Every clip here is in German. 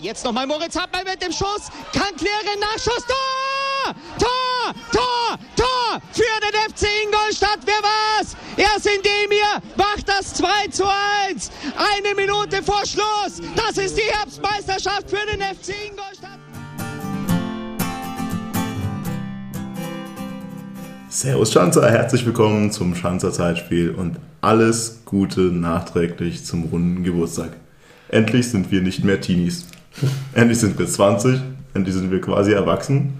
Jetzt nochmal Moritz Hartmann mit dem Schuss. Kann klären. Nachschuss. Tor! Tor! Tor! Tor! Für den FC Ingolstadt. Wer war's? Erst in dem hier macht das 2 zu 1. Eine Minute vor Schluss. Das ist die Herbstmeisterschaft für den FC Ingolstadt. Servus Schanzer, herzlich willkommen zum Schanzer Zeitspiel und alles Gute nachträglich zum runden Geburtstag. Endlich sind wir nicht mehr Teenies. endlich sind wir 20, endlich sind wir quasi erwachsen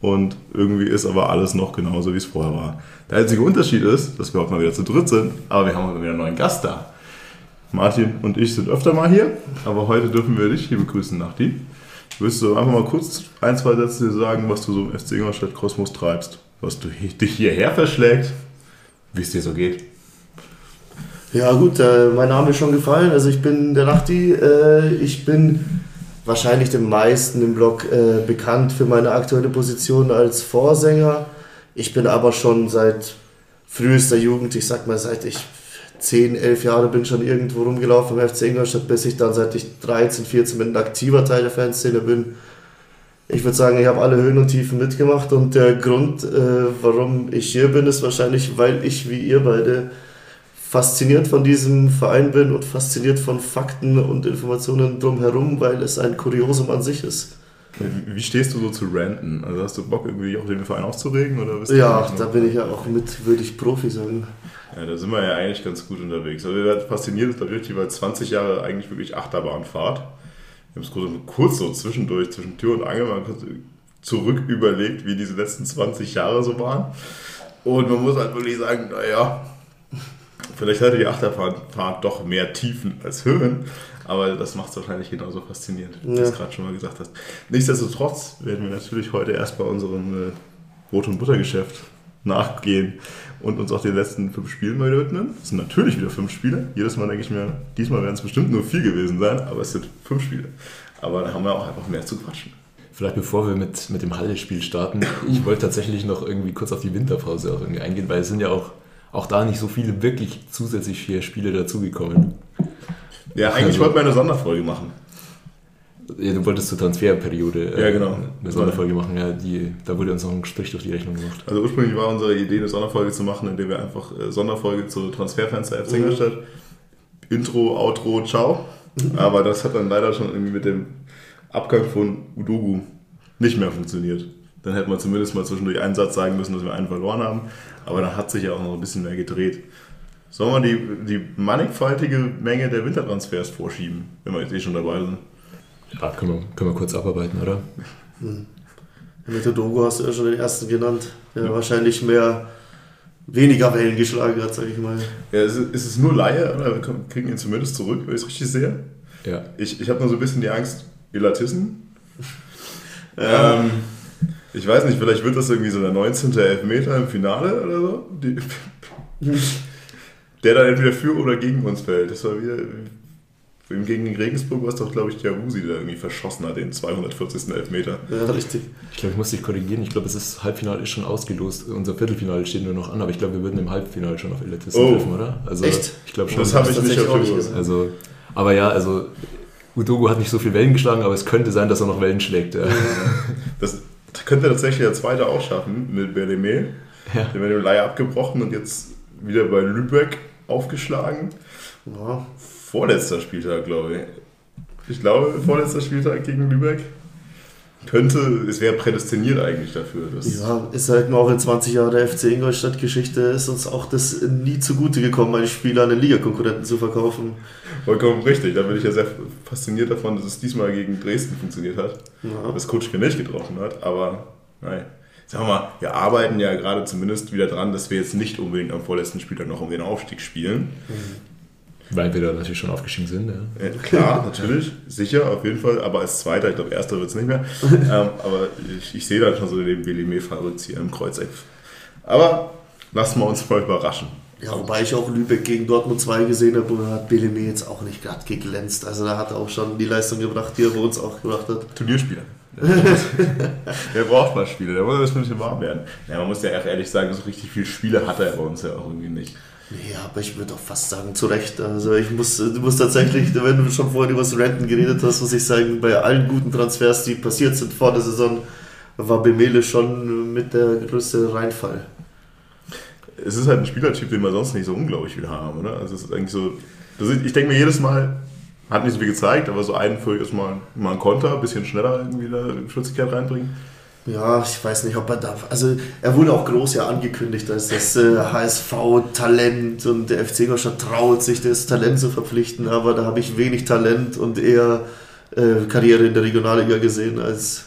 und irgendwie ist aber alles noch genauso, wie es vorher war. Der einzige Unterschied ist, dass wir heute mal wieder zu dritt sind, aber wir haben heute wieder einen neuen Gast da. Martin und ich sind öfter mal hier, aber heute dürfen wir dich hier begrüßen, Nachti. Willst du einfach mal kurz ein, zwei Sätze sagen, was du so im FC Ingolstadt Kosmos treibst? Was du dich hierher verschlägt, wie es dir so geht? Ja gut, äh, mein Name ist schon gefallen. Also ich bin der Nachti. Äh, ich bin wahrscheinlich den meisten im Blog äh, bekannt für meine aktuelle Position als Vorsänger. Ich bin aber schon seit frühester Jugend, ich sag mal seit ich 10, 11 Jahre bin schon irgendwo rumgelaufen im FC Ingolstadt, bis ich dann seit ich 13, 14 bin ein aktiver Teil der Fanszene bin. Ich würde sagen, ich habe alle Höhen und Tiefen mitgemacht und der Grund, äh, warum ich hier bin, ist wahrscheinlich, weil ich wie ihr beide fasziniert von diesem Verein bin und fasziniert von Fakten und Informationen drumherum, weil es ein Kuriosum an sich ist. Wie stehst du so zu Ranten? Also hast du Bock, irgendwie auch den Verein aufzuregen? Oder bist ja, da bin ich ja auch mit, würde ich Profi sagen. Ja, da sind wir ja eigentlich ganz gut unterwegs. Also wir werden fasziniert dadurch, weil 20 Jahre eigentlich wirklich Achterbahnfahrt. Wir haben es kurz so zwischendurch, zwischen Tür und Angel, mal zurück überlegt, wie diese letzten 20 Jahre so waren. Und man muss halt wirklich sagen, naja, vielleicht hatte die Achterbahnfahrt doch mehr Tiefen als Höhen, aber das macht es wahrscheinlich genauso faszinierend, wie ja. du es gerade schon mal gesagt hast. Nichtsdestotrotz werden wir natürlich heute erst bei unserem äh, Brot- und Buttergeschäft nachgehen und uns auch den letzten fünf Spielen mal widmen. Es sind natürlich wieder fünf Spiele. Jedes Mal denke ich mir, diesmal werden es bestimmt nur vier gewesen sein, aber es sind fünf Spiele. Aber da haben wir auch einfach mehr zu quatschen. Vielleicht bevor wir mit, mit dem Halle-Spiel starten, ich wollte tatsächlich noch irgendwie kurz auf die Winterpause auch irgendwie eingehen, weil es sind ja auch, auch da nicht so viele wirklich zusätzlich vier Spiele dazugekommen. Ja, eigentlich also, wollten wir eine Sonderfolge machen. Ja, du wolltest zur Transferperiode äh, ja, genau. eine Sonderfolge machen, ja, die, da wurde uns noch ein Strich durch die Rechnung gemacht. Also ursprünglich war unsere Idee, eine Sonderfolge zu machen, indem wir einfach äh, Sonderfolge zur Transferfenster FC Ingolstadt, mhm. Intro, Outro, Ciao. Mhm. Aber das hat dann leider schon irgendwie mit dem Abgang von Udogu nicht mehr funktioniert. Dann hätte man zumindest mal zwischendurch einen Satz sagen müssen, dass wir einen verloren haben. Aber dann hat sich ja auch noch ein bisschen mehr gedreht. Sollen wir die, die mannigfaltige Menge der Wintertransfers vorschieben, wenn wir jetzt eh schon dabei sind? Ja, können wir, können wir kurz abarbeiten, oder? Hm. Mit der Dogo hast du ja schon den ersten genannt, der ja. wahrscheinlich mehr weniger Wellen geschlagen hat, sag ich mal. Ja, ist, ist es nur Laie, oder? Wir kriegen ihn zumindest zurück, wenn ich es richtig sehe. Ja. Ich, ich habe nur so ein bisschen die Angst, Elatissen. Ähm, ich weiß nicht, vielleicht wird das irgendwie so der 19. Elfmeter im Finale oder so. Die, der dann entweder für oder gegen uns fällt. Das war wieder gegen Regensburg war es doch, glaube ich, der Usi, der irgendwie verschossen hat, den 240. Elfmeter. Ja, richtig. Ich glaube, ich muss dich korrigieren. Ich glaube, es ist Halbfinale ist schon ausgelost. Unser Viertelfinale steht nur noch an, aber ich glaube, wir würden im Halbfinale schon auf Elitisten oh. treffen, oder? Also, Echt? Ich glaube schon. Das habe ich nicht auf Also, aber ja, also Udogo hat nicht so viel Wellen geschlagen, aber es könnte sein, dass er noch Wellen schlägt. Ja. Das könnte tatsächlich der Zweite auch schaffen mit Berlemé. Ja. Der wird im Leihe abgebrochen und jetzt wieder bei Lübeck aufgeschlagen. Ja vorletzter Spieltag, glaube ich. Ich glaube, vorletzter Spieltag gegen Lübeck. Könnte, es wäre prädestiniert eigentlich dafür. ja, ist halt mal auch in 20 Jahren der FC Ingolstadt-Geschichte, ist uns auch das nie zugute gekommen, einen Spieler an den Ligakonkurrenten zu verkaufen. Vollkommen richtig, da bin ich ja sehr fasziniert davon, dass es diesmal gegen Dresden funktioniert hat. Ja. Dass Kutschke nicht getroffen hat, aber nein. Sagen wir mal, wir arbeiten ja gerade zumindest wieder dran, dass wir jetzt nicht unbedingt am vorletzten Spieltag noch um den Aufstieg spielen. Mhm. Weil wir da natürlich schon aufgestiegen sind. Ja. Ja, klar, natürlich, sicher, auf jeden Fall. Aber als Zweiter, ich glaube, Erster wird es nicht mehr. ähm, aber ich, ich sehe da schon so den Belimé-Fallrückzieher im Kreuzeck. Aber lassen wir uns mal überraschen. Ja, wobei ich auch Lübeck gegen Dortmund 2 gesehen habe, da hat Belimé jetzt auch nicht gerade geglänzt. Also da hat er auch schon die Leistung gebracht, die er bei uns auch gebracht hat. Turnierspieler. der braucht mal Spiele, der muss ein bisschen warm werden. Ja, man muss ja auch ehrlich sagen, so richtig viele Spiele hat er bei uns ja auch irgendwie nicht. Ja, aber ich würde auch fast sagen, zu Recht. Also ich muss, du musst tatsächlich, wenn du schon vorhin über das Renten geredet hast, muss ich sagen, bei allen guten Transfers, die passiert sind vor der Saison, war Bemele schon mit der größte Reinfall. Es ist halt ein Spielertyp, den wir sonst nicht so unglaublich viel haben, oder? Also es ist eigentlich so, ich denke mir jedes Mal, hat nicht so viel gezeigt, aber so einen für ist mal, mal ein Konter, ein bisschen schneller irgendwie da Schutzigkeit reinbringen. Ja, ich weiß nicht, ob er darf. Also er wurde auch groß ja angekündigt als das äh, HSV-Talent und der FC Ingolstadt traut sich das Talent zu verpflichten, aber da habe ich wenig Talent und eher äh, Karriere in der Regionalliga gesehen als.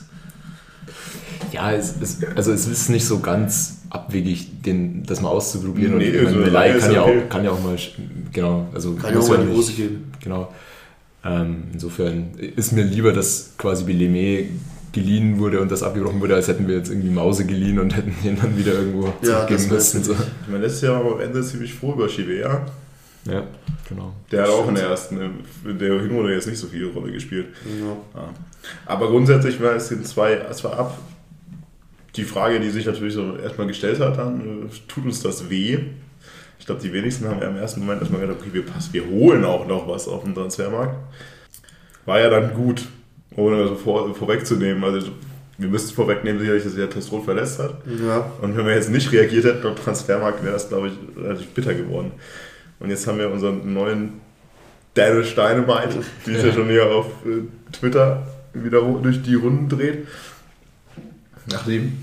Ja, es ist, also es ist nicht so ganz abwegig, den, das mal auszuprobieren. Nee, und also Melai kann, ja okay. auch, kann ja auch mal, genau, also Kann ja auch mal in die Hose gehen. Genau. Ähm, insofern ist mir lieber, dass quasi Beleme geliehen wurde und das abgebrochen wurde, als hätten wir jetzt irgendwie Mause geliehen und hätten ihn dann wieder irgendwo Ja, müssen. So. Ich meine, letztes Jahr war am Ende ziemlich froh über Chivea. Ja, genau. Der hat auch in der ersten, in der Hinrunde jetzt nicht so viel Rolle gespielt. Ja. Ja. Aber grundsätzlich war es sind zwei, es war ab. Die Frage, die sich natürlich so erstmal gestellt hat, dann, äh, tut uns das weh? Ich glaube, die wenigsten haben ja im ersten Moment erstmal gedacht, okay, wir, passen, wir holen auch noch was auf dem Transfermarkt. War ja dann gut, ohne so vor, vorwegzunehmen. Also, wir müssten vorwegnehmen, sicherlich, dass sich der Testrol verletzt hat. ja. Und wenn wir jetzt nicht reagiert hätten auf den Transfermarkt, wäre das, glaube ich, relativ bitter geworden. Und jetzt haben wir unseren neuen Daniel Dynamite, die ist ja schon hier auf äh, Twitter wieder durch die Runden dreht. Nachdem,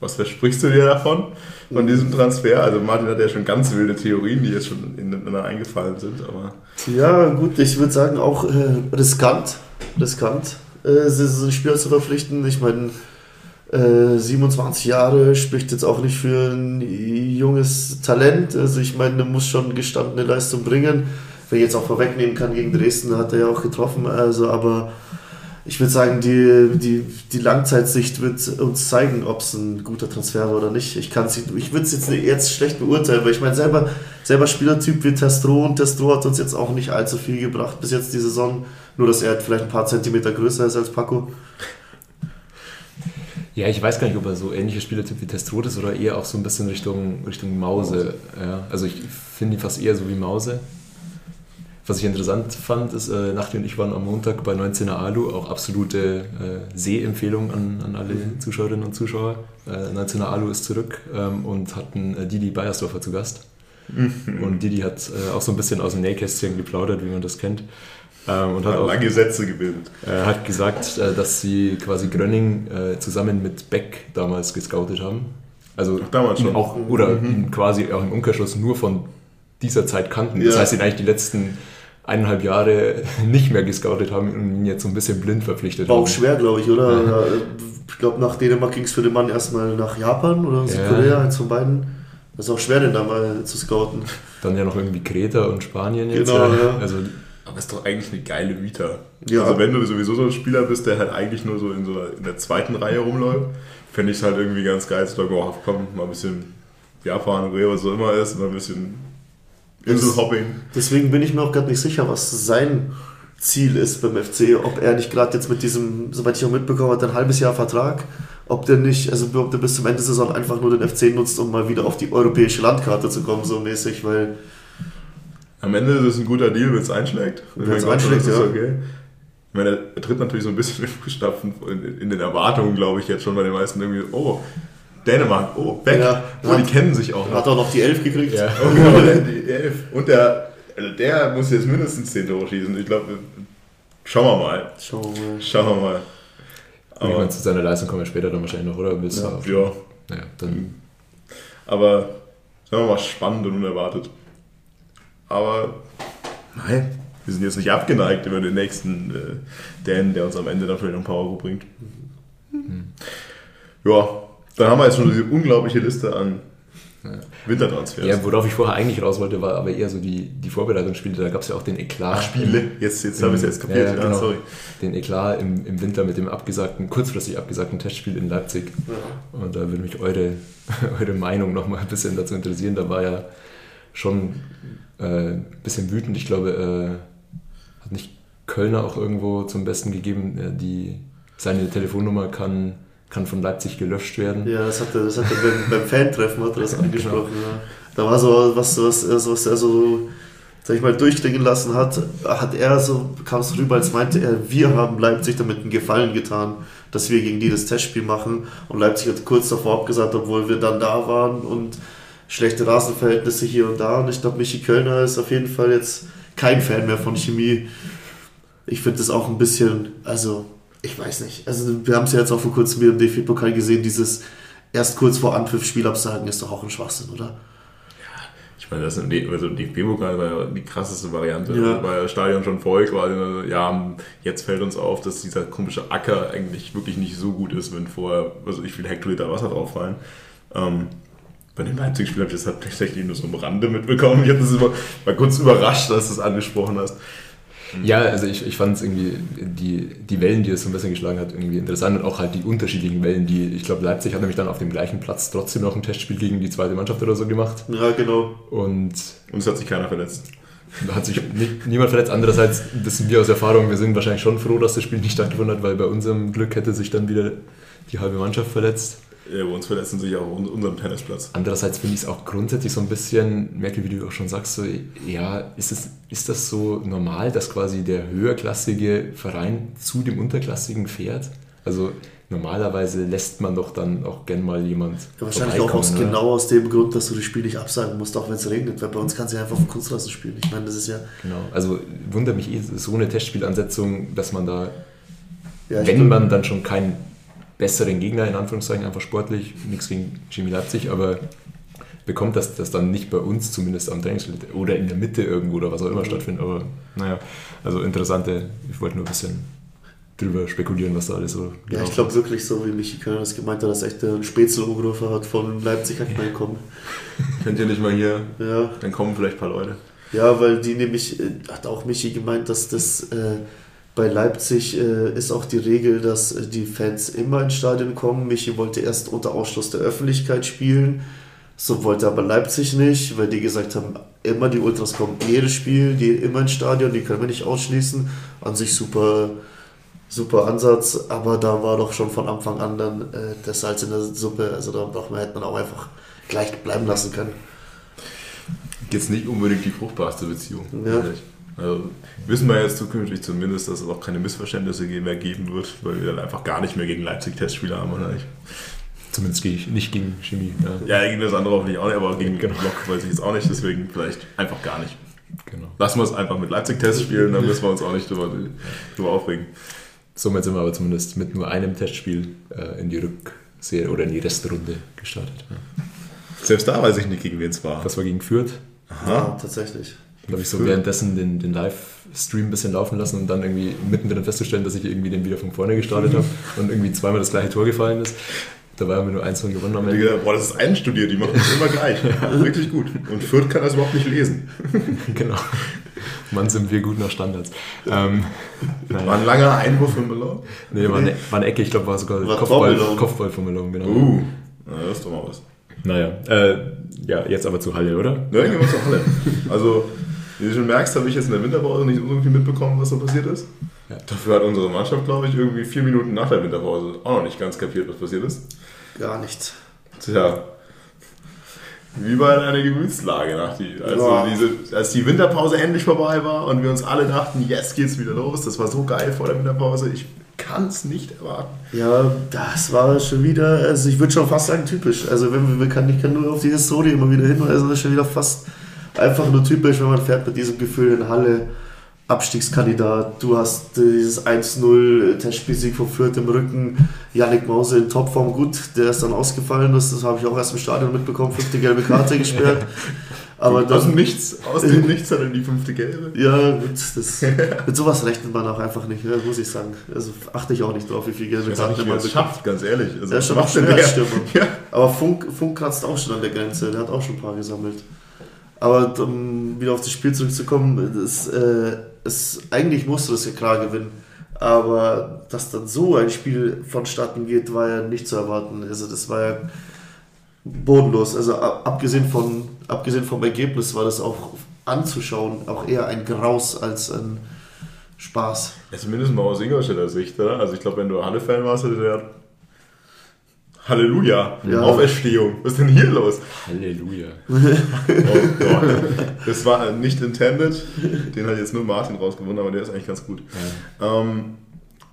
was versprichst du dir davon, von diesem Transfer? Also Martin hat ja schon ganz wilde Theorien, die jetzt schon ineinander eingefallen sind, aber Ja, gut, ich würde sagen auch äh, riskant. Riskant, äh, so einen Spieler zu verpflichten. Ich meine, äh, 27 Jahre spricht jetzt auch nicht für ein junges Talent. Also ich meine, der muss schon gestandene Leistung bringen. Wenn ich jetzt auch vorwegnehmen kann, gegen Dresden hat er ja auch getroffen. Also, aber ich würde sagen, die, die, die Langzeitsicht wird uns zeigen, ob es ein guter Transfer war oder nicht. Ich, kann's ich würde es jetzt, jetzt schlecht beurteilen, weil ich meine, selber, selber Spielertyp wie Testro und Testro hat uns jetzt auch nicht allzu viel gebracht bis jetzt die Saison. Nur, dass er halt vielleicht ein paar Zentimeter größer ist als Paco. Ja, ich weiß gar nicht, ob er so ähnlicher Spielertyp wie Testrot ist oder eher auch so ein bisschen Richtung, Richtung Mause. Ja, also ich finde ihn fast eher so wie Mause. Was ich interessant fand, ist, äh, Nachti und ich waren am Montag bei 19er Alu, auch absolute äh, Sehempfehlung an, an alle Zuschauerinnen und Zuschauer. Äh, 19er Alu ist zurück ähm, und hatten äh, Didi Beiersdorfer zu Gast. Und Didi hat äh, auch so ein bisschen aus dem Nähkästchen geplaudert, wie man das kennt. Ähm, und hat hat auch lange Sätze gebildet. er hat gesagt, äh, dass sie quasi Grönning äh, zusammen mit Beck damals gescoutet haben. Also Ach, damals schon. auch oder ihn quasi auch im Umkehrschluss nur von dieser Zeit kannten. Das Ja. heißt, ihn eigentlich die letzten eineinhalb Jahre nicht mehr gescoutet haben und ihn jetzt so ein bisschen blind verpflichtet War haben. auch schwer, glaube ich, oder? Ja. Ich glaube, nach Dänemark ging es für den Mann erstmal nach Japan oder Südkorea, eins von beiden. Das ist auch schwer, den da mal zu scouten. Dann ja noch irgendwie Kreta und Spanien jetzt. Genau, ja. Also Aber ist doch eigentlich eine geile Vita. Ja. Also wenn du sowieso so ein Spieler bist, der halt eigentlich nur so in, so in der zweiten Reihe rumläuft, fände ich es halt irgendwie ganz geil zu sagen, oh, komm, mal ein bisschen Japan, Korea, was so immer ist, mal ein bisschen Inselhopping. Deswegen bin ich mir auch gerade nicht sicher, was sein Ziel ist beim FC. Ob er nicht gerade jetzt mit diesem, soweit ich auch mitbekommen habe, ein halbes Jahr Vertrag, ob der nicht, also ob der bis zum Ende der Saison einfach nur den FC nutzt, um mal wieder auf die europäische Landkarte zu kommen, so mäßig, weil Am Ende ist es ein guter Deal, wenn es einschlägt. Mein Gott, einschlägt, ja. okay. Ich meine, er tritt natürlich so ein bisschen in den Fußstapfen in, in den Erwartungen, glaube ich, jetzt schon bei den meisten irgendwie, oh, Dänemark, oh, Beck, Ja. oh, die kennen sich auch noch. hat auch noch die Elf gekriegt. ja. Oh, genau, die Elf. Und der, also der muss jetzt mindestens 10 Tore schießen. Ich glaube, schauen wir mal. Schauen wir mal. Schauen wir mal. Und ich meine, zu seiner Leistung kommen wir später dann wahrscheinlich noch, oder? Willst du Ja. auf- Ja, Naja, dann aber sagen wir mal spannend und unerwartet. Aber nein, wir sind jetzt nicht abgeneigt über den nächsten äh, Dan, der uns am Ende dann vielleicht noch ein paar Euro bringt. Ja, dann haben wir jetzt schon diese unglaubliche Liste an Wintertransfers. Ja, worauf ich vorher eigentlich raus wollte, war aber eher so die, die Vorbereitungsspiele. Da gab es ja auch den Eklat. Ach, Spiele. Jetzt, jetzt habe ich es jetzt kapiert. Ja, Ja, genau. sorry. Den Eklat im, im Winter mit dem abgesagten, kurzfristig abgesagten Testspiel in Leipzig. Und da würde mich eure, eure Meinung noch mal ein bisschen dazu interessieren. Da war ja schon äh, ein bisschen wütend. Ich glaube, äh, hat nicht Kölner auch irgendwo zum Besten gegeben, äh, die seine Telefonnummer kann, kann von Leipzig gelöscht werden. Ja, das hat er, das hat er beim, beim Fan-Treffen hat er das angesprochen. Ja. Da war so was, was, was, was er so, sag ich mal, durchklingen lassen hat, hat er so, kam es rüber, als meinte er, wir haben Leipzig damit einen Gefallen getan, dass wir gegen die das Testspiel machen. Und Leipzig hat kurz davor abgesagt, obwohl wir dann da waren und schlechte Rasenverhältnisse hier und da. Und ich glaube, Michi Kölner ist auf jeden Fall jetzt kein Fan mehr von Chemie. Ich finde das auch ein bisschen, also ich weiß nicht. Also wir haben es ja jetzt auch vor kurzem wieder im DFB-Pokal gesehen, dieses erst kurz vor Anpfiff Spiel absagen ist doch auch ein Schwachsinn, oder? Ich meine, das ist im also DFB-Pokal war ja die krasseste Variante, Ja. weil das Stadion schon voll quasi. Ja, jetzt fällt uns auf, dass dieser komische Acker eigentlich wirklich nicht so gut ist, wenn vorher, also ich viele Hektoliter Wasser drauf fallen. Ähm, bei dem Leipzig-Spiel habe ich das halt tatsächlich nur so am Rande mitbekommen. Ich habe das immer, war kurz überrascht, dass du es angesprochen hast. Ja, also ich, ich fand es irgendwie, die, die Wellen, die es so ein bisschen geschlagen hat, irgendwie interessant und auch halt die unterschiedlichen Wellen, die, ich glaube, Leipzig hat nämlich dann auf dem gleichen Platz trotzdem noch ein Testspiel gegen die zweite Mannschaft oder so gemacht Ja, genau. und Und es hat sich keiner verletzt. hat sich nie, niemand verletzt. Andererseits wissen wir aus Erfahrung, wir sind wahrscheinlich schon froh, dass das Spiel nicht stattgefunden hat, weil bei unserem Glück hätte sich dann wieder die halbe Mannschaft verletzt. Ja, bei uns verletzen sich auch un- unseren Tennisplatz. Andererseits finde ich es auch grundsätzlich so ein bisschen, Merkel, wie du auch schon sagst, so, ja, ist, es, ist das so normal, dass quasi der höherklassige Verein zu dem unterklassigen fährt? Also normalerweise lässt man doch dann auch gern mal jemand. Ja, wahrscheinlich auch aus, ne? genau aus dem Grund, dass du das Spiel nicht absagen musst, auch wenn es regnet, weil bei uns kannst du ja einfach auf dem Kunstrasen spielen. Ich meine, das ist ja, Genau. Also wundert mich eh so eine Testspielansetzung, dass man da, ja wenn glaub- man dann schon keinen besseren Gegner, in Anführungszeichen, einfach sportlich, nichts gegen Chemie Leipzig, aber bekommt, dass das dann nicht bei uns zumindest am Trainingsfeld oder in der Mitte irgendwo oder was auch immer stattfindet. Aber naja, also interessante, ich wollte nur ein bisschen drüber spekulieren, was da alles so Ja, ich glaube wirklich so, wie Michi Kölner das gemeint hat, dass echt ein Spätzelumrufer hat von Leipzig hat mal kommen. Könnt ihr nicht mal hier, Ja, dann kommen vielleicht ein paar Leute. ja, weil die nämlich, äh, hat auch Michi gemeint, dass das äh, bei Leipzig äh, ist auch die Regel, dass äh, die Fans immer ins Stadion kommen. Michi wollte erst unter Ausschluss der Öffentlichkeit spielen. So wollte aber Leipzig nicht, weil die gesagt haben, immer die Ultras kommen jedes Spiel, die immer ins Stadion, die können wir nicht ausschließen. An sich super, super Ansatz, aber da war doch schon von Anfang an dann äh, der Salz in der Suppe. Also da braucht man, hätte man auch einfach gleich bleiben lassen können. Jetzt nicht unbedingt die fruchtbarste Beziehung. Ja. ehrlich. Also wissen wir jetzt zukünftig zumindest, dass es auch keine Missverständnisse mehr geben wird, weil wir dann einfach gar nicht mehr gegen Leipzig Testspieler haben, oder nicht? Zumindest gehe ich nicht gegen Chemie. Ja, Ja, gegen das andere hoffentlich auch nicht, aber gegen den Block weiß ich jetzt auch nicht, deswegen vielleicht einfach gar nicht. genau. Lassen wir es einfach mit Leipzig Test spielen, dann müssen wir uns auch nicht drüber, drüber aufregen. Somit sind wir aber zumindest mit nur einem Testspiel äh, in die Rückserie oder in die Restrunde gestartet. Ja. Selbst da weiß ich nicht, gegen wen es war. Das war gegen Fürth. Ja, tatsächlich. Habe ich so währenddessen den, den Livestream ein bisschen laufen lassen und dann irgendwie mittendrin festzustellen, dass ich irgendwie den wieder von vorne gestartet habe und irgendwie zweimal das gleiche Tor gefallen ist. Dabei haben wir nur 1 gewonnen am Ende. gedacht, boah, das ist einstudiert, die machen das immer gleich. Wirklich gut. Und Fürth kann das überhaupt nicht lesen. genau. Mann, sind wir gut nach Standards. Ähm, War ein langer Einwurf von Malone. Nee, war eine, war eine Ecke, ich glaube, war sogar War Kopfball. Kopfball von Malone, genau. Uh, na, das ist doch mal was. Naja, äh, ja, jetzt aber zu Halle, oder? Ne, gehen wir zur Halle. Also, wie du schon merkst, habe ich jetzt in der Winterpause nicht so viel mitbekommen, was da passiert ist. Ja. Dafür hat unsere Mannschaft, glaube ich, irgendwie vier Minuten nach der Winterpause auch noch nicht ganz kapiert, was passiert ist. Gar nichts. Tja, wie war deine Gemütslage nach die, also Ja. diese, als die Winterpause endlich vorbei war und wir uns alle dachten, jetzt geht's wieder los. Das war so geil vor der Winterpause. Ich kann es nicht erwarten. Ja, das war schon wieder, also ich würde schon fast sagen typisch. Also wenn wir, kann, ich kann nur auf die Historie immer wieder hinweisen, das ist schon wieder fast einfach nur typisch, wenn man fährt mit diesem Gefühl in Halle, Abstiegskandidat, du hast dieses 1-0 Testspielsieg von Fürth im Rücken, Yannick Mause in Topform, gut, der ist dann ausgefallen, das, das habe ich auch erst im Stadion mitbekommen, fünfte gelbe Karte gesperrt. Aber aus dem dann, Nichts, aus dem Nichts hat er die fünfte Gelbe. ja, gut, das, mit sowas rechnet man auch einfach nicht, ne, muss ich sagen. Also achte ich auch nicht drauf, wie viel gelbe er man bekommt. schafft, ganz ehrlich. Also, ist schon auch schwer. Ja. Aber Funk, Funk kratzt auch schon an der Grenze, der hat auch schon ein paar gesammelt. Aber um wieder auf das Spiel zurückzukommen, das, äh, es, eigentlich musste das ja klar gewinnen. Aber dass dann so ein Spiel vonstatten geht, war ja nicht zu erwarten. Also das war ja bodenlos. Also ab- abgesehen, von, abgesehen vom Ergebnis war das auch anzuschauen auch eher ein Graus als ein, Spaß. Zumindest mal aus Ingolstädter Sicht, oder? Also ich glaube, wenn du Halle-Fan warst, hätte der Halleluja, Ja. Auferstehung. Was ist denn hier los? Halleluja. Oh Gott. Das war nicht intended. Den hat jetzt nur Martin rausgewonnen, aber der ist eigentlich ganz gut. Ähm,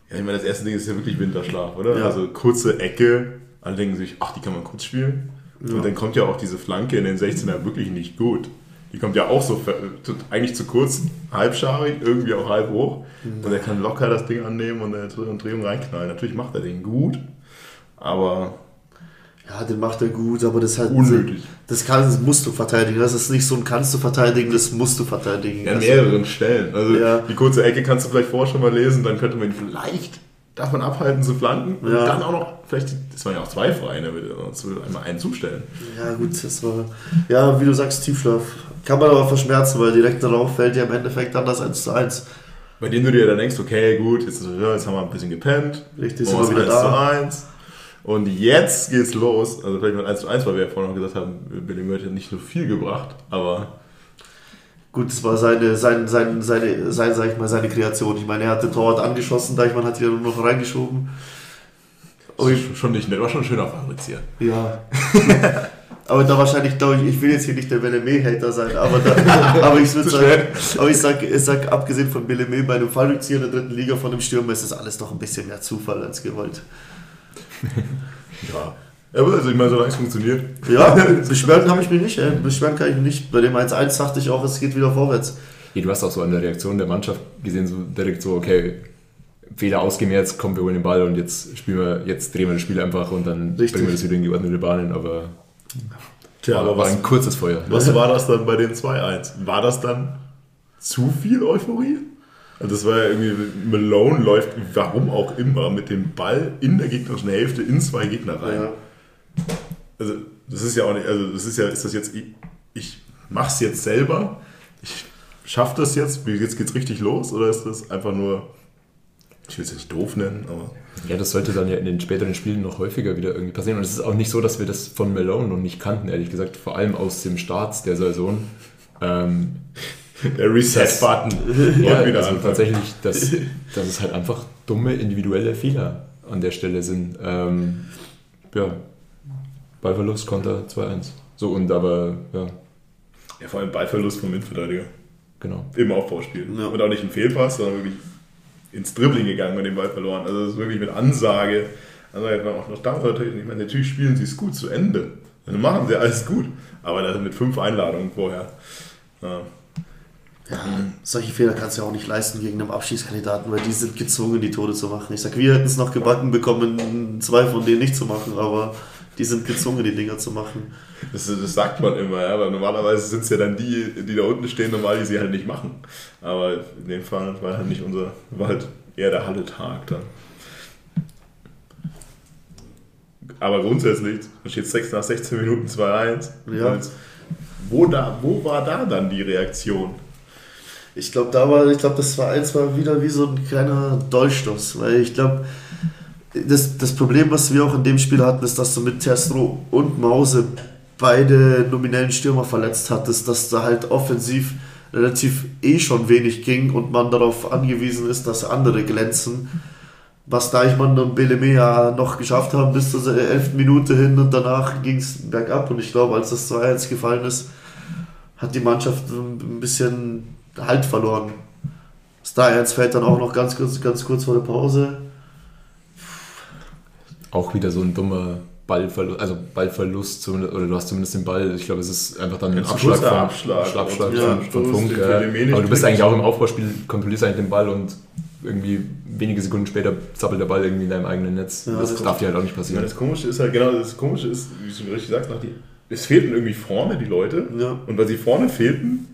ja, ich meine, das erste Ding ist ja wirklich Winterschlaf, oder? Ja. Also kurze Ecke. Alle denken sich, ach, die kann man kurz spielen. Und dann kommt ja auch diese Flanke in den 16er wirklich nicht gut. Die kommt ja auch so eigentlich zu kurz, halbscharig, irgendwie auch halb hoch. Und er kann locker das Ding annehmen und eine Drehung reinknallen. Natürlich macht er den gut, aber Ja, den macht er gut, aber das halt. Unnötig. Das, kann, das musst du verteidigen. Das ist nicht so ein kannst du verteidigen, das musst du verteidigen. An Also, mehreren Stellen. Also Ja. die kurze Ecke kannst du vielleicht vorher schon mal lesen, dann könnte man ihn vielleicht davon abhalten zu flanken und Ja. dann auch noch, vielleicht, das waren ja auch zwei Vereine, würde einmal einen zustellen. Ja, gut, das war. Ja, wie du sagst, Tiefschlaf. Kann man aber verschmerzen, weil direkt darauf fällt ja im Endeffekt dann das 1 zu 1. Bei dem du dir dann denkst, okay, gut, jetzt, jetzt haben wir ein bisschen gepennt, Richtig, sind wir wieder 1 da. zu 1 und jetzt geht's los. Also vielleicht mal 1 zu 1, weil wir ja vorhin noch gesagt haben, Billy Murray hat nicht so viel gebracht, aber Gut, das war seine, sein, sein, seine, sein, sag ich mal, seine Kreation. Ich meine, er hat den Torwart angeschossen, Deichmann hat ihn nur noch reingeschoben. Ich, schon nicht nett, war schon schön auf Fabrizia. ja. aber da wahrscheinlich, glaube ich, ich will jetzt hier nicht der Bellemé-Hater sein, aber, da, aber ich würde sagen, aber ich sag, ich sag, abgesehen von Bellemé, bei einem Fallrückzieher in der dritten Liga von einem Stürmer ist das alles doch ein bisschen mehr Zufall als gewollt. Ja. Aber also ich meine, solange es funktioniert. Ja, beschweren kann ich mich nicht, ey. beschweren kann ich mich nicht. Bei dem 1-1 dachte ich auch, es geht wieder vorwärts. Ja, du hast auch so an der Reaktion der Mannschaft gesehen, so direkt so, okay, Fehler ausgemerzt, komm, wir holen den Ball und jetzt spielen wir, jetzt drehen wir das Spiel einfach und dann Richtig. bringen wir das wieder in geordnete Bahnen, aber Tja, war, war ein kurzes Feuer. Was war das dann bei den 2-1? War das dann zu viel Euphorie? Also das war ja irgendwie, Malone läuft, warum auch immer, mit dem Ball in der gegnerischen Hälfte in zwei Gegner rein. Ja. Also das ist ja auch nicht, also das ist ja, ist das jetzt, ich, ich mach's jetzt selber, ich schaff das jetzt, jetzt geht's richtig los, oder ist das einfach nur, ich will es nicht doof nennen, aber Ja, das sollte dann ja in den späteren Spielen noch häufiger wieder irgendwie passieren. Und es ist auch nicht so, dass wir das von Malone noch nicht kannten, ehrlich gesagt, vor allem aus dem Start der Saison. Ähm, der Reset-Button. ja, wieder also tatsächlich, dass, dass es halt einfach dumme individuelle Fehler an der Stelle sind. Ähm, ja, Ballverlust, Konter 2-1. So, und aber, ja, Ja, vor allem Ballverlust vom Innenverteidiger. genau. im Aufbauspiel. Ja. Und auch nicht ein Fehlpass, sondern wirklich ins Dribbling gegangen und den Ball verloren. Also das ist wirklich mit Ansage. Also jetzt auch noch natürlich, ich meine, natürlich spielen sie es gut zu Ende. Dann machen sie alles gut. Aber das mit fünf Einladungen vorher. Ja. Ja, solche Fehler kannst du ja auch nicht leisten gegen einen Abschießkandidaten, weil die sind gezwungen, die Tode zu machen. Ich sag, wir hätten es noch gebacken bekommen, zwei von denen nicht zu machen, aber die sind gezwungen, die Dinger zu machen. Das, das sagt man immer, ja, aber normalerweise sind es ja dann die, die da unten stehen, normal, die sie halt nicht machen. Aber in dem Fall war halt nicht unser, war halt eher der Halle-Tag dann. Aber grundsätzlich, da steht 6 nach 16 Minuten 2-1. Ja. Wo, da, wo war da dann die Reaktion? Ich glaube, da war, ich glaube, das war eins war wieder wie so ein kleiner Dolchstoß, weil ich glaube, das, das Problem, was wir auch in dem Spiel hatten, ist, dass du mit Terstro und Mause beide nominellen Stürmer verletzt hattest, dass da halt offensiv relativ eh schon wenig ging und man darauf angewiesen ist, dass andere glänzen. Was Deichmann und Beleme ja noch geschafft haben bis zur 11. Minute hin und danach ging es bergab. Und ich glaube, als das 2-1 gefallen ist, hat die Mannschaft ein bisschen Halt verloren. Das 3-1 fällt dann auch noch ganz kurz, ganz kurz vor der Pause. Auch wieder so ein dummer Ballverlust, also Ballverlust, zumindest, oder du hast zumindest den Ball. Ich glaube, es ist einfach dann ein Abschlag, von, Abschlag. Abschlag Ja, von, Funk. Ja. Nicht Aber du bist eigentlich auch im Aufbauspiel, kontrollierst eigentlich den Ball und irgendwie wenige Sekunden später zappelt der Ball irgendwie in deinem eigenen Netz. Ja, das das darf dir halt auch nicht passieren. das Komische ist halt, genau, das Komische ist, wie du richtig sagst, nach die, es fehlten irgendwie vorne die Leute. Ja. Und weil sie vorne fehlten,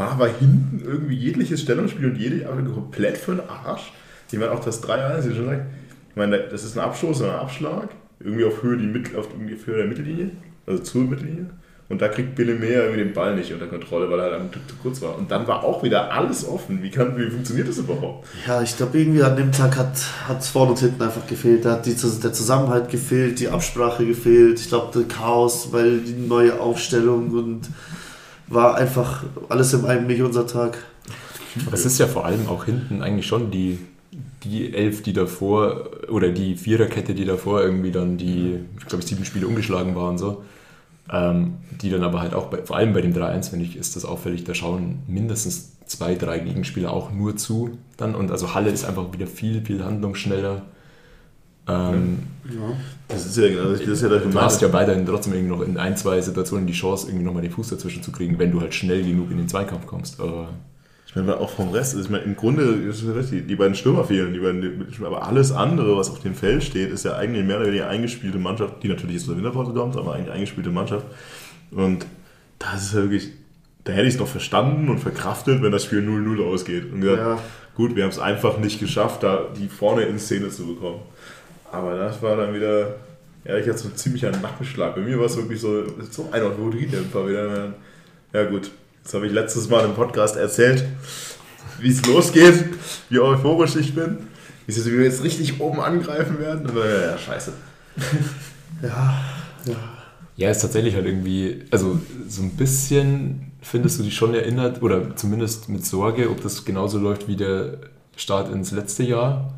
war aber hinten irgendwie jegliches Stellungsspiel und jede aber komplett für den Arsch. Ich meine, auch das 3-1, wie schon gesagt, ich meine, das ist ein Abstoß oder ein Abschlag, irgendwie auf Höhe, die Mittel, auf Höhe der Mittellinie, also zur Mittellinie. Und da kriegt Billy Mehr irgendwie den Ball nicht unter Kontrolle, weil er dann zu, zu kurz war. Und dann war auch wieder alles offen. Wie, kann, wie funktioniert das überhaupt? Ja, ich glaube, irgendwie an dem Tag hat es vorne und hinten einfach gefehlt. Da hat die, der Zusammenhalt gefehlt, die Absprache gefehlt. Ich glaube, der Chaos, weil die neue Aufstellung und war einfach alles in einem nicht unser Tag. Aber es ist ja vor allem auch hinten eigentlich schon die, die Elf, die davor, oder die Viererkette, die davor irgendwie dann die, ich glaube, sieben Spiele umgeschlagen waren, so. Ähm, die dann aber halt auch, bei, vor allem bei dem 3-1, finde ich, ist das auffällig, da schauen mindestens zwei, drei Gegenspieler auch nur zu dann. Und also Halle ist einfach wieder viel, viel handlungsschneller. Ähm, ja. Das ist ja, genau, das ist ja Du hast ja weiterhin trotzdem irgendwie noch in ein, zwei Situationen die Chance, irgendwie nochmal den Fuß dazwischen zu kriegen, wenn du halt schnell genug in den Zweikampf kommst. Aber ich meine, auch vom Rest, ich meine, im Grunde ist es richtig, die beiden Stürmer fehlen, die beiden, aber alles andere, was auf dem Feld steht, ist ja eigentlich mehr oder weniger eingespielte Mannschaft, die natürlich jetzt zur Winterpause kommt, aber eigentlich eingespielte Mannschaft. Und das ist ja wirklich, da hätte ich es noch verstanden und verkraftet, wenn das Spiel 0-0 ausgeht. Und gesagt, ja. gut, wir haben es einfach nicht geschafft, da die vorne in Szene zu bekommen. Aber das war dann wieder, ja, ich hatte so ein ziemlicher Nackenschlag. Bei mir war es wirklich so, so ein Euphoriedämpfer wieder. Ja gut, jetzt habe ich letztes Mal im Podcast erzählt, wie es losgeht, wie euphorisch ich bin, wie wir jetzt richtig oben angreifen werden. Dann, ja, ja, scheiße. ja, ja. Ja, ist tatsächlich halt irgendwie, also so ein bisschen findest du dich schon erinnert, oder zumindest mit Sorge, ob das genauso läuft wie der Start ins letzte Jahr.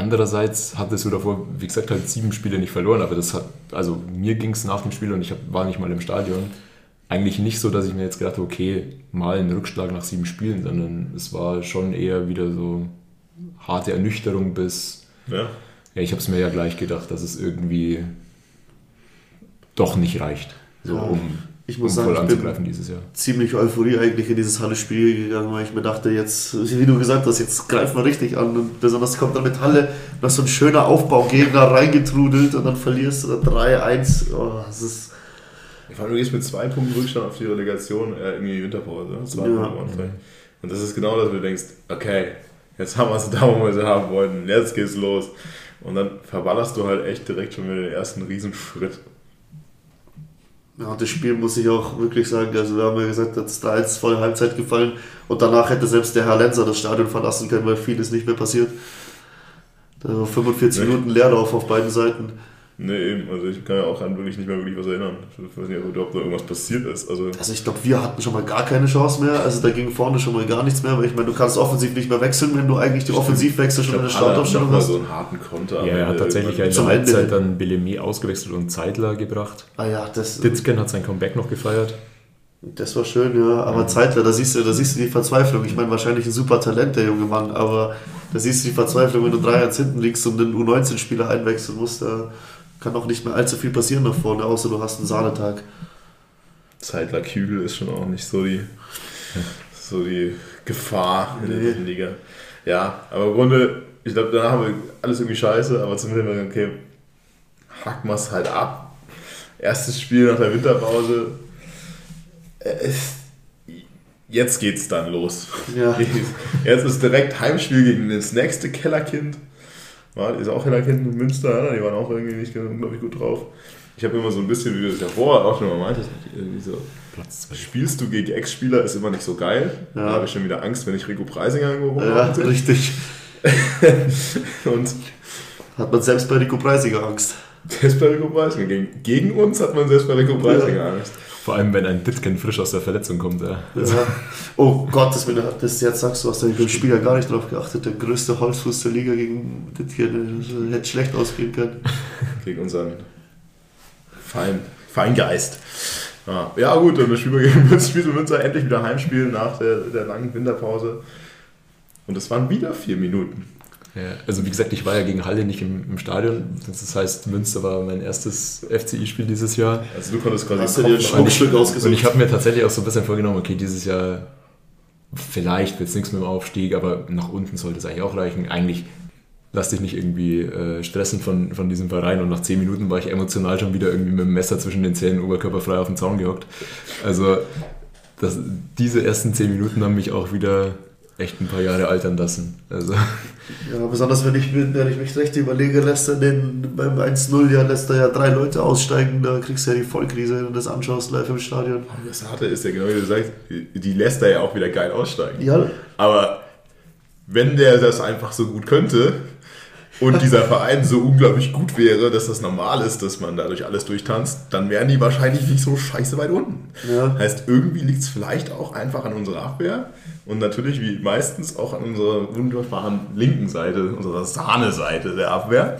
Andererseits hattest du davor, wie gesagt, halt sieben Spiele nicht verloren, aber das hat, also mir ging es nach dem Spiel und ich hab, war nicht mal im Stadion, eigentlich nicht so, dass ich mir jetzt gedacht habe, okay, mal ein Rückschlag nach sieben Spielen, sondern es war schon eher wieder so harte Ernüchterung bis, ja, ja ich habe es mir ja gleich gedacht, dass es irgendwie doch nicht reicht, so ja. um ich muss um sagen, ich bin dieses Jahr. ziemlich Euphorie eigentlich in dieses Halle-Spiel gegangen, weil ich mir dachte, jetzt, wie du gesagt hast, jetzt greift man richtig an. Und besonders kommt dann mit Halle noch so ein schöner Aufbaugegner reingetrudelt und dann verlierst du dann 3-1. Oh, das ist. Ich du gehst mit zwei Punkten Rückstand auf die Relegation äh, in die Winterpause. Ne? Zwei ja. Punkte Und das ist genau das, wo du denkst, okay, jetzt haben wir es da, wo wir sie haben wollten, jetzt geht's los. Und dann verballerst du halt echt direkt schon wieder den ersten Riesenschritt. Ja, das Spiel muss ich auch wirklich sagen, also wir haben ja gesagt, dass da jetzt vor der Halbzeit gefallen und danach hätte selbst der Herr Lenzer das Stadion verlassen können, weil viel ist nicht mehr passiert. Da 45 Minuten Leerlauf auf beiden Seiten. Nee, eben. Also ich kann ja auch an wirklich nicht mehr wirklich was erinnern. Ich weiß nicht, ob da irgendwas passiert ist. Also, also ich glaube, wir hatten schon mal gar keine Chance mehr. Also da ging vorne schon mal gar nichts mehr, weil ich meine, du kannst offensiv nicht mehr wechseln, wenn du eigentlich die Offensivwechsel schon in der Startaufstellung hast. so einen harten Konter. Ja, er hat tatsächlich in der Halbzeit dann Bellemé ausgewechselt und Zeitler gebracht. Ah ja, das... Ditzken hat sein Comeback noch gefeiert. Das war schön, ja. Aber ja. Zeitler, da siehst du, da siehst du die Verzweiflung. Ich meine, wahrscheinlich ein super Talent, der junge Mann, aber da siehst du die Verzweiflung, wenn du 3-1 hinten liegst und den U19-Spieler einwechseln musst. Da kann auch nicht mehr allzu viel passieren nach vorne, außer du hast einen Sahnetag. Zeitler Kügel ist schon auch nicht so die, so die Gefahr in nee. der Liga. Ja, aber im Grunde, ich glaube, danach haben wir alles irgendwie scheiße, aber zumindest, okay, hacken wir es halt ab. Erstes Spiel nach der Winterpause. Jetzt geht's dann los. Ja. Jetzt ist direkt Heimspiel gegen das nächste Kellerkind. War, ist auch Hellerkind in Münster, die waren auch irgendwie nicht unglaublich gut drauf. Ich habe immer so ein bisschen, wie du es ja vorher auch schon mal meintest, so, spielst du gegen Ex-Spieler ist immer nicht so geil. Ja. Da habe ich schon wieder Angst, wenn ich Rico Preisinger irgendwo Ja, richtig. und hat man selbst bei Rico Preisinger Angst. Selbst bei Rico Preisinger. Gegen, gegen uns hat man selbst bei Rico Preisinger ja. Angst. Vor allem, wenn ein Ditken frisch aus der Verletzung kommt. Ja. ja. Oh Gott, das, das jetzt sagst du, hast du beim Spiel ja gar nicht drauf geachtet. Der größte Holzfuß der Liga gegen Ditken das hätte schlecht ausgehen können. Gegen unseren Fein, Feingeist. Ja, ja gut, und das Spiel gegen Münster endlich wieder Heimspielen nach der, der langen Winterpause. Und es waren wieder vier Minuten. Ja, also wie gesagt, ich war ja gegen Halle nicht im, im Stadion. Das heißt, Münster war mein erstes FCI-Spiel dieses Jahr. Also du konntest quasi Hast du dir ein Schmuckstück ausgesucht. Und ich habe mir tatsächlich auch so ein bisschen vorgenommen, okay, dieses Jahr vielleicht wird es nichts mit dem Aufstieg, aber nach unten sollte es eigentlich auch reichen. Eigentlich lass dich nicht irgendwie äh, stressen von, von diesem Verein und nach zehn Minuten war ich emotional schon wieder irgendwie mit dem Messer zwischen den Zähnen oberkörperfrei auf den Zaun gehockt. Also das, diese ersten zehn Minuten haben mich auch wieder echt ein paar Jahre altern lassen. Also. Ja, besonders wenn ich, wenn ich mich recht überlege, lässt er den beim 1-0 ja lässt er ja drei Leute aussteigen, da kriegst du ja die Vollkrise, wenn du das anschaust live im Stadion. Das Harte ist ja genau wie du sagst, die lässt er ja auch wieder geil aussteigen. Ja. Aber wenn der das einfach so gut könnte, und dieser Verein so unglaublich gut wäre, dass das normal ist, dass man dadurch alles durchtanzt, dann wären die wahrscheinlich nicht so scheiße weit unten. Ja. Heißt, irgendwie liegt es vielleicht auch einfach an unserer Abwehr und natürlich wie meistens auch an unserer wunderbaren linken Seite, unserer Sahne-Seite der Abwehr.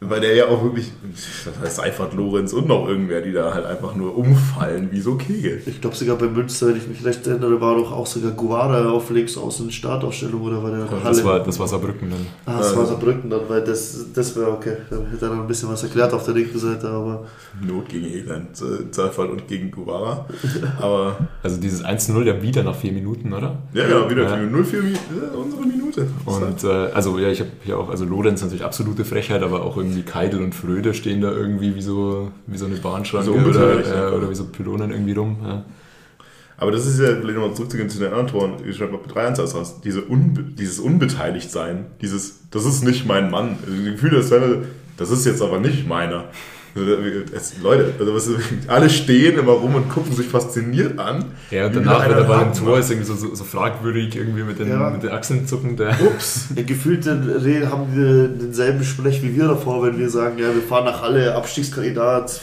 Weil der ja auch wirklich, das heißt Seifert, Lorenz und noch irgendwer, die da halt einfach nur umfallen wie so Kegel. Ich glaube sogar bei Münster, wenn ich mich recht erinnere, war doch auch sogar Guara auf links außen Startaufstellung oder war der in der Das war, das war Saarbrücken dann. Ah, das war Saarbrücken dann, weil das, das wäre okay. Da hätte er noch ein bisschen was erklärt auf der linken Seite, aber Not gegen Elend, äh, Seifert und gegen Guevara. Aber Also dieses 1-0 ja wieder nach vier Minuten, oder? ja, genau, wieder Ja. 0,4 Mi- äh, unsere Minute. Und äh, also ja, ich habe hier auch, also Lorenz natürlich absolute Frechheit, aber auch irgendwie Keidel und Fröde stehen da irgendwie wie so, wie so eine Bahnschranke So oder, äh, oder wie so Pylonen irgendwie rum. Ja. Aber das ist ja, nochmal zurückzugehen zu den anderen Toren, ich schreibe mal 3-1 als raus, diese Unbe dieses Unbeteiligtsein, dieses, das ist nicht mein Mann. Also, das Gefühl, das, wäre, das ist jetzt aber nicht meiner. Es, Leute, also was, alle stehen immer rum und gucken sich fasziniert an. Ja, und danach, wenn Ball im einen Tor ist, irgendwie so, so, so fragwürdig, irgendwie mit den, Ja. mit den Achseln zucken. Der, Ups. ja, gefühlt den- den- haben wir denselben Sprech wie wir davor, wenn wir sagen, ja, wir fahren nach Halle, Abstiegskandidat,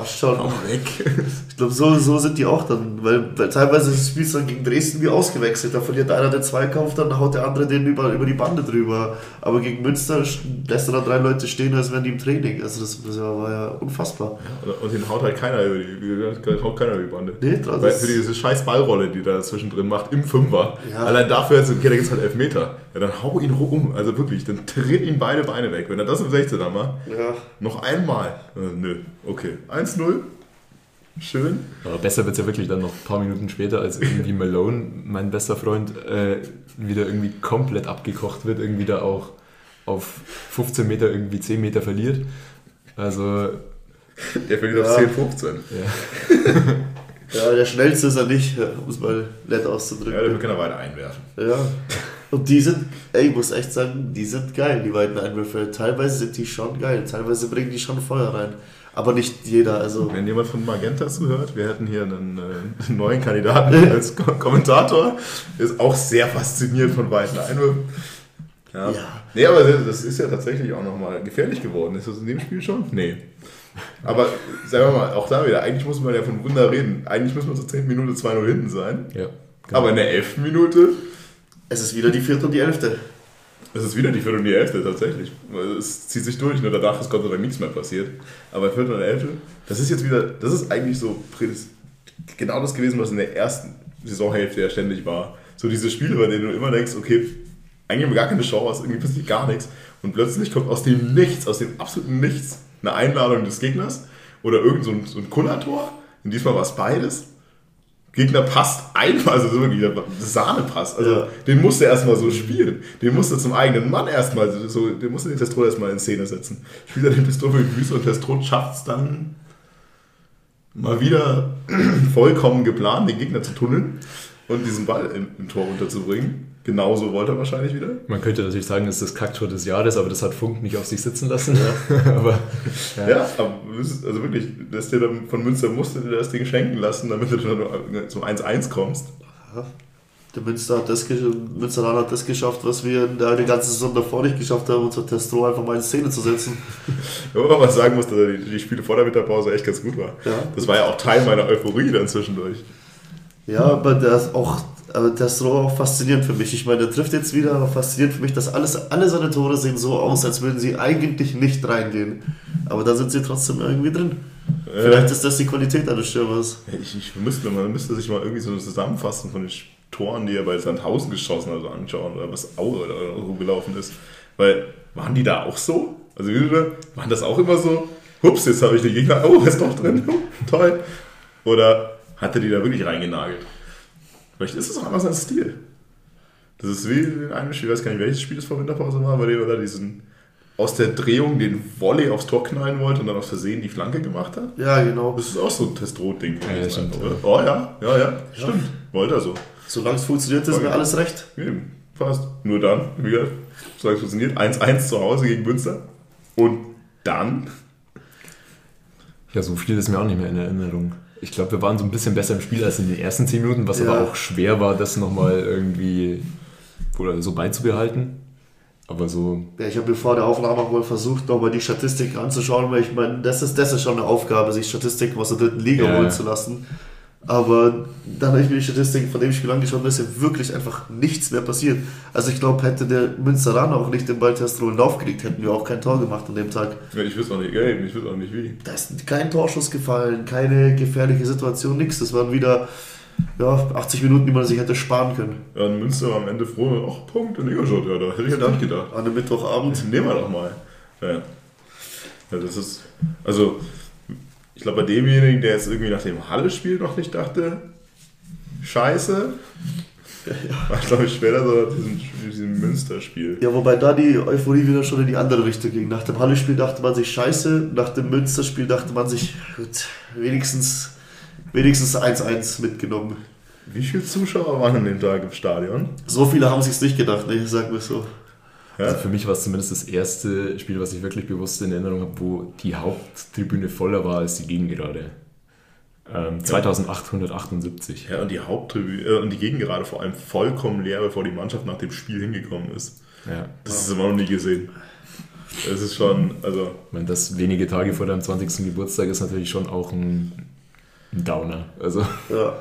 passt schon. Auch weg. Ich glaube, so, so sind die auch dann, weil, weil teilweise spielst du dann gegen Dresden wie ausgewechselt. Da verliert einer den Zweikampf, dann haut der andere den über, über die Bande drüber. Aber gegen Münster lässt er da drei Leute stehen, als wären die im Training. Also das, das war ja unfassbar. Und den haut halt keiner über die, haut keiner über die Bande. Nee, das Weil für diese scheiß Ballrolle, die da zwischendrin macht, im Fünfer. Ja. Allein dafür jetzt, okay, da gibt es halt Elfmeter. Ja, dann hau ihn um. Also wirklich, dann tritt ihn beide Beine weg. Wenn er das im 16er macht, Ja. noch einmal. Äh, nö, okay. 1-0. Schön. aber besser wird es ja wirklich dann noch ein paar Minuten später, als irgendwie Malone, mein bester Freund, äh, wieder irgendwie komplett abgekocht wird, irgendwie da auch auf 15 Meter irgendwie 10 Meter verliert. Also, Der verliert Ja. auf 10, 15. ja. ja, der schnellste ist er nicht, um es mal nett Ja, auszudrücken. dafür kann er weiter einwerfen. Ja. Und die sind, ey, ich muss echt sagen, die sind geil, die beiden Einwürfe. Teilweise sind die schon geil, teilweise bringen die schon Feuer rein. Aber nicht jeder, also. Wenn jemand von Magenta zuhört, wir hätten hier einen, äh, einen neuen Kandidaten als Ko Kommentator. Ist auch sehr fasziniert von weiten Einwürfen. Ja. Ja. Nee, aber das ist ja tatsächlich auch nochmal gefährlich geworden. Ist das in dem Spiel schon? Nee. Aber sagen wir mal, auch da wieder, eigentlich muss man ja von Wunder reden. Eigentlich müssen wir zur 10. Minute 2-0 hinten sein. ja Aber in der 11. Minute Es ist wieder die vierte und die elfte. Ist es wieder die vierte und die 11. tatsächlich. Es zieht sich durch, nur danach ist Gott sei Dank nichts mehr passiert. Aber vierte und 11. Das ist jetzt wieder, das ist eigentlich so genau das gewesen, was in der ersten Saisonhälfte ja ständig war. So diese Spiele, bei denen du immer denkst, okay, eigentlich haben wir gar keine Chance, irgendwie passiert gar nichts. Und plötzlich kommt aus dem Nichts, aus dem absoluten Nichts, eine Einladung des Gegners oder irgend so ein, so ein Kullertor. Und diesmal war es beides. Gegner passt einfach, also so wirklich, der Sahnepass. Also Ja. den musste er erstmal so spielen. Den musste er zum eigenen Mann erstmal, so, den musste den Testro erstmal in Szene setzen. Spielt er den Testro für die Füße und Testro schafft es dann mal wieder vollkommen geplant, den Gegner zu tunneln und diesen Ball im, im Tor unterzubringen. Genauso wollte er wahrscheinlich wieder. Man könnte natürlich sagen, das ist das Kacktor des Jahres, aber das hat Funk nicht auf sich sitzen lassen. aber Ja, aber es ist- also wirklich, dass der dann von Münster musste dir das Ding schenken lassen, damit du dann zum 1-1 kommst. Der Münster hat das, Münsteraner hat das geschafft, was wir in der, die ganze Saison davor nicht geschafft haben, unser Testro einfach mal in Szene zu setzen. Ja, Wobei man sagen muss, dass die, die Spiele vor der Winterpause echt ganz gut war. Ja. Das war ja auch Teil meiner Euphorie dann zwischendurch. Ja, aber der ist auch, aber der ist so auch faszinierend für mich. Ich meine, der trifft jetzt wieder, aber faszinierend für mich, dass alles, alle seine Tore sehen so aus, als würden sie eigentlich nicht reingehen. Aber da sind sie trotzdem irgendwie drin. Vielleicht ist das die Qualität eines Stürmers. Ich, ich müsste, man müsste sich mal irgendwie so eine Zusammenfassung von den Toren, die er bei Sandhausen geschossen hat, anschauen oder was Aue oder so gelaufen ist. Weil, waren die da auch so? Also, waren das auch immer so? Hups, jetzt habe ich den Gegner, oh, ist doch drin, toll. Oder hat er die da wirklich reingenagelt? Vielleicht ist es auch einfach sein Stil. Das ist wie in einem Spiel, ich weiß gar nicht, welches Spiel es vor Winterpause war, bei dem er da diesen aus der Drehung den Volley aufs Tor knallen wollte und dann aus Versehen die Flanke gemacht hat. Ja, genau. Das ist auch so ein Testrot-Ding. Ja, stimmt, oder? Oh ja, ja, ja, stimmt. Wollte er so. Solange es funktioniert, ist mir alles recht. Eben, fast. Nur dann, wie gesagt, solange es funktioniert, 1-1 zu Hause gegen Münster. Und dann, ja, so viel ist mir auch nicht mehr in Erinnerung. Ich glaube, wir waren so ein bisschen besser im Spiel als in den ersten 10 Minuten, was Ja. aber auch schwer war, das nochmal irgendwie oder so beizubehalten. Aber so. Ja, ich habe mir vor der Aufnahme auch mal versucht, nochmal die Statistik anzuschauen, weil ich meine, das ist, das ist schon eine Aufgabe, sich Statistiken aus der dritten Liga Ja. holen zu lassen. Aber dann habe ich mir die Statistiken von dem Spiel angeschaut da ist ja wirklich einfach nichts mehr passiert. Also ich glaube, hätte der Münsteraner auch nicht den Balltest Rollen aufgelegt, hätten wir auch kein Tor gemacht an dem Tag. Ja, ich wüsste auch nicht, eben, ich wüsste auch nicht wie. Da ist kein Torschuss gefallen, keine gefährliche Situation, nichts. Das waren wieder ja, 80 Minuten, die man sich hätte sparen können. Ja, und Münster war am Ende froh, ach, Punkt in Ingolstadt, ja, da hätte ich jetzt nicht gedacht. An einem Mittwochabend. Nehmen wir doch mal. Ja. ja, das ist, also, ich glaube, bei demjenigen, der jetzt irgendwie nach dem Halle-Spiel noch nicht dachte, scheiße, war, glaube ich, später so nach diesem, diesem Münster-Spiel. Ja, wobei da die Euphorie wieder schon in die andere Richtung ging. Nach dem Halle-Spiel dachte man sich scheiße, nach dem Münster-Spiel dachte man sich, gut, wenigstens wenigstens 1-1 mitgenommen. Wie viele Zuschauer waren an dem Tag im Stadion? So viele haben sich's nicht gedacht, ne, sagen wir so. Ja? Also für mich war es zumindest das erste Spiel, was ich wirklich bewusst in Erinnerung habe, wo die Haupttribüne voller war als die Gegengerade. Ähm, 2878. Ja, und die Haupttribüne äh, und die Gegengerade vor allem vollkommen leer, bevor die Mannschaft nach dem Spiel hingekommen ist. Ja. Das ist immer noch nie gesehen. Es ist schon, also, Ich meine, das wenige Tage vor deinem 20. Geburtstag ist natürlich schon auch ein, ein Downer. Also, Ja.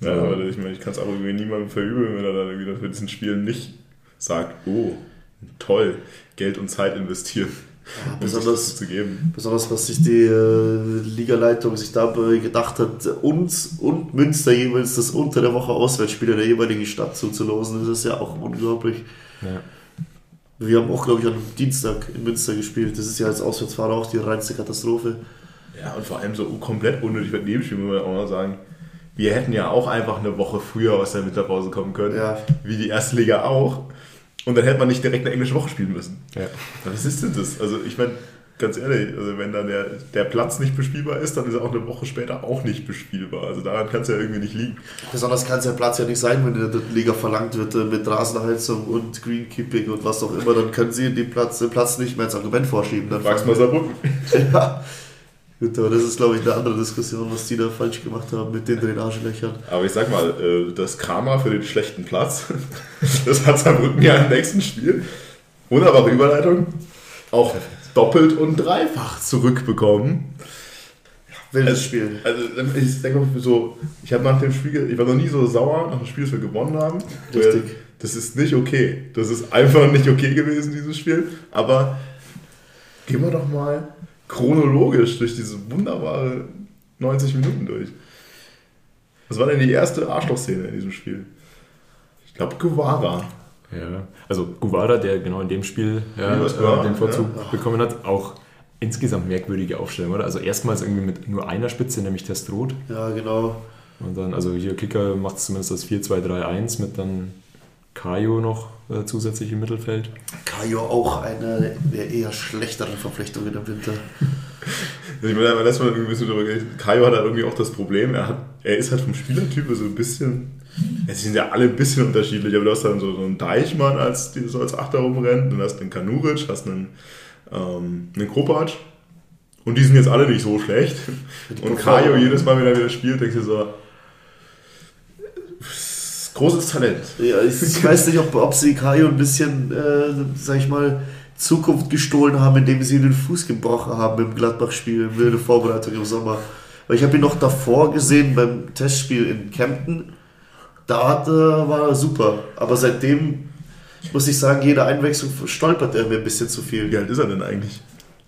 ja, aber ich meine, ich kann es auch irgendwie niemandem verübeln, wenn er dann wieder für diesen Spiel nicht sagt, oh, toll, Geld und Zeit investieren. sich besonders- zu geben. Besonders was sich die äh, Ligaleitung sich dabei gedacht hat, uns und Münster jeweils das unter der Woche Auswärtsspiele der jeweiligen Stadt zuzulosen, das ist ja auch unglaublich. ja. Wir haben auch, glaube ich, am Dienstag in Münster gespielt. Das ist ja als Auswärtsfahrer auch die reinste Katastrophe. Ja, und vor allem so komplett unnötig bei dem Spiel, muss man auch mal sagen. Wir hätten ja auch einfach eine Woche früher aus der Winterpause kommen können, Ja. wie die erste Liga auch. Und dann hätte man nicht direkt eine englische Woche spielen müssen. Ja. Was ist denn das? Also ich meine, ganz ehrlich, also wenn dann der, der Platz nicht bespielbar ist, dann ist er auch eine Woche später auch nicht bespielbar. Also daran kann es ja irgendwie nicht liegen. Besonders kann es ja Platz ja nicht sein, wenn in der dritten Liga verlangt wird äh, mit Rasenheizung und Greenkeeping und was auch immer, dann können sie den Platz, den Platz nicht mehr als Argument vorschieben. Dann Fragst mal Saarbrücken. Ja. Gut, aber das ist, glaube ich, eine andere Diskussion, was die da falsch gemacht haben mit den Drainagelöchern. Aber ich sag mal, äh, das Karma für den schlechten Platz, das hat Saarbrücken ja im nächsten Spiel. Wunderbare Überleitung. Auch doppelt und dreifach zurückbekommen. Wildes Spiel. Also ich denke mal so, ich habe nach dem Spiel, ich war noch nie so sauer nach dem Spiel, das wir gewonnen haben. Richtig. Das ist nicht okay. Das ist einfach nicht okay gewesen, dieses Spiel. Aber gehen wir doch mal chronologisch durch diese wunderbare 90 Minuten durch. Was war denn die erste Arschlochszene in diesem Spiel? Ich glaube Guevara. Ja, also Guevara, der genau in dem Spiel ja, äh, den Vorzug ja. bekommen hat, auch insgesamt merkwürdige Aufstellung, oder? Also erstmals irgendwie mit nur einer Spitze, nämlich Testrot. Ja, genau. Und dann, also hier Kicker macht es zumindest das 4-2-3-1 mit dann Kajo noch äh, zusätzlich im Mittelfeld. Kajo auch eine der eher schlechteren Verflechtungen im Winter. Ich meine, aber man irgendwie ein bisschen drüber reden. Kajo hat halt irgendwie auch das Problem, er, hat, er ist halt vom Spielertyp so ein bisschen, es sind ja alle ein bisschen unterschiedlich, aber du hast dann so, so einen Deichmann, als, die so als Achter rumrennt, dann hast du einen Kanuric, hast einen, ähm, einen Kopac und die sind jetzt alle nicht so schlecht. Und Kajo jedes Mal, wenn er wieder spielt, denkst du so, großes Talent. Ja, ich weiß nicht, ob, ob sie Kajo ein bisschen, äh, sag ich mal, Zukunft gestohlen haben, indem sie den Fuß gebrochen haben im Gladbach-Spiel, in der Vorbereitung im Sommer. Weil ich habe ihn noch davor gesehen beim Testspiel in Kempten. Da hat, äh, war er super. Aber seitdem muss ich sagen, jede Einwechslung stolpert er mir ein bisschen zu viel. Wie alt ist er denn eigentlich?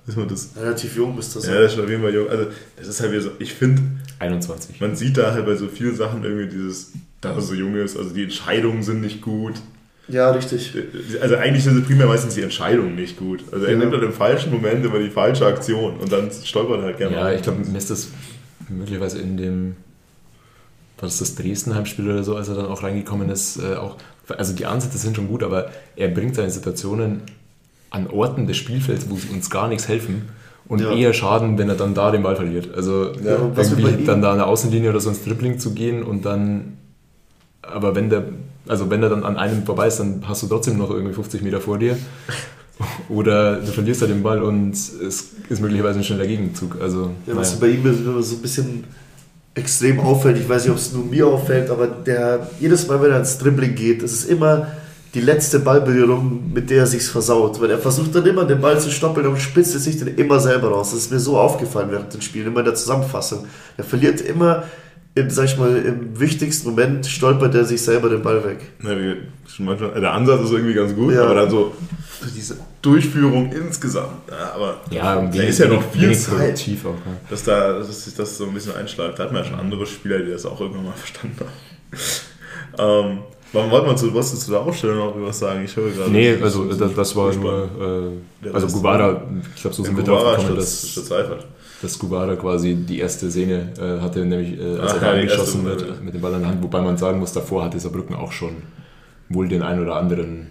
Ist man das? Relativ jung ist das. Ja, das ist schon auf jeden Fall jung. Also, das ist halt wieder so, ich finde, 21. man sieht da halt bei so vielen Sachen irgendwie dieses, dass er so jung ist, also die Entscheidungen sind nicht gut. ja, richtig. Also eigentlich sind sie primär meistens die Entscheidungen nicht gut. Also er Ja. nimmt halt im falschen Moment immer die falsche Aktion und dann stolpert er halt gerne. Ja, ich glaube, mir ist das möglicherweise in dem, war das das Dresden-Heimspiel oder so, als er dann auch reingekommen ist, äh, auch, also die Ansätze sind schon gut, aber er bringt seine Situationen an Orten des Spielfelds, wo sie uns gar nichts helfen und Ja. eher schaden, wenn er dann da den Ball verliert. Also Ja, irgendwie dann da an der Außenlinie oder so ins Dribbling zu gehen und dann, aber wenn der, also wenn er dann an einem vorbei ist, dann hast du trotzdem noch irgendwie 50 Meter vor dir. Oder du verlierst halt den Ball und es ist möglicherweise ein schneller Gegenzug. Also, Ja, was naja. bei ihm immer so ein bisschen extrem auffällt, ich weiß nicht, ob es nur mir auffällt, aber der jedes Mal, wenn er ins Dribbling geht, ist immer die letzte Ballberührung, mit der er sich versaut. Weil er versucht dann immer, den Ball zu stoppeln und spitzt es sich dann immer selber raus. Das ist mir so aufgefallen während dem Spiel, immer in der Zusammenfassung. Er verliert immer, im, sag ich mal, im wichtigsten Moment stolpert er sich selber den Ball weg. Ja, manchmal, der Ansatz ist irgendwie ganz gut, Ja. aber dann so diese Durchführung insgesamt. Ja, aber Ja, da ist ja noch viel Zeit, auch. Ja. dass, da, dass sich das so ein bisschen einschleift. Da hat man ja schon andere Spieler, die das auch irgendwann mal verstanden haben. ähm, warum wollte man zu, was zu der Aufstellung noch was sagen? Ich höre gerade. Nee, das also ist das, das war furchtbar. nur, äh, also Guevara, ich glaube, so sind wir drauf gekommen, dass, statt Seifert. Dass Guevara quasi die erste Szene äh, hatte, nämlich äh, als Ach er da ja, angeschossen wird ja. mit dem Ball in der Hand, wobei man sagen muss, davor hatte Saarbrücken auch schon wohl den ein oder anderen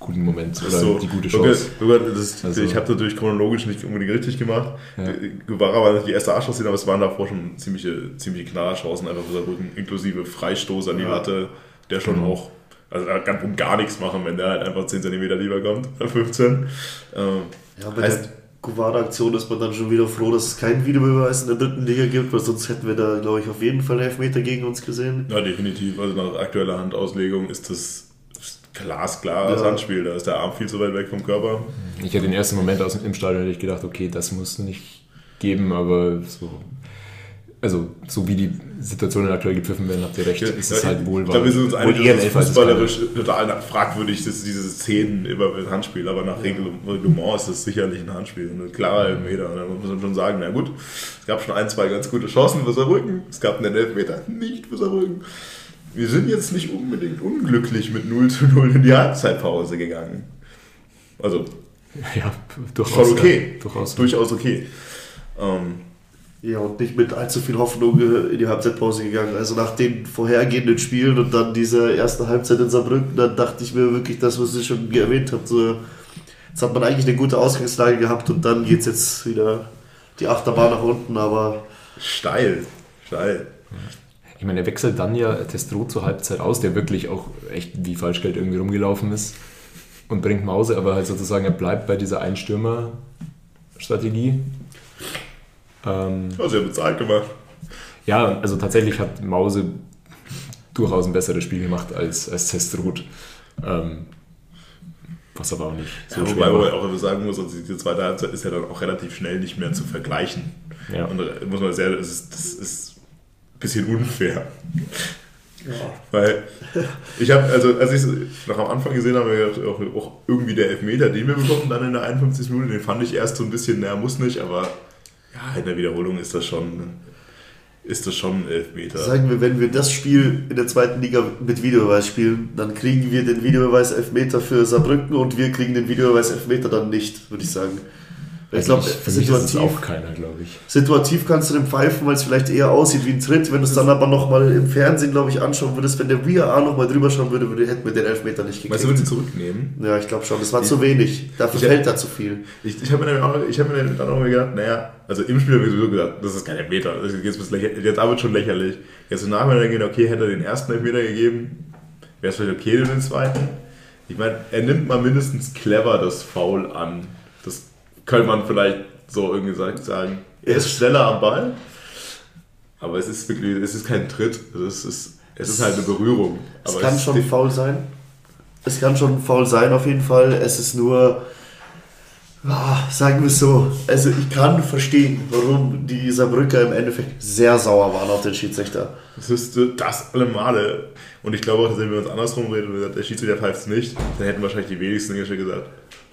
guten Moment oder so, die gute okay, Chance. sogar das, Also- ich habe natürlich chronologisch nicht unbedingt richtig gemacht. Ja. Guevara war nicht die erste Arschlochszene, aber es waren davor schon ziemliche, ziemliche Knallerchancen, einfach für Saarbrücken, inklusive Freistoß an die Latte, der schon Mhm. auch, also er kann wohl gar nichts machen, wenn der halt einfach 10 cm lieber kommt, als 15. Ähm, Ja, mit heißt, der Kuvada-Aktion ist man dann schon wieder froh, dass es keinen Videobeweis in der dritten Liga gibt, weil sonst hätten wir da, glaube ich, auf jeden Fall Elfmeter gegen uns gesehen. ja, definitiv, also nach aktueller Handauslegung ist das glasklar als Ja. Handspiel, da ist der Arm viel zu weit weg vom Körper. Ich hatte den ersten Moment aus, im Stadion hätte ich gedacht, okay, das muss nicht geben, aber so, also so wie die Situationen aktuell gepfiffen werden, habt ihr recht, ist es halt wohl, glaube, wir sind uns einig, ein dass es es fußballerisch total fragwürdig ist, diese Szenen über das Handspiel, aber nach Reglement ist das sicherlich ein Handspiel, ein klarer Elfmeter. Und da muss man schon sagen, na gut, es gab schon ein, zwei ganz gute Chancen für Saarbrücken, es gab einen Elfmeter nicht für Saarbrücken. Wir sind jetzt nicht unbedingt unglücklich mit 0 zu 0 in die Halbzeitpause gegangen. Also, Ja, durchaus. schon okay. Ja, durchaus. Durchaus okay. Ähm, Ja, und nicht mit allzu viel Hoffnung äh, in die Halbzeitpause gegangen. Also nach den vorhergehenden Spielen und dann dieser ersten Halbzeit in Saarbrücken, dann dachte ich mir wirklich das, was ihr schon erwähnt habt. So, jetzt hat man eigentlich eine gute Ausgangslage gehabt und dann geht es jetzt wieder die Achterbahn nach unten, aber steil. Steil. Ich meine, er wechselt dann ja Testro zur Halbzeit aus, der wirklich auch echt wie Falschgeld irgendwie rumgelaufen ist und bringt Mause, aber halt sozusagen, er bleibt bei dieser Einstürmer-Strategie. Ähm, Ja, sie haben bezahlt gemacht. ja, also tatsächlich hat Mause durchaus ein besseres Spiel gemacht als, als Testrot. Ähm, was aber auch nicht so Ja, schwer wobei man auch sagen muss, also die zweite Halbzeit ist ja dann auch relativ schnell nicht mehr zu vergleichen. Ja. Und da muss man sehr, das ist, das ist ein bisschen unfair. Weil ich habe, also als ich es noch am Anfang gesehen habe, gedacht, auch, auch irgendwie der Elfmeter, den wir bekommen, dann in der 51 Minute, den fand ich erst so ein bisschen, naja, muss nicht, aber ja, in der Wiederholung ist das schon, ist das schon ein Elfmeter. sagen wir, wenn wir das Spiel in der zweiten Liga mit Videobeweis spielen, dann kriegen wir den Videobeweis Elfmeter für Saarbrücken und wir kriegen den Videobeweis Elfmeter dann nicht, würde ich sagen. Ich Also glaube, ich- für mich ist es situativ, auch keiner, glaube ich. situativ kannst du den pfeifen, weil es vielleicht eher aussieht wie ein Tritt. Wenn du es dann aber nochmal im Fernsehen, glaube ich, anschauen würdest, wenn der VAR nochmal drüber schauen würde, würde hätten wir den Elfmeter nicht gekriegt. Weißt du, wenn sie zurücknehmen? ja, ich glaube schon. Das war zu wenig. Dafür Ich- fällt da zu viel. Ich, ich habe mir, dann auch- ich hab mir dann auch mal gedacht, naja, also im Spiel habe ich sowieso gedacht, das ist kein Elfmeter. Das ist jetzt, jetzt aber schon lächerlich. Jetzt im Nachhinein gehen, okay, hätte er den ersten Elfmeter gegeben, wäre es vielleicht okay, den zweiten. Ich meine, er nimmt mal mindestens clever das Foul an. Das könnte man vielleicht so irgendwie sagen. Er ist schneller am Ball, aber es ist wirklich, es ist kein Tritt. Es ist, es ist halt eine Berührung. Es kann ist schon faul sein. Es kann schon faul sein, auf jeden Fall. Es ist nur, ah, sagen wir es so, also ich kann verstehen, warum die Saarbrücker im Endeffekt sehr sauer waren auf den Schiedsrichter. Das ist das alle Male. Und ich glaube auch, dass wenn wir uns andersrum reden und gesagt, der Schiedsrichter pfeift es nicht, dann hätten wahrscheinlich die wenigsten schon gesagt,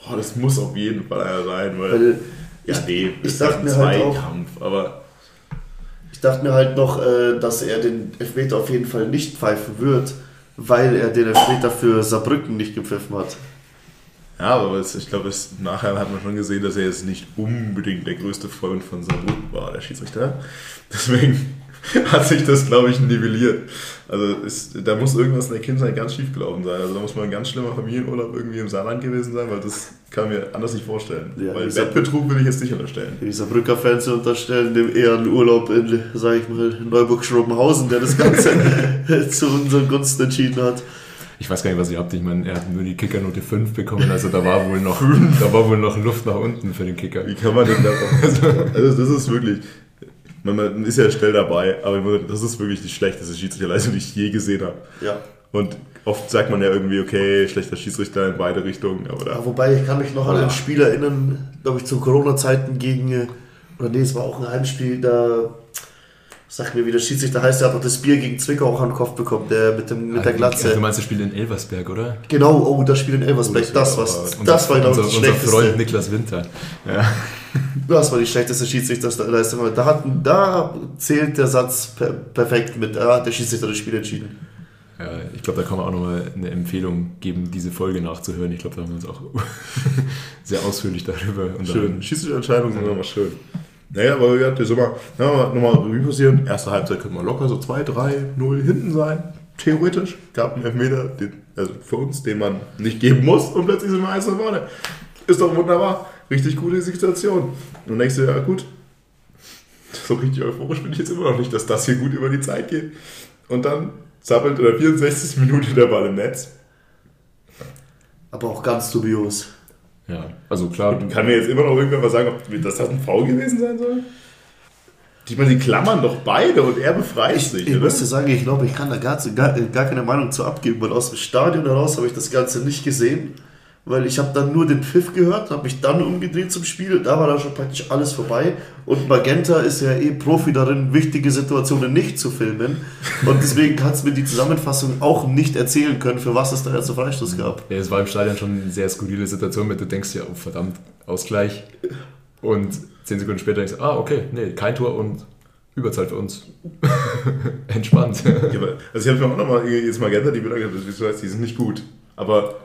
oh, das muss auf jeden Fall einer sein, weil, Weil ja, ich- nee, ich ist dachte ein mir halt auch- Zweikampf, aber ich dachte mir halt noch, äh, dass er den Elfmeter auf jeden Fall nicht pfeifen wird, weil er den Elfmeter für Saarbrücken nicht gepfiffen hat. ja, aber es, ich glaube, nachher hat man schon gesehen, dass er jetzt nicht unbedingt der größte Freund von Saarbrücken war, der Schiedsrichter. Deswegen hat sich das, glaube ich, nivelliert. Also es, da muss irgendwas in der Kindheit ganz schief gelaufen sein. Also da muss man ein ganz schlimmer Familienurlaub irgendwie im Saarland gewesen sein, weil das kann ich mir anders nicht vorstellen. Ja, weil Wettbetrug will ich jetzt nicht unterstellen. Die Saarbrücker Fans unterstellen dem eher einen Urlaub in, sag ich mal, Neuburg-Schrobenhausen, der das Ganze zu unseren Gunsten entschieden hat. Ich weiß gar nicht, was ihr habt. Ich meine, er hat nur die Kickernote 5 bekommen, also da war wohl noch, da war wohl noch Luft nach unten für den Kicker. Wie kann man denn da Also das ist wirklich. Man, ist ja schnell dabei, aber das ist wirklich die schlechteste Schiedsrichterleistung, die ich je gesehen habe. Ja. Und oft sagt man ja irgendwie, okay, schlechter Schiedsrichter in beide Richtungen, aber da. Ja, wobei, ich kann mich noch an ein Spiel erinnern, glaube ich, zu Corona-Zeiten gegen, äh, oder nee, es war auch ein Heimspiel, da, sag mir, wie der Schiedsrichter heißt, der hat doch das Bier gegen Zwickau auch an den Kopf bekommen, der mit, dem, mit der Glatze. Ja, du meinst das Spiel in Elversberg, oder? Genau, oh, das Spiel in Elversberg, Oh, das, das was, war- das war, glaube ich, unser, das unser schlechteste. Freund Niklas Winter. Ja. Das war die schlechteste Schiedsrichterleistung. Da, hatten, da zählt der Satz per, perfekt mit, da hat der Schiedsrichter das Spiel entschieden. Ja, ich glaube, da kann man auch nochmal eine Empfehlung geben, diese Folge nachzuhören. Ich glaube, da haben wir uns auch sehr ausführlich darüber Schön. Schiedsrichterentscheidungen sind immer schön. Naja, aber wir hatten Sommer, na, nochmal Revue passieren. Erste Halbzeit könnte man locker so 2, 3, 0 hinten sein. Theoretisch. Gab einen Elfmeter, den, also für uns, den man nicht geben muss und plötzlich sind wir eins nach vorne. Ist doch wunderbar. Richtig gute Situation. Und denkst du, ja gut, so richtig euphorisch bin ich jetzt immer noch nicht, dass das hier gut über die Zeit geht. Und dann zappelt in der 64. Minute der Ball im Netz. Aber auch ganz dubios. Ja, also klar. Kann mir jetzt immer noch irgendwer was sagen, ob das ein Foul gewesen sein soll? Ich meine, die klammern doch beide und er befreit sich, Ich oder? müsste sagen, ich glaube, ich kann da gar, gar, gar keine Meinung zu abgeben, weil aus dem Stadion heraus habe ich das Ganze nicht gesehen, weil ich habe dann nur den Pfiff gehört, habe mich dann umgedreht zum Spiel, da war dann schon praktisch alles vorbei und Magenta ist ja eh Profi darin, wichtige Situationen nicht zu filmen und deswegen hat es mir die Zusammenfassung auch nicht erzählen können, für was es da jetzt so Freistoß gab. Ja, es war im Stadion schon eine sehr skurrile Situation, mit du denkst ja, oh verdammt, Ausgleich. Und zehn Sekunden später denkst du, ah, okay, nee, kein Tor und Überzeit für uns. Entspannt. Also ich habe mir auch nochmal jetzt Magenta, die Bilder gehabt, wie du weißt, die sind nicht gut. Aber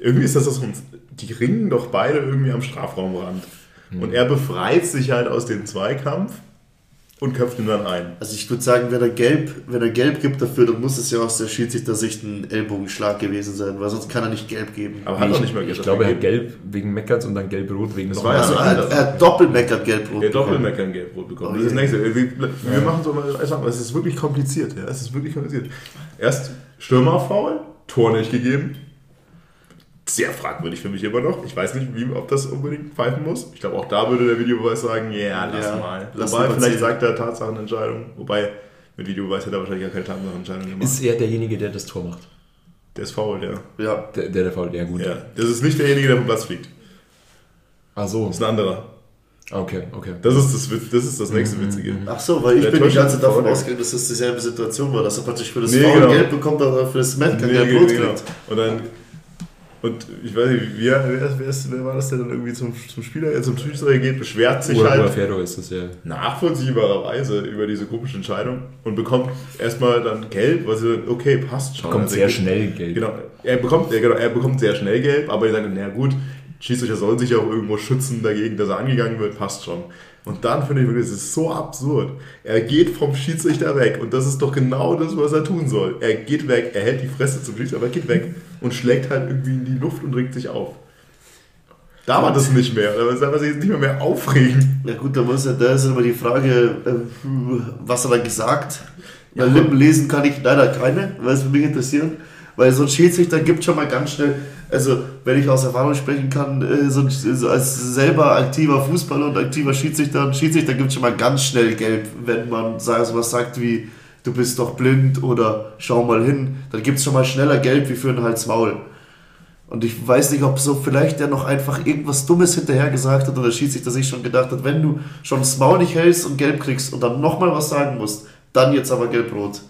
irgendwie ist das so, ein- die ringen doch beide irgendwie am Strafraumrand. Und er befreit sich halt aus dem Zweikampf und köpft ihn dann ein. Also ich würde sagen, wenn er gelb, wenn er gelb gibt dafür, dann muss es ja aus der Schiedsrichtersicht ein Ellbogenschlag gewesen sein, weil sonst kann er nicht gelb geben. Aber hat ich, er nicht mal ich glaube, er hat gelb wegen Meckerts und dann gelb-rot wegen des ja Also so er, er hat doppelmeckert gelb-rot. Bekommen. Doppelmeckern gelb-rot bekommen. Oh das ist das nächste. Wir, wir machen so mal es ist wirklich kompliziert. Ja? Es ist wirklich kompliziert. Erst Stürmerfoul, Tor nicht gegeben. Sehr fragwürdig für mich immer noch. Ich weiß nicht, wie, ob das unbedingt pfeifen muss. Ich glaube, auch da würde der Videobeweis sagen, ja, lass Ja, mal. lass Wobei, mal vielleicht zählen. sagt er Tatsachenentscheidung. Wobei, mit Videobeweis hätte er wahrscheinlich gar keine Tatsachenentscheidung gemacht. Ist er derjenige, der das Tor macht? der ist faul, ja. Ja, Der, der, der Foul, ja gut. ja. Das ist nicht derjenige, der vom Platz fliegt. Ach so. Das ist ein anderer. Okay, okay. Das ist das, das, ist das nächste Witzige. Ach so, weil ich Der bin die ganze Zeit davon ausgegangen, dass das dieselbe Situation war, dass er praktisch für das Nee, Foul genau. gelb bekommt, aber für das Met kein Nee, gelb rot genau. kriegt. Und dann. Und ich weiß nicht, wer, wer, wer, ist, wer war das, der dann irgendwie zum, zum Spieler, äh, zum Schiedsrichter geht, beschwert sich Ura, halt ist das ja. nachvollziehbarerweise über diese komische Entscheidung und bekommt erstmal dann gelb, was sie okay, passt schon. Kommt Also sehr er- schnell gelb. Genau, er bekommt, ja, genau, er bekommt sehr schnell gelb, aber ich sage, na gut, Schiedsrichter sollen sich ja auch irgendwo schützen dagegen, dass er angegangen wird, passt schon. Und dann finde ich wirklich, es ist so absurd. Er geht vom Schiedsrichter weg und das ist doch genau das, was er tun soll. Er geht weg, er hält die Fresse zum Schiedsrichter, aber er geht weg und schlägt halt irgendwie in die Luft und regt sich auf. Da war das nicht mehr, da man sich jetzt nicht mehr, mehr aufregen. Ja gut, da, muss ja, da ist immer die Frage, äh, was hat er gesagt? Weil Lippen lesen kann ich leider keine, weil es mich interessieren. Weil so ein Schiedsrichter gibt schon mal ganz schnell, also wenn ich aus Erfahrung sprechen kann, äh, so, ein, so als selber aktiver Fußballer und aktiver Schiedsrichter, ein Schiedsrichter gibt schon mal ganz schnell gelb, wenn man so was sagt wie, du bist doch blind oder schau mal hin, dann gibt es schon mal schneller gelb wie für einen Hals-Maul. Und ich weiß nicht, ob so vielleicht der noch einfach irgendwas Dummes hinterher gesagt hat oder der Schiedsrichter sich schon gedacht hat, wenn du schon das Maul nicht hältst und gelb kriegst und dann nochmal was sagen musst, dann jetzt aber gelb-rot.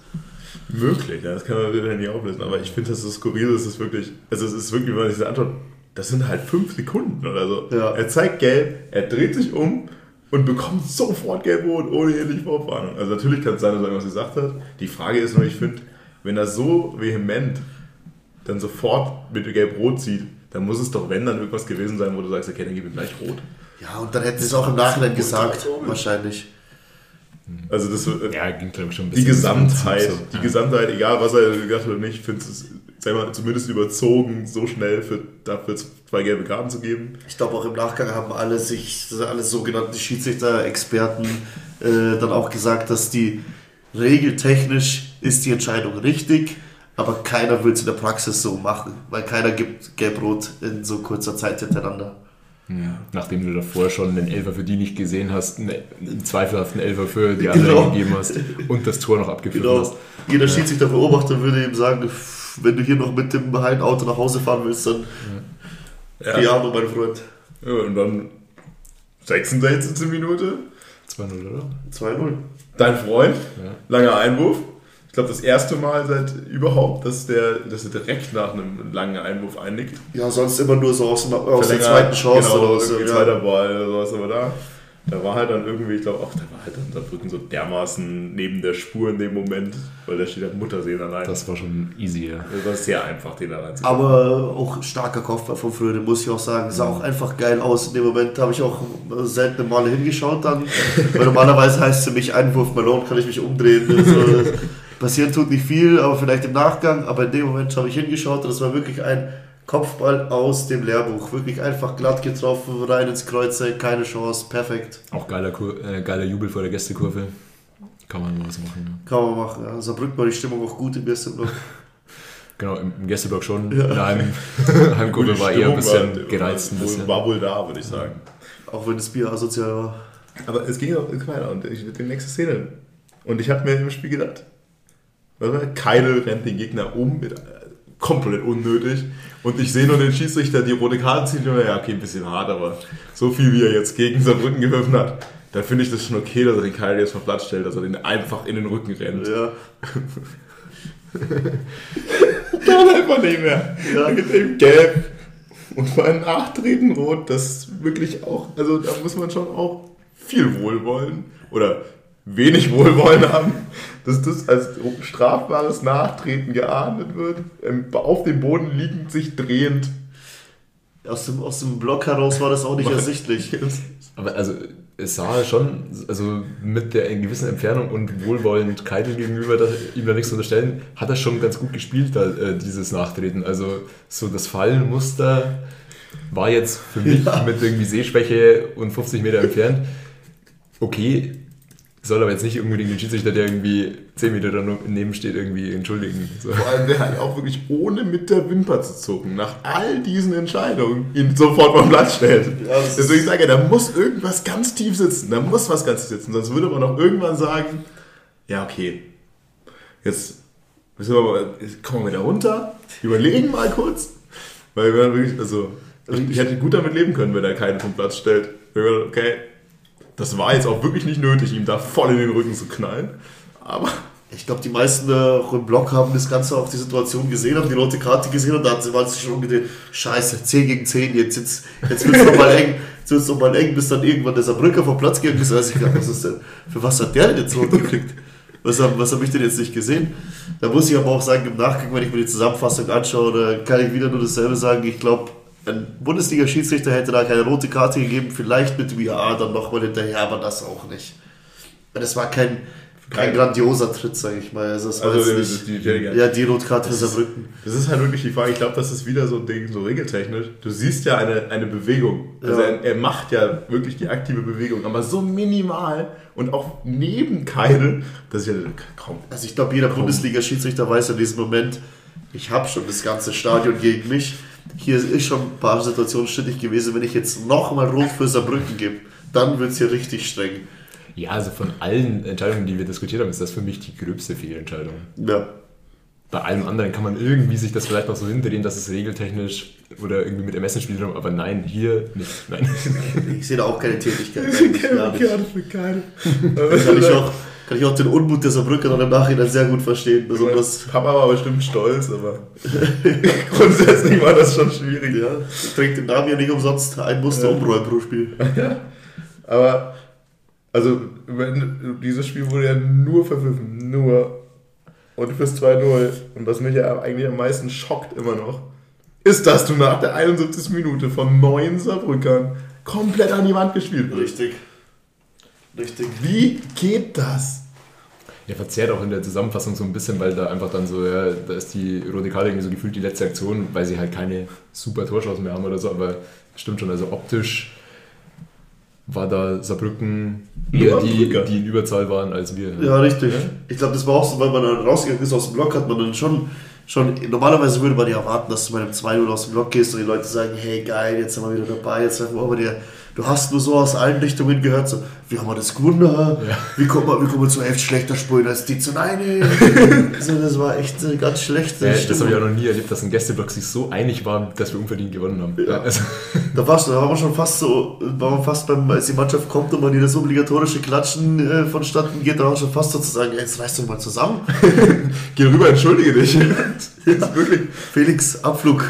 Möglich, ja, das kann man wieder nicht auflösen, aber ich finde, das ist skurril, das ist wirklich, also es ist wirklich, wenn man das anschaut, das sind halt fünf Sekunden oder so. Ja. Er zeigt gelb, er dreht sich um und bekommt sofort gelb-rot, ohne jegliche Vorwarnung. Also natürlich kann es sein, dass er irgendwas gesagt hat. Die Frage ist nur, ich finde, wenn er so vehement dann sofort mit gelb-rot zieht, dann muss es doch, wenn, dann irgendwas gewesen sein, wo du sagst, okay, dann gib ihm gleich rot. Ja, und dann hätten sie es auch im Nachhinein gesagt, wahrscheinlich. Also das äh, Ja, ging glaube ich schon ein die bisschen. Gesamtheit, so. die ja. Gesamtheit, egal was er gesagt hat oder nicht, finde es sag mal, zumindest überzogen, so schnell für, dafür zwei gelbe Karten zu geben. Ich glaube auch im Nachgang haben alle sich, alle sogenannten Schiedsrichter-Experten äh, dann auch gesagt, dass die regeltechnisch ist die Entscheidung richtig, aber keiner will es in der Praxis so machen, weil keiner gibt gelb-rot in so kurzer Zeit hintereinander. Nachdem du davor schon einen Elfer für die nicht gesehen hast, einen, einen zweifelhaften Elfer für die Genau. anderen gegeben hast und das Tor noch abgeführt Genau. hast. Jeder Schiedsrichter-Beobachter würde ihm sagen, pff, wenn du hier noch mit dem heilen Auto nach Hause fahren willst, dann Ja. ja, mein Freund. Ja, und dann 66. Minute. 2-0, oder? 2-0. Dein Freund, Ja. langer Einwurf. Ich glaube, das erste Mal seit überhaupt, dass der, dass er direkt nach einem langen Einwurf einnickt. Ja, sonst immer nur so aus, aus der zweiten Chance genau, oder so. irgendwie Ja. zweiter Ball oder sowas, aber da, da war halt dann irgendwie, ich glaube auch, da war halt dann Saarbrücken so dermaßen neben der Spur in dem Moment, weil da steht halt Muttersehen allein. Das, Das war schon easy, ja. war sehr einfach, den da reinzuziehen. Aber auch starker Kopfball von Fröde, muss ich auch sagen. Sah auch einfach geil aus. In dem Moment habe ich auch seltene Male hingeschaut dann. Weil normalerweise heißt es für mich Einwurf Malone, kann ich mich umdrehen. Also, passieren tut nicht viel, aber vielleicht im Nachgang. Aber in dem Moment habe ich hingeschaut und es war wirklich ein Kopfball aus dem Lehrbuch. Wirklich einfach glatt getroffen, rein ins Kreuze, keine Chance, perfekt. Auch geiler, Kur äh, geiler Jubel vor der Gästekurve. Kann man mal was machen. Kann man machen. Ja. Saarbrücken war die Stimmung auch gut im Gästeblock. Genau, im, Gästeblock schon. In der Heim Heimkurve war eher ein bisschen war, gereizt. Ein bisschen. War wohl da, würde ich sagen. Auch wenn das Bier asozial war. Aber es ging auch weiter und ich die nächste Szene. Und ich habe mir im Spiel gedacht, Keidel rennt den Gegner um, mit, komplett unnötig. Und ich sehe nur den Schiedsrichter die rote Karte und ja, okay, ein bisschen hart, aber so viel wie er jetzt gegen Saarbrücken geworfen hat, dann finde ich das schon okay, dass er den Keidel jetzt vom Platz stellt, dass er den einfach in den Rücken rennt. Ja. Dann einfach nicht mehr. Ja. Mit dem Gelb und vor allem Nachtreten rot, das wirklich auch, also da muss man schon auch viel Wohlwollen oder wenig Wohlwollen haben, dass das als strafbares Nachtreten geahndet wird, ähm, auf dem Boden liegend, sich drehend. Aus dem, aus dem Block heraus war das auch nicht ersichtlich. Aber also es sah schon, also mit der gewissen Entfernung und wohlwollend Keitel gegenüber, da, ihm da nichts zu unterstellen, hat er schon ganz gut gespielt, da, äh, dieses Nachtreten. Also so das Fallenmuster war jetzt für mich Ja. mit irgendwie Sehschwäche und 50 Meter entfernt okay. Soll aber jetzt nicht unbedingt den Schiedsrichter, der irgendwie 10 Meter daneben steht, irgendwie entschuldigen. So. Vor allem der halt auch wirklich ohne mit der Wimper zu zucken, nach all diesen Entscheidungen, ihn sofort vom Platz stellt. Ja, Deswegen sage ich, da muss irgendwas ganz tief sitzen. Da muss was ganz tief sitzen. Sonst würde man auch irgendwann sagen, ja, okay, jetzt müssen wir mal, jetzt kommen wir wieder runter, überlegen mal kurz. Weil wir dann wirklich, also, ich hätte gut damit leben können, wenn er keinen vom Platz stellt. Okay, das war jetzt auch wirklich nicht nötig, ihm da voll in den Rücken zu knallen. Aber Ich glaube, die meisten äh, auch im Blog haben das Ganze auch die Situation gesehen, haben die rote Karte gesehen und da hat sie waren sich schon umgedreht. Scheiße, 10 gegen 10, jetzt, jetzt, jetzt wird es nochmal eng. Jetzt wird es nochmal eng, bis dann irgendwann der Saarbrücker vom Platz gegangen ist. Weiß ich was ist denn, für was hat der denn jetzt rot gekriegt? Was habe was hab ich denn jetzt nicht gesehen? Da muss ich aber auch sagen, im Nachgang, wenn ich mir die Zusammenfassung anschaue, kann ich wieder nur dasselbe sagen. Ich glaube, ein Bundesliga-Schiedsrichter hätte da keine rote Karte gegeben, vielleicht mit dem IAA dann nochmal hinterher, aber das auch nicht. Das war kein, kein grandioser Tritt, sage ich mal. Also, das war Also, jetzt die- nicht, die- die- ja, die Rotkarte für Saarbrücken. Das ist halt wirklich die Frage. Ich glaube, das ist wieder so ein Ding, so regeltechnisch. Du siehst ja eine, eine Bewegung. Also Ja. er, er macht ja wirklich die aktive Bewegung, aber so minimal und auch neben Keidel, dass ich ja kaum. Also ich glaube, jeder Bundesliga-Schiedsrichter weiß in diesem Moment, ich habe schon das ganze Stadion gegen mich. Hier ist schon ein paar Situationen strittig gewesen. Wenn ich jetzt nochmal rot für Saarbrücken gebe, dann wird es hier richtig streng. Ja, also von allen Entscheidungen, die wir diskutiert haben, ist das für mich die gröbste Fehlentscheidung. Ja. Bei allem anderen kann man irgendwie sich das vielleicht noch so hindrehen, dass es regeltechnisch oder irgendwie mit Ermessen spielt, aber nein, hier nicht. Nein. Ich sehe da auch keine Tätigkeit. eigentlich, gar nicht. für Keidel. Kann ich, auch, kann ich auch den Unmut der Saarbrücker dann im Nachhinein sehr gut verstehen. Besonders, Papa war bestimmt stolz, aber grundsätzlich war das schon schwierig. ja, trägt den Namen ja nicht umsonst. Ein Muster Ja. umräumen pro Spiel. Aber, also, wenn, dieses Spiel wurde ja nur verpfiffen. Nur. Und fürs 2-0. Und was mich ja eigentlich am meisten schockt immer noch, ist, dass du nach der 71. Minute von neun Saarbrückern komplett an die Wand gespielt wirst. Richtig. Richtig. Wie geht das? Ja, verzerrt auch in der Zusammenfassung so ein bisschen, weil da einfach dann so, ja, da ist die rote Karte irgendwie so gefühlt die letzte Aktion, weil sie halt keine super Torschancen mehr haben oder so, aber stimmt schon, also optisch war da Saarbrücken eher die, die in Überzahl waren als wir. Ja, richtig. Ich glaube, das war auch so, weil man dann rausgegangen ist aus dem Block, hat man dann schon, schon normalerweise würde man ja erwarten, dass du bei einem 2-0 aus dem Block gehst und die Leute sagen, hey geil, jetzt sind wir wieder dabei, jetzt treffen wir aber der du hast nur so aus allen Richtungen gehört, so, wie haben wir das gewonnen? Ja. Wie kommen wir, wie kommen wir zu echt schlechter spielen als die zu Nein. also das war echt äh, ganz schlecht. Ja, das habe ich auch noch nie erlebt, dass ein Gästeblock sich so einig war, dass wir unverdient gewonnen haben. Ja. Also, Da, warst du, da waren wir schon fast so, waren wir fast beim, als die Mannschaft kommt und man die das obligatorische Klatschen äh, vonstatten geht, da waren wir schon fast so zu sagen, ey, jetzt reißt doch mal zusammen. Geh rüber, entschuldige dich. Ist wirklich. Felix, Abflug.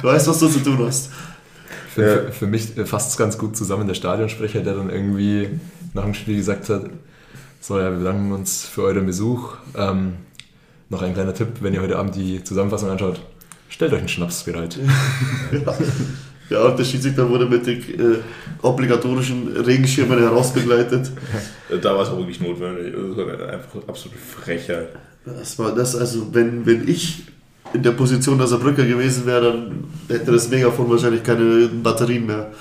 Du weißt, was du zu tun hast. Für, Ja. für, mich fasst es ganz gut zusammen, der Stadionsprecher, der dann irgendwie nach dem Spiel gesagt hat, so, ja, wir bedanken uns für euren Besuch. Ähm, noch ein kleiner Tipp, wenn ihr heute Abend die Zusammenfassung anschaut, stellt euch einen Schnaps bereit. Ja, und der Schiedsrichter wurde mit den äh, obligatorischen Regenschirmen herausbegleitet. Da war es auch wirklich notwendig. Das war einfach absolute Frechheit. Das war das, also wenn, wenn ich in der Position der Saarbrücker gewesen wäre, dann hätte das Megafon wahrscheinlich keine Batterien mehr.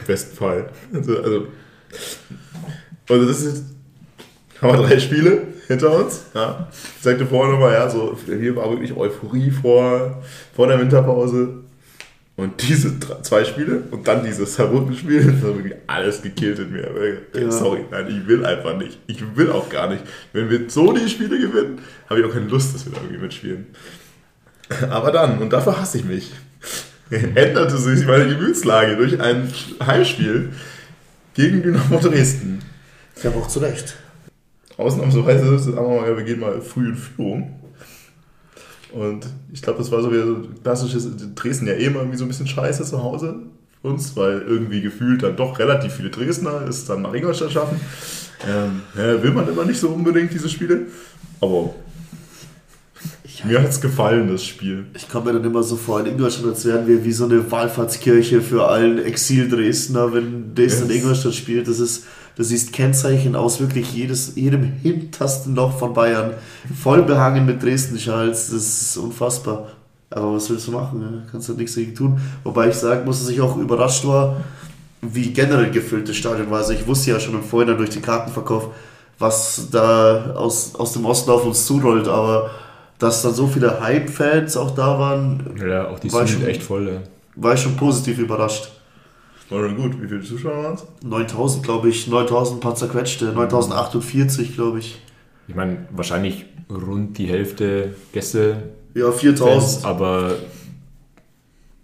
Im besten Fall. Also, also, also das ist. Haben wir drei Spiele hinter uns. Ja. Ich sagte vorher nochmal, ja, so, hier war wirklich Euphorie vor, vor der Winterpause. Und diese drei, zwei Spiele und dann dieses Saarbrücken-Spiel, das hat wirklich alles gekillt in mir. Ja. Sorry, nein, ich will einfach nicht. Ich will auch gar nicht. Wenn wir so die Spiele gewinnen, habe ich auch keine Lust, dass wir da irgendwie mitspielen. Aber dann, und dafür hasse ich mich, änderte sich meine Gemütslage durch ein Heimspiel gegen Dynamo Dresden. Ja, auch zu Recht. Ausnahmsweise sagen wir mal, wir gehen mal früh in Führung. Und ich glaube, das war so wieder so ein klassisches Dresden ja eh immer irgendwie so ein bisschen scheiße zu Hause für uns, weil irgendwie gefühlt dann doch relativ viele Dresdner es dann nach Ingolstadt schaffen. Ähm, ja, will man immer nicht so unbedingt diese Spiele. Aber mir hat es gefallen, das Spiel. Ich komme mir dann immer so vor in Ingolstadt, als wären wir wie so eine Wallfahrtskirche für allen Exil-Dresdner, wenn Dresden in Yes. Ingolstadt spielt. Das ist, du siehst Kennzeichen aus wirklich jedes, jedem hintersten Loch von Bayern. Voll behangen mit Dresden-Schals. Das ist unfassbar. Aber was willst du machen? Ja? Kannst du nichts dagegen tun. Wobei ich sagen muss, dass ich auch überrascht war, wie generell gefüllt das Stadion war. Also ich wusste ja schon im Vorhinein durch den Kartenverkauf, was da aus, aus dem Osten auf uns zurollt, aber dass dann so viele Hype-Fans auch da waren, Ja, auch die War sind schon- echt voll. Ja. war ich schon positiv überrascht. War schon gut. Wie viele Zuschauer waren es? 9000, glaube ich, 9000 paar zerquetschte, 9048, glaube ich. Ich meine, wahrscheinlich rund die Hälfte Gäste, Ja, Fans, 4000. aber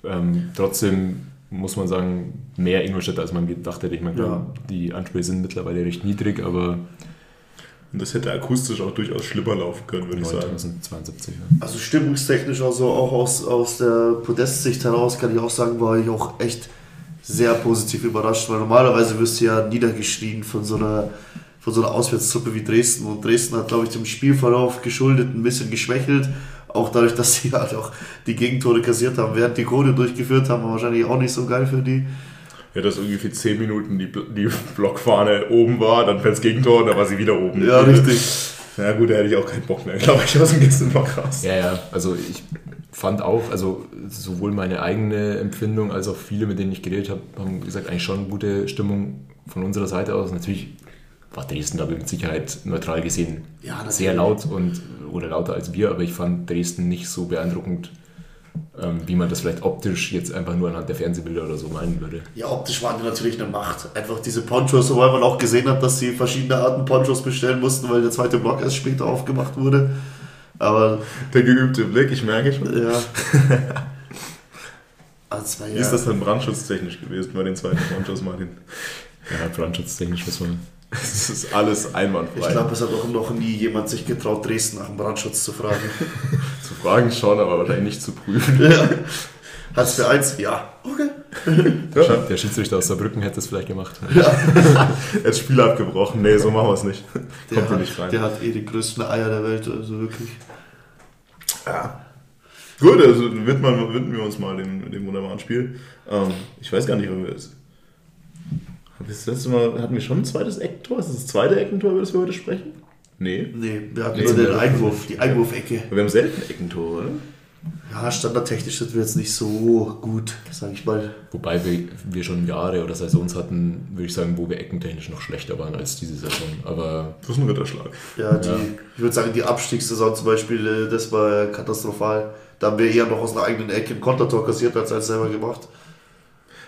ähm, trotzdem muss man sagen, mehr Ingolstädter, als man gedacht hätte. Ich meine, klar, die Ansprüche sind mittlerweile recht niedrig, aber Und das hätte akustisch auch durchaus schlimmer laufen können, würde ich sagen. 9072. Ja. Also stimmungstechnisch, also auch aus, aus der Podestsicht heraus, kann ich auch sagen, war ich auch echt sehr positiv überrascht, weil normalerweise wirst du ja niedergeschrien von so einer, von so einer Auswärtstruppe wie Dresden. Und Dresden hat, glaube ich, dem Spielverlauf geschuldet ein bisschen geschwächelt. Auch dadurch, dass sie halt auch die Gegentore kassiert haben, während die Code durchgeführt haben, war wahrscheinlich auch nicht so geil für die. Ja, dass irgendwie für 10 Minuten die, die Blockfahne oben war, dann fällt das Gegentor und dann war sie wieder oben. Ja, richtig. Ja gut, da hätte ich auch keinen Bock mehr, glaube ich, aus dem Gästeblock raus. Ja, ja, also ich fand auch, also sowohl meine eigene Empfindung als auch viele, mit denen ich geredet habe, haben gesagt, eigentlich schon gute Stimmung von unserer Seite aus. Natürlich war Dresden da mit Sicherheit neutral gesehen Ja, sehr laut und oder lauter als wir, aber ich fand Dresden nicht so beeindruckend, ähm, wie man das vielleicht optisch jetzt einfach nur anhand der Fernsehbilder oder so meinen würde. Ja, optisch waren die natürlich eine Macht. Einfach diese Ponchos, wobei man auch gesehen hat, dass sie verschiedene Arten Ponchos bestellen mussten, weil der zweite Block erst später aufgemacht wurde. Aber Der geübte Blick, ich merke schon. ja. Also, es Wie ja, ist das dann brandschutztechnisch gewesen bei den zweiten Ponchos, Martin? Ja, brandschutztechnisch muss man. Das ist alles einwandfrei. ich glaube, es hat auch noch nie jemand sich getraut, Dresden nach dem Brandschutz zu fragen. zu fragen schon, aber wahrscheinlich nicht zu prüfen. ja. Hat es für eins? Ja. Okay. Ja. Der Schiedsrichter aus Saarbrücken hätte es vielleicht gemacht. Jetzt Spiel abgebrochen. Nee, so machen wir es nicht. Der, Kommt hat, nicht rein. der hat eh die größten Eier der Welt, also wirklich. Ja. Gut, also widmen, widmen wir uns mal dem, dem wunderbaren Spiel. Ähm, ich weiß gar nicht, ob wir es. Das letzte Mal hatten wir schon ein zweites Eckentor. Ist das das zweite Eckentor, über das wir heute sprechen? Nee. Nee, wir hatten Nee, nur den Einwurf, die Einwurfecke. Wir haben selten Eckentor, oder? Ja, standardtechnisch sind wir jetzt nicht so gut, sag ich mal. Wobei wir, wir schon Jahre oder Saisons hatten, würde ich sagen, wo wir eckentechnisch noch schlechter waren als diese Saison. Aber Das ist ein Ritterschlag. Ja, die, Ja. ich würde sagen, die Abstiegssaison zum Beispiel, äh, das war katastrophal. Da haben wir eher noch aus einer eigenen Ecke ein Kontertor kassiert, als als selber gemacht.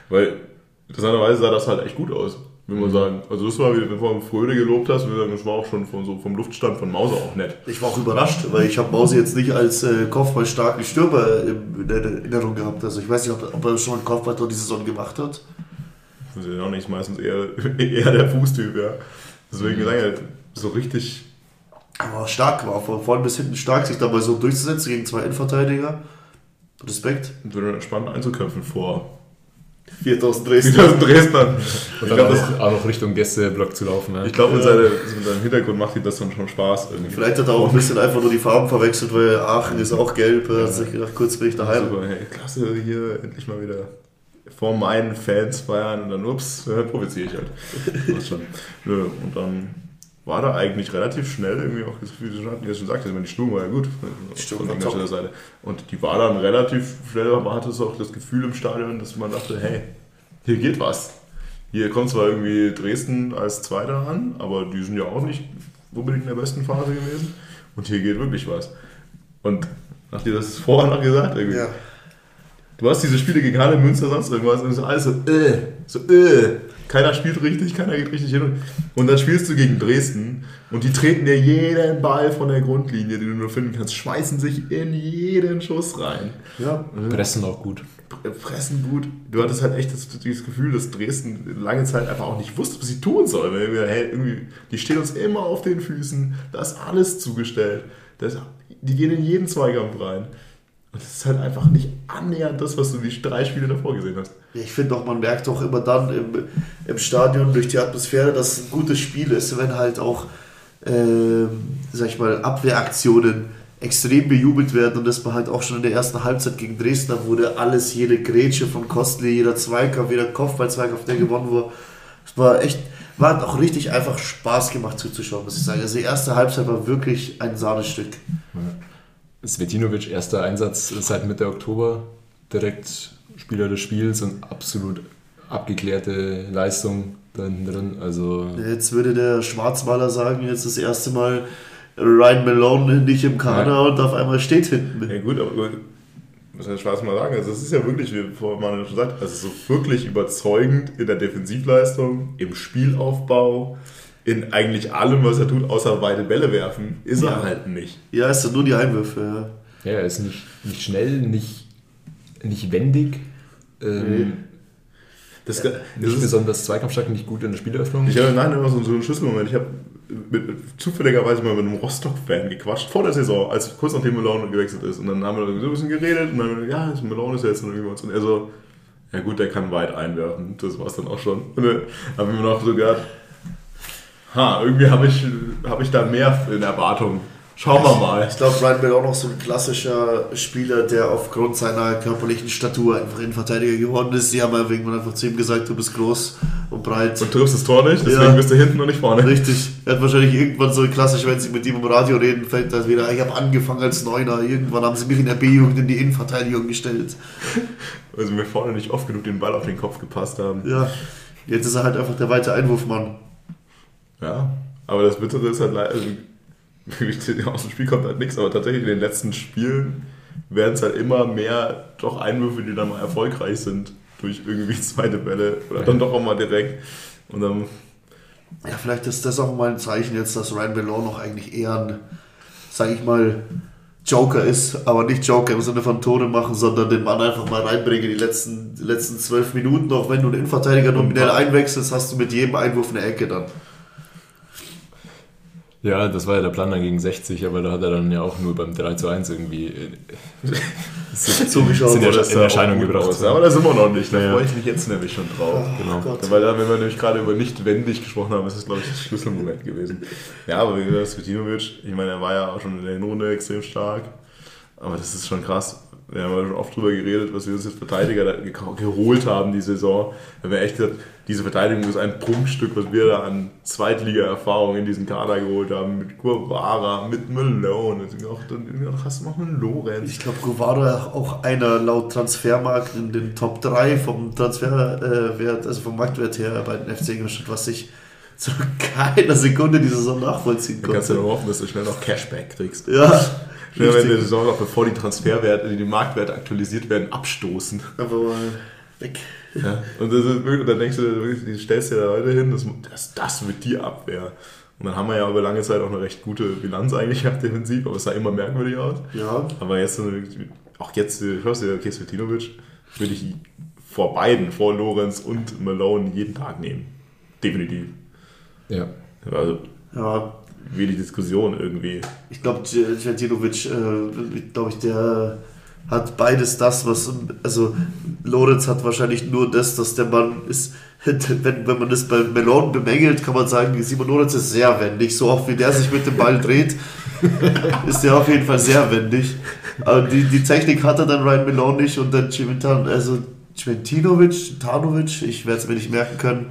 Weil interessanterweise sah das halt echt gut aus, will man sagen. Also das war, wie du vorhin Fröde gelobt hast, wir sagen, das war auch schon von, so vom Luftstand von Mauser auch nett. Ich war auch überrascht, weil ich habe Mause jetzt nicht als äh, kopfballstarken Stürmer in, in Erinnerung gehabt. Also ich weiß nicht, ob, ob er schon ein Kopfballtor die Saison gemacht hat. Das ist ja auch nicht meistens eher, eher der Fußtyp, ja. Deswegen Mhm. sagen wir, so richtig Aber stark war, von vorn bis hinten stark, sich dabei so durchzusetzen gegen zwei Innenverteidiger. Respekt. wird spannend einzukämpfen vor 4000 Dresden. 4000 Dresdnern. Und Ich dann glaube, auch, auch noch Richtung Gästeblock zu laufen. Ja. ich glaub, mit, Ja. mit seinem Hintergrund macht ihm das dann schon Spaß. Irgendwie. Vielleicht hat er auch ein bisschen einfach nur die Farben verwechselt, weil Aachen ist auch gelb. Er hat sich gedacht, kurz bin ich daheim. Super, hey, klasse, hier endlich mal wieder vor meinen Fans feiern und dann, ups, äh, provoziere ich halt. Passt schon. Nö, und dann war da eigentlich relativ schnell irgendwie auch, wie du schon- wie schon sagtest, ich meine, die Stimmung war ja gut Die Stimmung von. Ingolstädter Seite. Und die war dann relativ schnell, aber hatte es auch das Gefühl im Stadion, dass man dachte, hey, hier geht was. Hier kommt zwar irgendwie Dresden als Zweiter an, aber die sind ja auch nicht unbedingt in der besten Phase gewesen. Und hier geht wirklich was. Und habt ihr das vorher noch gesagt? Irgendwie? Ja. Du hast diese Spiele gegen Halle, Münster, sonst irgendwas und so alles so, äh, so, äh. Keiner spielt richtig, keiner geht richtig hin. Und dann spielst du gegen Dresden und die treten dir jeden Ball von der Grundlinie, die du nur finden kannst, schmeißen sich in jeden Schuss rein. Ja. Pressen auch gut. Fressen gut. Du hattest halt echt das, dieses Gefühl, dass Dresden lange Zeit einfach auch nicht wusste, was sie tun soll. Weil wir, hey, irgendwie, die stehen uns immer auf den Füßen, da ist alles zugestellt. Das, die gehen in jeden Zweikampf rein. Und das ist halt einfach nicht annähernd das, was du die drei Spiele davor gesehen hast. Ich finde auch, man merkt auch immer dann im, im Stadion durch die Atmosphäre, dass es ein gutes Spiel ist, wenn halt auch, ähm, sag ich mal, Abwehraktionen extrem bejubelt werden und das war halt auch schon in der ersten Halbzeit gegen Dresden, da wurde alles, jede Grätsche von Kostli, jeder Zweikampf, jeder Kopfball-Zweikampf, der gewonnen wurde. Es war echt, war auch richtig einfach Spaß gemacht zuzuschauen, muss ich sagen. Also die erste Halbzeit war wirklich ein Sahnestück. Svetinovic, erster Einsatz seit Mitte Oktober, direkt Spieler des Spiels und absolut abgeklärte Leistung da hinten drin. Also Jetzt würde der Schwarzmaler sagen, jetzt das erste Mal Ryan Malone nicht im Kader und auf einmal steht hinten. Ja gut, aber muss ja Spaß mal sagen, also es ist ja wirklich, wie vorhin Manuel schon sagt, also so wirklich überzeugend in der Defensivleistung, im Spielaufbau, in eigentlich allem, was er tut, außer weite Bälle werfen, ist Ja. er halt nicht. Ja, es sind nur die Einwürfe. Ja. ja, er ist nicht, nicht schnell, nicht, nicht wendig, ähm, Das, das nicht ist, besonders zweikampfstark, nicht gut in der Spieleröffnung. ich habe nein, immer so, so einen Schlüsselmoment. Ich habe mit, zufälligerweise mal mit einem Rostock-Fan gequatscht, vor der Saison, als kurz nachdem Malone gewechselt ist. Und dann haben wir so ein bisschen geredet und dann, ja, Malone ist ja jetzt noch uns. Und er so, ja gut, der kann weit einwerfen. Das war es dann auch schon. Und dann habe ich mir noch so gedacht, ha, irgendwie habe ich, hab ich da mehr in Erwartung. Schauen wir mal. Ich glaube, Ryan Bell auch noch so ein klassischer Spieler, der aufgrund seiner körperlichen Statur einfach Innenverteidiger geworden ist. Die haben ja irgendwann einfach zu ihm gesagt, du bist groß und breit. Und triffst das Tor nicht, deswegen Ja. bist du hinten und nicht vorne. Richtig. Er hat wahrscheinlich irgendwann so klassisch, wenn sie mit ihm im Radio reden, fällt das wieder. Ich habe angefangen als Neuner. Irgendwann haben sie mich in der B-Jugend in die Innenverteidigung gestellt. Weil sie mir vorne nicht oft genug den Ball auf den Kopf gepasst haben. Ja. Jetzt ist er halt einfach der weite Einwurfmann. Ja, aber das Bittere ist halt leider, also, aus dem Spiel kommt halt nichts, aber tatsächlich in den letzten Spielen werden es halt immer mehr doch Einwürfe, die dann mal erfolgreich sind durch irgendwie zweite Bälle oder dann doch auch mal direkt. Und dann, Ja, vielleicht ist das auch mal ein Zeichen jetzt, dass Ryan Bellon noch eigentlich eher ein, sag ich mal, Joker ist, aber nicht Joker im Sinne von Tone machen, sondern den Mann einfach mal reinbringen die letzten, die letzten zwölf Minuten. Auch wenn du einen Innenverteidiger nominell einwechselst, hast du mit jedem Einwurf eine Ecke dann. Ja, das war ja der Plan dann gegen 60, aber da hat er dann ja auch nur beim 3 zu 1 irgendwie äh, Zugeschaut sind ja wurde. in Erscheinung gebracht. Aber da sind wir noch nicht, da Ja. freue ich mich jetzt nämlich schon drauf. Genau. Gott. Weil da, wenn wir nämlich gerade über nicht wendig gesprochen haben, ist das, glaube ich, das Schlüsselmoment gewesen. Ja, aber wie gesagt, Svetinovic, ich meine, er war ja auch schon in der Hinrunde extrem stark. Aber das ist schon krass. Wir haben ja schon oft drüber geredet, was wir uns jetzt Verteidiger geholt haben die Saison. Da haben wir echt gesagt, diese Verteidigung ist ein Prunkstück, was wir da an Zweitliga-Erfahrung in diesen Kader geholt haben. Mit Guevara, mit Malone, und auch, dann irgendwie hast du noch einen Lorenz. Ich glaube, Guevara auch einer laut Transfermarkt in den Top 3 vom Transferwert, also vom Marktwert her bei den FC Ingolstadt, was ich zu keiner Sekunde die Saison nachvollziehen kannst du konnte. nur hoffen, dass du schnell noch Cashback kriegst. Ja, Schnell, wenn die richtig. Saison noch bevor die Transferwerte, die Marktwerte aktualisiert werden, abstoßen. Einfach mal weg. Ja. Und, das ist wirklich, und dann denkst du, wirklich, du stellst dir da Leute hin, das, das, das wird die Abwehr. Und dann haben wir ja über lange Zeit auch eine recht gute Bilanz eigentlich gehabt defensiv, aber es sah immer merkwürdig aus. Ja, Aber jetzt, auch jetzt, hörst du ja Kesvetinovic, würde ich vor beiden, vor Lorenz und Malone jeden Tag nehmen. Definitiv. Ja. Also ja, wenig Diskussion irgendwie. Ich glaube, Cvetinovic, äh, glaube ich, der hat beides das, was, also Lorenz hat wahrscheinlich nur das, dass der Mann ist, wenn, wenn man das bei Melon bemängelt, kann man sagen, Simon Lorenz ist sehr wendig. So oft wie der sich mit dem Ball dreht, ist der auf jeden Fall sehr wendig. Aber die, die Technik hat er dann Ryan Melon nicht und dann Cimentan, also Cvetinovic, Tanovic, ich werde es mir nicht merken können.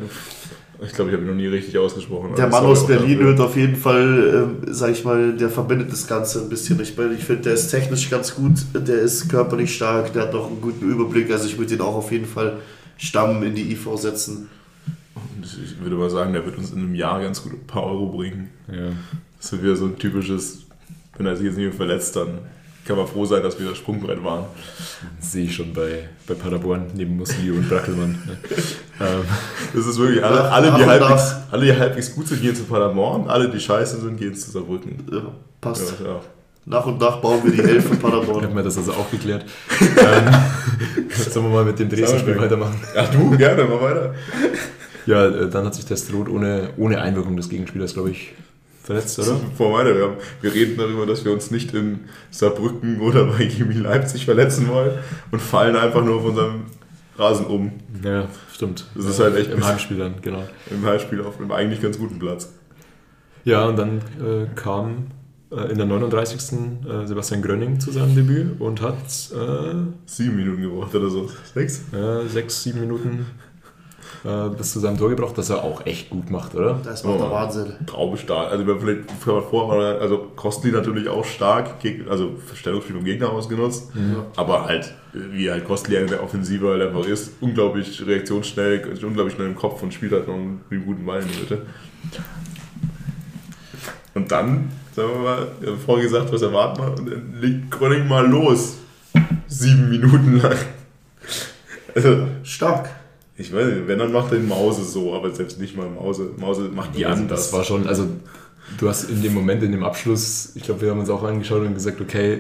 Ich glaube, ich habe ihn noch nie richtig ausgesprochen. Der Mann aus Berlin wird auf jeden Fall, ähm, sag ich mal, der verbindet das Ganze ein bisschen. Ich, meine, ich finde, der ist technisch ganz gut, der ist körperlich stark, der hat noch einen guten Überblick. Also ich würde ihn auch auf jeden Fall Stamm in die IV setzen. Und Ich würde mal sagen, der wird uns in einem Jahr ganz gut ein paar Euro bringen. ja. Das wird wieder so ein typisches, wenn er sich jetzt nicht mehr verletzt, dann kann man froh sein, dass wir das Sprungbrett waren. Das sehe ich schon bei, bei Paderborn neben Muslio und Brackelmann. Ja. ähm, Das ist wirklich, alle, alle, die halbwegs, alle, die halbwegs gut sind, gehen zu Paderborn, alle, die scheiße sind, gehen zu Saarbrücken. Ja, passt. Ja, ja. Nach und nach bauen wir die Elf von Paderborn. wir das also auch geklärt. ähm, sollen wir mal mit dem Dresden-Spiel weitermachen? Ach du, gerne, mal weiter. Ja, äh, dann hat sich der Stroh ohne, ohne Einwirkung des Gegenspielers, glaube ich, verletzt, oder? Vor weiter. Wir, haben, wir reden darüber, dass wir uns nicht in Saarbrücken oder bei Chemie Leipzig verletzen wollen und fallen einfach nur auf unserem Rasen um. Ja, stimmt. Das ist halt echt Im Heimspiel dann, genau. Im Heimspiel auf einem eigentlich ganz guten Platz. Ja, und dann äh, kam äh, in der 39. Äh, Sebastian Grönning zu seinem Debüt und hat äh, Sieben Minuten gebraucht oder so. Sechs? sechs, sieben Minuten äh, bis zu seinem Tor gebracht, das er auch echt gut macht, oder? Das macht der Wahnsinn. Traumstark. Also, haben vielleicht vor, war er- also Kostli natürlich auch stark, also Verstellungsspiel vom Gegner ausgenutzt. Aber halt, wie halt Kostli ein sehr offensiver einfach ist, unglaublich reaktionsschnell, ist unglaublich schnell im Kopf und spielt halt noch einen, guten Ball in die Mitte. Und dann, sagen wir mal, wir haben vorhin gesagt, was erwarten wir, und dann legt Gröning mal los. Sieben Minuten lang. Also, Stark. Ich weiß nicht, wenn, dann macht er den Mause so, aber selbst nicht mal Mause. Mause macht die Also anders. das war schon, also du hast in dem Moment, in dem Abschluss, ich glaube, wir haben uns auch angeschaut und gesagt, okay,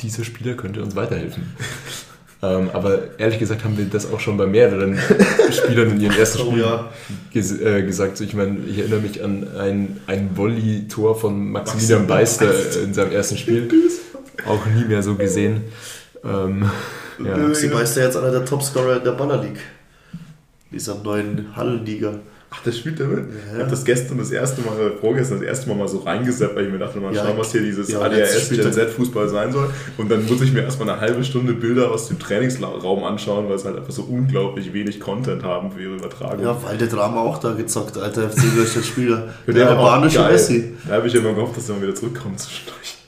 dieser Spieler könnte uns weiterhelfen. ähm, aber ehrlich gesagt haben wir das auch schon bei mehreren Spielern in ihren ersten Oh Spielen ja. ges äh, gesagt. So, ich meine, ich erinnere mich an ein, ein Volley-Tor von Maximilian Beister in seinem ersten Spiel. Auch nie mehr so gesehen. Ähm, ja. Maxi Meister jetzt einer der Topscorer der Baller League. Dieser neuen Hallenliga. Ach, das spielt er mit? Ja. Ich habe das gestern das erste Mal, oder vorgestern das erste Mal mal so reingesetzt, weil ich mir dachte, mal Ja, schauen, was hier dieses ja, ADHS Gen Z Fußball sein soll. Und dann muss ich mir erstmal eine halbe Stunde Bilder aus dem Trainingsraum anschauen, weil es halt einfach so unglaublich wenig Content haben für ihre Übertragung. Ja, weil der Drama auch da gezockt, alter FC Spieler. Der albanische. Messi. Da habe ich immer gehofft, dass er mal wieder zurückkommt zu streichen.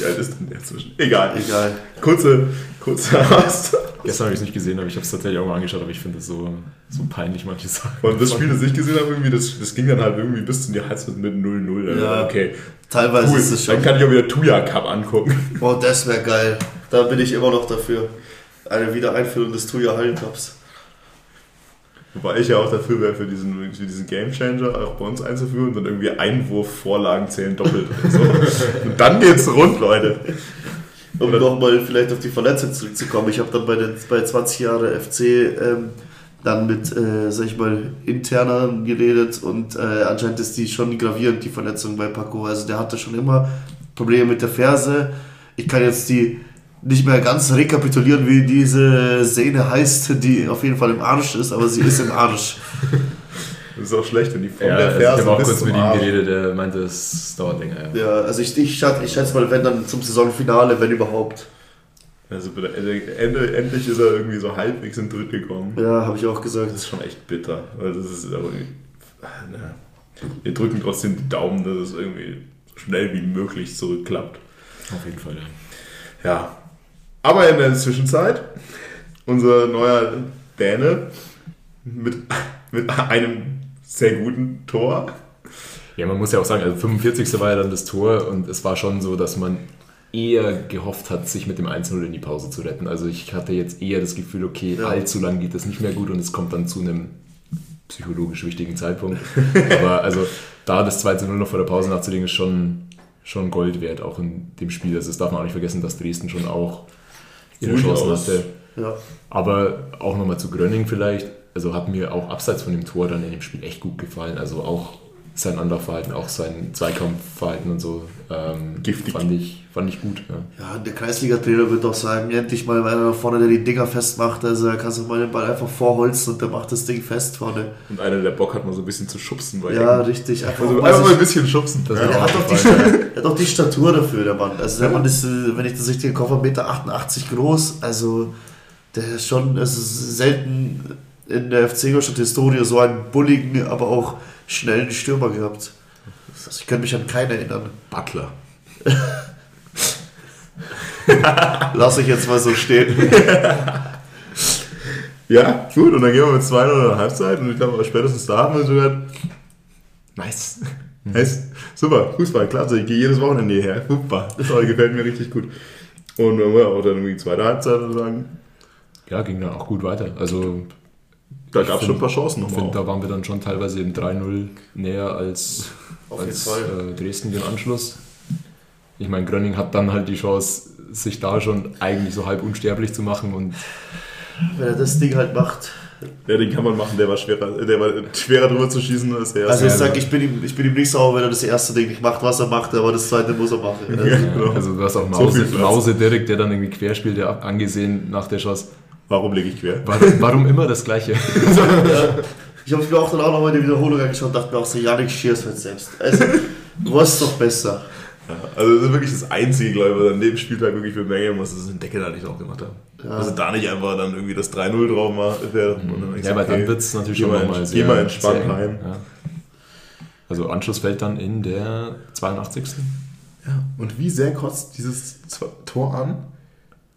Wie alt ist denn der zwischen? Egal. Egal. Kurze, kurze Ast. Gestern habe ich es nicht gesehen, aber ich habe es tatsächlich auch mal angeschaut, aber ich finde es so, so peinlich, manche Sachen. Und das Spiel, das ich gesehen habe, irgendwie, das, das ging dann halt irgendwie bis zu die Halbzeit mit 0-0. Ja. Okay, Teilweise cool. ist es schon. Dann kann ich auch wieder Tuya Cup angucken. Oh, das wäre geil. Da bin ich immer noch dafür. Eine Wiedereinführung des Tuya Hallencups. Wobei ich ja auch dafür wäre, für diesen, für diesen Game Changer auch bei uns einzuführen und dann irgendwie Einwurfvorlagen zählen doppelt oder so. und dann geht's rund, Leute. Um nochmal vielleicht auf die Verletzung zurückzukommen. Ich habe dann bei, den, bei 20 Jahre FC ähm, dann mit, äh, sag ich mal, Internern geredet und äh, anscheinend ist die schon gravierend, die Verletzung bei Paco. Also der hatte schon immer Probleme mit der Ferse. Ich kann jetzt die nicht mehr ganz rekapitulieren, wie diese Sehne heißt, die auf jeden Fall im Arsch ist, aber sie ist im Arsch. Das ist auch schlecht, wenn die von Ja, der also ich Ferse habe auch kurz mit ihm geredet, der meinte, es dauert länger. Ja. Ja, also ich, ich, schätze, ich schätze mal, wenn dann zum Saisonfinale, wenn überhaupt. Also bitte, Ende, endlich ist er irgendwie so halbwegs in Dritt gekommen. Ja, habe ich auch gesagt. Das ist schon echt bitter. Weil das ist aber, na, wir drücken trotzdem die Daumen, dass es irgendwie so schnell wie möglich zurückklappt. Auf jeden Fall, ja. Ja. Aber in der Zwischenzeit, unser neuer Däne mit, mit einem sehr guten Tor. Ja, man muss ja auch sagen, also 45. war ja dann das Tor und es war schon so, dass man eher gehofft hat, sich mit dem 1-0 in die Pause zu retten. Also ich hatte jetzt eher das Gefühl, okay, Ja. allzu lang geht das nicht mehr gut und es kommt dann zu einem psychologisch wichtigen Zeitpunkt. Aber also da das 2-0 noch vor der Pause nachzulegen, ist schon, schon Gold wert, auch in dem Spiel. Also das darf man auch nicht vergessen, dass Dresden schon auch ihre Chancen hatte. Ja. Aber auch nochmal zu Grönning vielleicht. Also hat mir auch abseits von dem Tor dann in dem Spiel echt gut gefallen. Also auch sein Anlaufverhalten, auch sein Zweikampfverhalten und so. Ähm, Giftig. Fand ich, fand ich gut. Ja. Ja, der Kreisliga-Trainer wird doch sagen, endlich mal einer da vorne, der die Dinger festmacht. Also er kann sich mal den Ball einfach vorholzen und der macht das Ding fest vorne. Und einer, der Bock hat, mal so ein bisschen zu schubsen. Bei Ja, Ecken. richtig. Einfach, Also mal einfach mal ein bisschen schubsen. Das ja. auch hat, doch die, hat doch die Statur dafür, der Mann. Also der Mann ist, äh, wenn ich das richtig habe, 1,88 Meter groß. Also der ist schon, es ist selten in der FC Ingolstadt Historie so einen bulligen, aber auch schnellen Stürmer gehabt. Also ich kann mich an keinen erinnern. Butler. Lass ich jetzt mal so stehen. Ja, gut, und dann gehen wir mit 2-0 in der Halbzeit und ich glaube, spätestens da haben wir sogar. Nice. Nice. Super, Fußball, klasse. Ich gehe jedes Wochenende hierher. Super. Toll, gefällt mir richtig gut. Und wir auch dann irgendwie die zweite Halbzeit sagen, ja, ging dann auch gut weiter. Also da gab es find- schon ein paar Chancen ich finde, nochmal. da waren wir dann schon teilweise im 3-0 näher als, als äh, Dresden den Anschluss. Ich meine, Grönning hat dann halt die Chance, sich da schon eigentlich so halb unsterblich zu machen und Wenn er das Ding halt macht. Ja, den kann man machen, der war schwerer, der war schwerer drüber zu schießen als der Also ich erste. sag, ich bin, ihm, ich bin ihm nicht sauer, wenn er das erste Ding nicht macht, was er macht, aber das zweite muss er machen. Also, Ja, genau. Also du hast auch So Mause, Platz. Mause Dirk, der dann irgendwie querspielt, der angesehen nach der Chance. Warum lege ich quer? Warum, warum immer das Gleiche? Ich habe mir auch dann auch nochmal die Wiederholung angeschaut und dachte mir auch so, Janik Schiers wird selbst. Also, du warst doch besser. Ja, also das ist wirklich das Einzige, glaube ich, was an dem Spieltag wirklich bemängeln muss, dass es den Deckel da nicht drauf gemacht haben. Ja. Also da nicht einfach dann irgendwie das 3-0 drauf denkst Ja, du, aber dann wird es natürlich schon mal, nochmal sehr Geh mal entspannt heim. Ja. Also Anschluss fällt dann in der 82. Ja, und wie sehr kotzt dieses Tor an?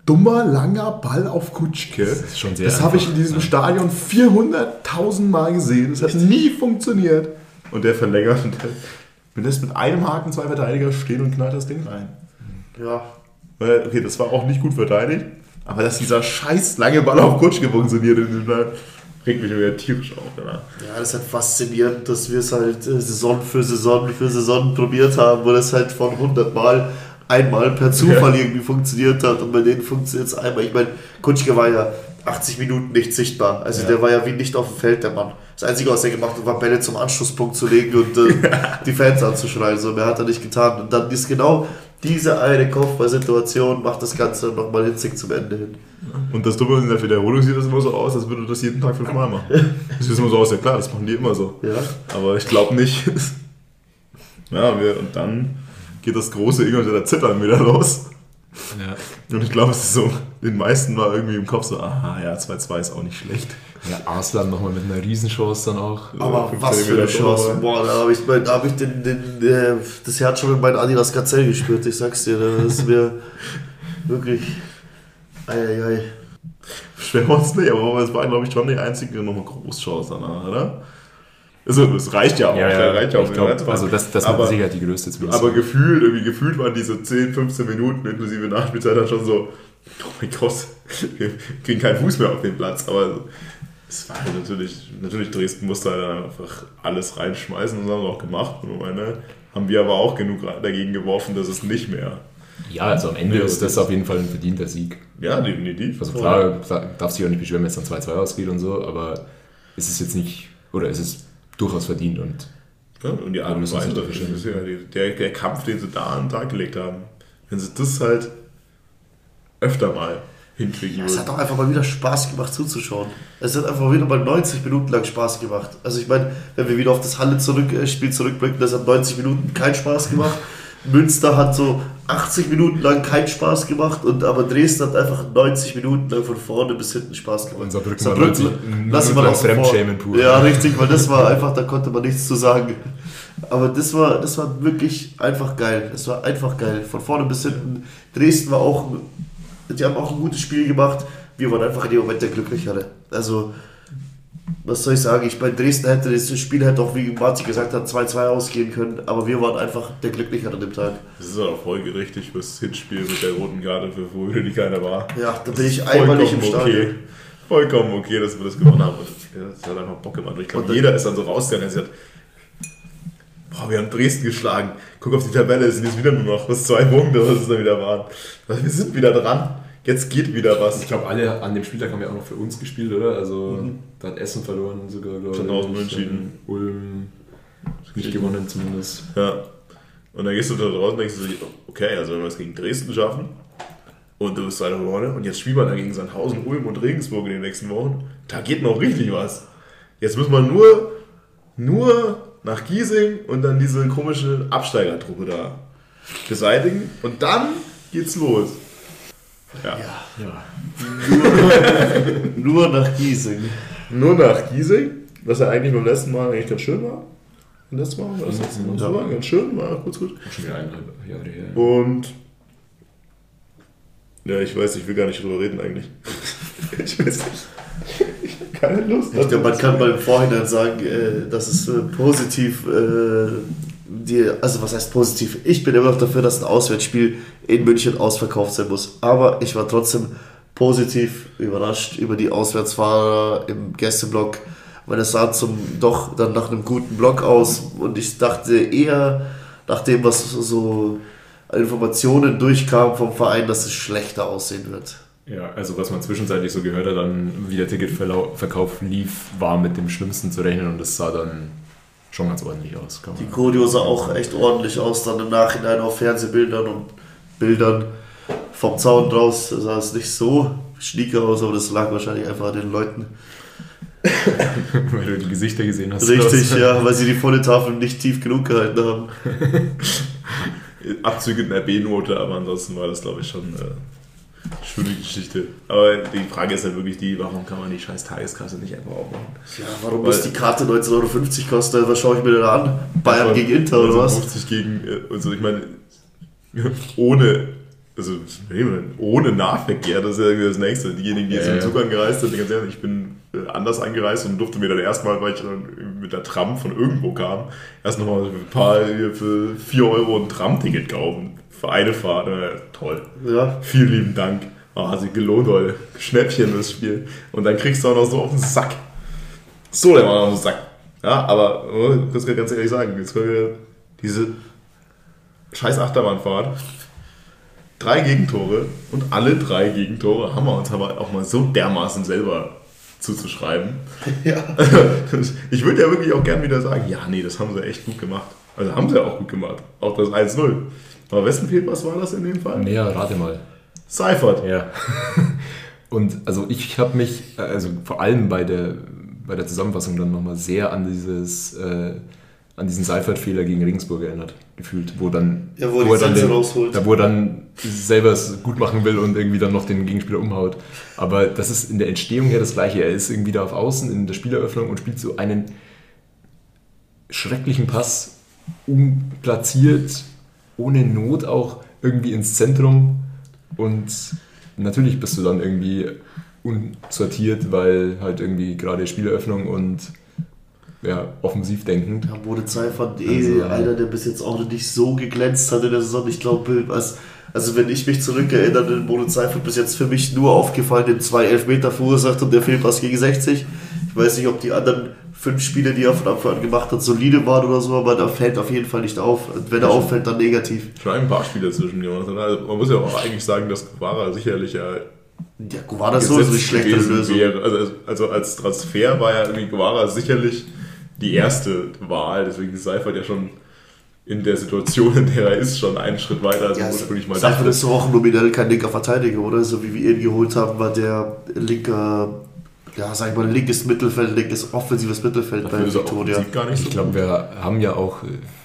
Dummer, langer Ball auf Kutschke. Das ist schon sehr Das habe ich in diesem ja. Stadion 400.000 Mal gesehen. Das hat nie funktioniert. Und der verlängert und der lässt mit einem Haken zwei Verteidiger stehen und knallt das Ding rein. Ja. Okay, das war auch nicht gut verteidigt, aber dass dieser scheiß lange Ball auf Kutschke funktioniert, in diesem Teil, regt mich wieder tierisch auf. Danach. Ja, das ist halt faszinierend, dass wir es halt äh, Saison für Saison für Saison probiert haben, wo das halt von 100 Mal einmal per Zufall irgendwie funktioniert hat und bei denen funktioniert es einmal. Ich meine, Kutschke war ja 80 Minuten nicht sichtbar. Also Ja. der war ja wie nicht auf dem Feld, der Mann. Das Einzige, was er gemacht hat, war Bälle zum Anschlusspunkt zu legen und äh, die Fans anzuschreien. So mehr hat er nicht getan. Und dann ist genau diese eine Kopfballsituation, macht das Ganze nochmal hitzig zum Ende hin. Und das Dumme in der Wiederholung sieht das immer so aus, als würde das jeden Tag fünfmal machen. Das sieht immer so aus, ja klar, das machen die immer so. Ja. Aber ich glaube nicht. Ja, wir, und dann geht das große Ingolstädter Zittern wieder los. Ja. Und ich glaube, es ist so, den meisten war irgendwie im Kopf so, aha, ja, 2-2 ist auch nicht schlecht. ja, Arslan nochmal mit einer Riesenchance dann auch. Aber 15 was für eine Chance. Tor. Boah, da habe ich, mein- da hab ich den, den, äh, das Herz schon in mein Adidas Gazelle gespürt, ich sag's dir. Das ist mir wirklich. Eieiei. Schwer war es nicht, aber es war, glaube ich, schon die einzige nochmal Großchance danach, oder? Also, es reicht ja auch. Ja, das ja, reicht ja auch glaub, also das, das aber, sicher die größte zumindest. aber gefühlt, irgendwie gefühlt waren diese 10, 15 Minuten inklusive Nachspielzeit dann schon so, oh mein Gott, wir kriegen keinen Fuß mehr auf den Platz. Aber es war halt natürlich, natürlich Dresden musste halt dann einfach alles reinschmeißen und das haben sie auch gemacht. Und am Ende haben wir aber auch genug dagegen geworfen, dass es nicht mehr. ja, also am Ende Ja, ist das auf jeden Fall ein verdienter Sieg. Ja, definitiv. Also klar, darf sich auch nicht beschweren, wenn es dann 2-2 ausgeht und so, aber es ist jetzt nicht, oder es ist durchaus verdient und Ja, und die Art Ja, und Weise, dafür ist ja der, der Kampf, den sie da an den Tag gelegt haben, wenn sie das halt öfter mal hinkriegen Es würden. hat auch einfach mal wieder Spaß gemacht zuzuschauen. Es hat einfach wieder mal 90 Minuten lang Spaß gemacht. Also ich meine, wenn wir wieder auf das Halle-Spiel zurückblicken, das hat 90 Minuten keinen Spaß gemacht. Münster hat so 80 Minuten lang keinen Spaß gemacht, und aber Dresden hat einfach 90 Minuten lang von vorne bis hinten Spaß gemacht. Und Saarbrücken war Saarbrücken 90 lass ich mal vor. Fremdschämen pur. Ja, richtig, weil das war einfach, da konnte man nichts zu sagen. Aber das war, das war wirklich einfach geil. Das war einfach geil. Von vorne bis hinten. Dresden war auch, die haben auch ein gutes Spiel gemacht. Wir waren einfach in dem Moment der Glücklichere. Also, was soll ich sagen, ich bei Dresden hätte das Spiel halt auch, wie Marzi gesagt hat, 2-2 ausgehen können, aber wir waren einfach der Glücklichere an dem Tag. Das ist auch folgerichtig fürs Hinspiel mit der roten Karte für die keiner war. Ja, da bin ich einmal nicht im Stadion. Okay. Vollkommen okay, dass wir das gewonnen haben. Das hat einfach Bock gemacht. Ich glaube, jeder ist dann so rausgegangen und hat boah, wir haben Dresden geschlagen. Guck auf die Tabelle, es sind jetzt wieder nur noch was zwei Punkte, was es da wieder waren. Wir sind wieder dran. Jetzt geht wieder was. Ich glaube, alle an dem Spieltag haben ja auch noch für uns gespielt, oder? Also, mhm. da hat Essen verloren sogar, glaube ich. Dann entschieden. Ulm nicht gewonnen zumindest. Ja. Und dann gehst du da draußen und denkst du, okay, also wenn wir es gegen Dresden schaffen und du bist weiter vorne und jetzt spielen wir dann gegen Sandhausen, Ulm und Regensburg in den nächsten Wochen, da geht noch richtig was. Jetzt müssen wir nur, nur nach Giesing und dann diese komische Absteigertruppe da beseitigen und dann geht's los. Ja. ja. ja. Nur, nur, nach Giesing. Nur nach Giesing, was ja eigentlich beim letzten Mal eigentlich ganz schön war. Beim letzten Mal war das letzte Mal so war, ganz schön, war kurz gut. Schon wieder eineinhalb Jahre her. Und ja, ich weiß, ich will gar nicht drüber reden eigentlich. ich weiß nicht. Ich habe keine Lust. Ich glaube, man kann beim Vorhinein sagen, äh, dass es äh, positiv äh, die, also was heißt positiv? Ich bin immer noch dafür, dass ein Auswärtsspiel in München ausverkauft sein muss. Aber ich war trotzdem positiv überrascht über die Auswärtsfahrer im Gästeblock, weil es sah zum doch dann nach einem guten Block aus und ich dachte eher nach dem, was so Informationen durchkam vom Verein, dass es schlechter aussehen wird. Ja, also was man zwischenzeitlich so gehört hat, dann wie der Ticketverkauf lief, war mit dem Schlimmsten zu rechnen und es sah dann schon ganz ordentlich aus. die Choreo sah auch echt ordentlich aus, dann im Nachhinein auf Fernsehbildern und Bildern vom Zaun draus sah es nicht so schnieke aus, aber das lag wahrscheinlich einfach an den Leuten. weil du die Gesichter gesehen hast. Richtig, ja, weil sie die volle Tafel nicht tief genug gehalten haben. Abzüge in der B-Note, aber ansonsten war das, glaube ich, schon äh, Schöne Geschichte. Aber die Frage ist halt wirklich die, warum kann man die scheiß Tageskasse nicht einfach aufmachen? Ja, warum Weil, muss die Karte 19,50 Euro kosten? Was schaue ich mir da an? Bayern gegen Inter oder was? 50 gegen, also ich meine, ohne, also ohne Nahverkehr, das ist ja das Nächste. Diejenigen, die jetzt ja, im Zug angereist sind, ganz ehrlich, ich bin äh, anders angereist und durfte mir dann erstmal, weil ich dann mit der Tram von irgendwo kam, erst nochmal ein paar für 4 Euro ein Tram-Ticket kaufen für eine Fahrt. Äh, toll. Ja. Vielen lieben Dank. Oh, hat sich gelohnt, Leute. Schnäppchen das Spiel. Und dann kriegst du auch noch so auf den Sack. So, der war auf den Sack. Ja, aber oh, ich muss ganz ehrlich sagen, jetzt können wir diese scheiß Achterbahnfahrt. Drei Gegentore und alle drei Gegentore haben wir uns aber auch mal so dermaßen selber zuzuschreiben. Ja. Ich würde ja wirklich auch gern wieder sagen, ja, nee, das haben sie echt gut gemacht. Also haben sie ja auch gut gemacht. Auch das 1-0. Aber wessen was war das in dem Fall? Ja, rate mal. Seifert. Ja. Und also ich habe mich, also vor allem bei der, bei der Zusammenfassung dann nochmal sehr an dieses, äh, an diesen Seifert-Fehler gegen Regensburg erinnert, gefühlt, wo dann, ja, wo, wo er dann den, rausholt. Da, wo er dann selber es gut machen will und irgendwie dann noch den Gegenspieler umhaut. Aber das ist in der Entstehung her das Gleiche. Er ist irgendwie da auf Außen in der Spieleröffnung und spielt so einen schrecklichen Pass umplatziert ohne Not auch irgendwie ins Zentrum und natürlich bist du dann irgendwie unsortiert, weil halt irgendwie gerade Spieleröffnung und ja, offensiv denkend. Ja, Bode Zeifert, eh also, einer, der bis jetzt auch nicht so geglänzt hat in der Saison. Ich glaube, als, also wenn ich mich zurückerinnere, den Bode Zeifert bis jetzt für mich nur aufgefallen, den zwei Elfmeter verursacht und der Fehlpass gegen 60. Ich weiß nicht, ob die anderen fünf Spiele, die er von Anfang an gemacht hat, solide waren oder so, aber da fällt auf jeden Fall nicht auf. Wenn er auffällt, dann negativ. Schon ein paar Spiele zwischen Jonathan. Also man muss ja auch eigentlich sagen, dass Guevara sicherlich ja. Ja, Guevara ist sowieso eine schlechtere Lösung. Wäre. Also, also als Transfer war ja irgendwie Guevara sicherlich die erste Wahl, deswegen ist Seifert ja schon in der Situation, in der er ist, schon einen Schritt weiter als ja, ursprünglich mal Seifert ist doch auch nominell kein linker Verteidiger, oder? So wie wir ihn geholt haben, war der linker ja, sag ich mal, linkes Mittelfeld, linkes offensives Mittelfeld bei Victoria. Gar nicht so ich glaube, wir haben ja auch,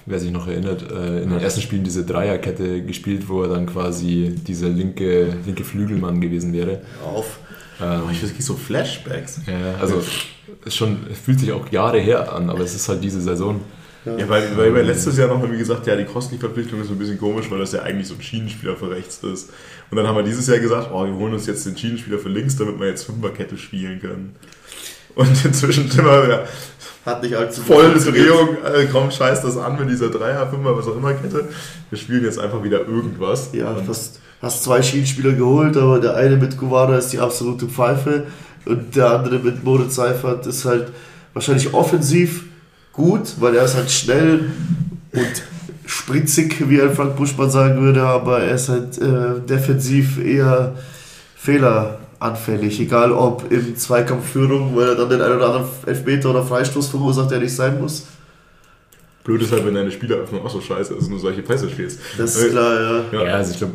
wer sich noch erinnert, äh, in den ersten Spielen diese Dreierkette gespielt, wo er dann quasi dieser linke, linke Flügelmann gewesen wäre. Auf. Ähm, ich weiß nicht, so Flashbacks. Ja, also es schon, es fühlt sich auch Jahre her an, aber es ist halt diese Saison. Ja, weil, weil wir letztes Jahr noch, wie gesagt, ja, die Kostli-Verpflichtung ist ein bisschen komisch, weil das ja eigentlich so ein Schienenspieler für rechts ist. Und dann haben wir dieses Jahr gesagt, oh, wir holen uns jetzt den Schienenspieler für links, damit wir jetzt Fünferkette spielen können. Und inzwischen sind wir wieder Hat nicht allzu voll. Drehung. Äh, komm, scheiß das an mit dieser Dreier, Fünfer, was auch immer Kette. Wir spielen jetzt einfach wieder irgendwas. Ja, hast, hast zwei Schienenspieler geholt, aber der eine mit Guevara ist die absolute Pfeife und der andere mit Moritz Seifert ist halt wahrscheinlich offensiv gut, weil er ist halt schnell und spritzig, wie ein Frank Buschmann sagen würde, aber er ist halt äh, defensiv eher fehleranfällig, egal ob im Zweikampfführung, weil er dann den einen oder anderen Elfmeter oder Freistoß verursacht, der nicht sein muss. blöd ist halt, wenn deine Spieleröffnung auch so scheiße ist und du solche Pässe spielst. Das ist klar, ja. Ja. Ja, also ich glaube,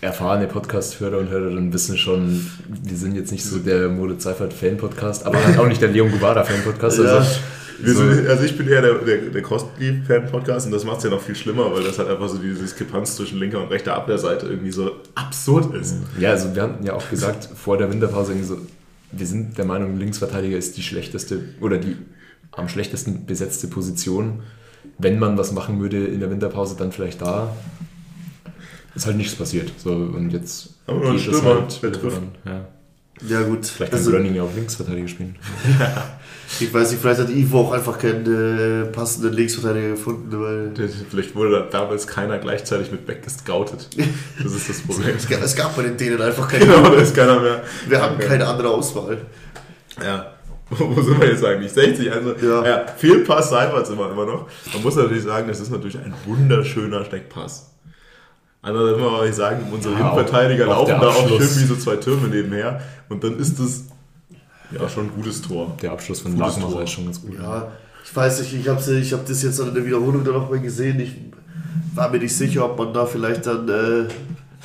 erfahrene Podcast-Hörer und Hörerinnen wissen schon, wir sind jetzt nicht so der Moritz Seifert Fan-Podcast, aber halt auch nicht der Leon Guevara Fan-Podcast. Ja. Also, Wir so, sind, also ich bin eher der, der, der Kostlieb-Fan-Podcast und das macht es ja noch viel schlimmer, weil das halt einfach so diese Diskrepanz zwischen linker und rechter Abwehrseite irgendwie so absurd ist. ja, also wir hatten ja auch gesagt vor der Winterpause, irgendwie so, wir sind der Meinung, Linksverteidiger ist die schlechteste oder die am schlechtesten besetzte Position. Wenn man was machen würde in der Winterpause, dann vielleicht da. Ist halt nichts passiert. So, und jetzt Aber geht es halt voran. Ja. Ja gut, Vielleicht kann also, Gröning ja auf Linksverteidiger spielen. ich weiß nicht, vielleicht hat Ivo auch einfach keinen äh, passenden Linksverteidiger gefunden, weil Vielleicht wurde da damals keiner gleichzeitig mit Beck gescoutet. Das ist das Problem. es gab, es gab bei den Dänen einfach keine genau, da ist keiner mehr. Wir haben keine andere Auswahl. Ja. Wo sind wir jetzt eigentlich? 60, also Ja. ja. Fehlpass Seiferts immer, immer noch. Man muss natürlich sagen, das ist natürlich ein wunderschöner Steckpass. Andererseits muss man auch nicht sagen, unsere Ja, Innenverteidiger laufen da auch schön wie so zwei Türme nebenher und dann ist das ja schon ein gutes Tor. Der Abschluss von Tor. ist schon ganz gut. Ja, ich weiß nicht, ich habe ich hab das jetzt an der Wiederholung dann nochmal gesehen. Ich war mir nicht sicher, ob man da vielleicht dann, äh,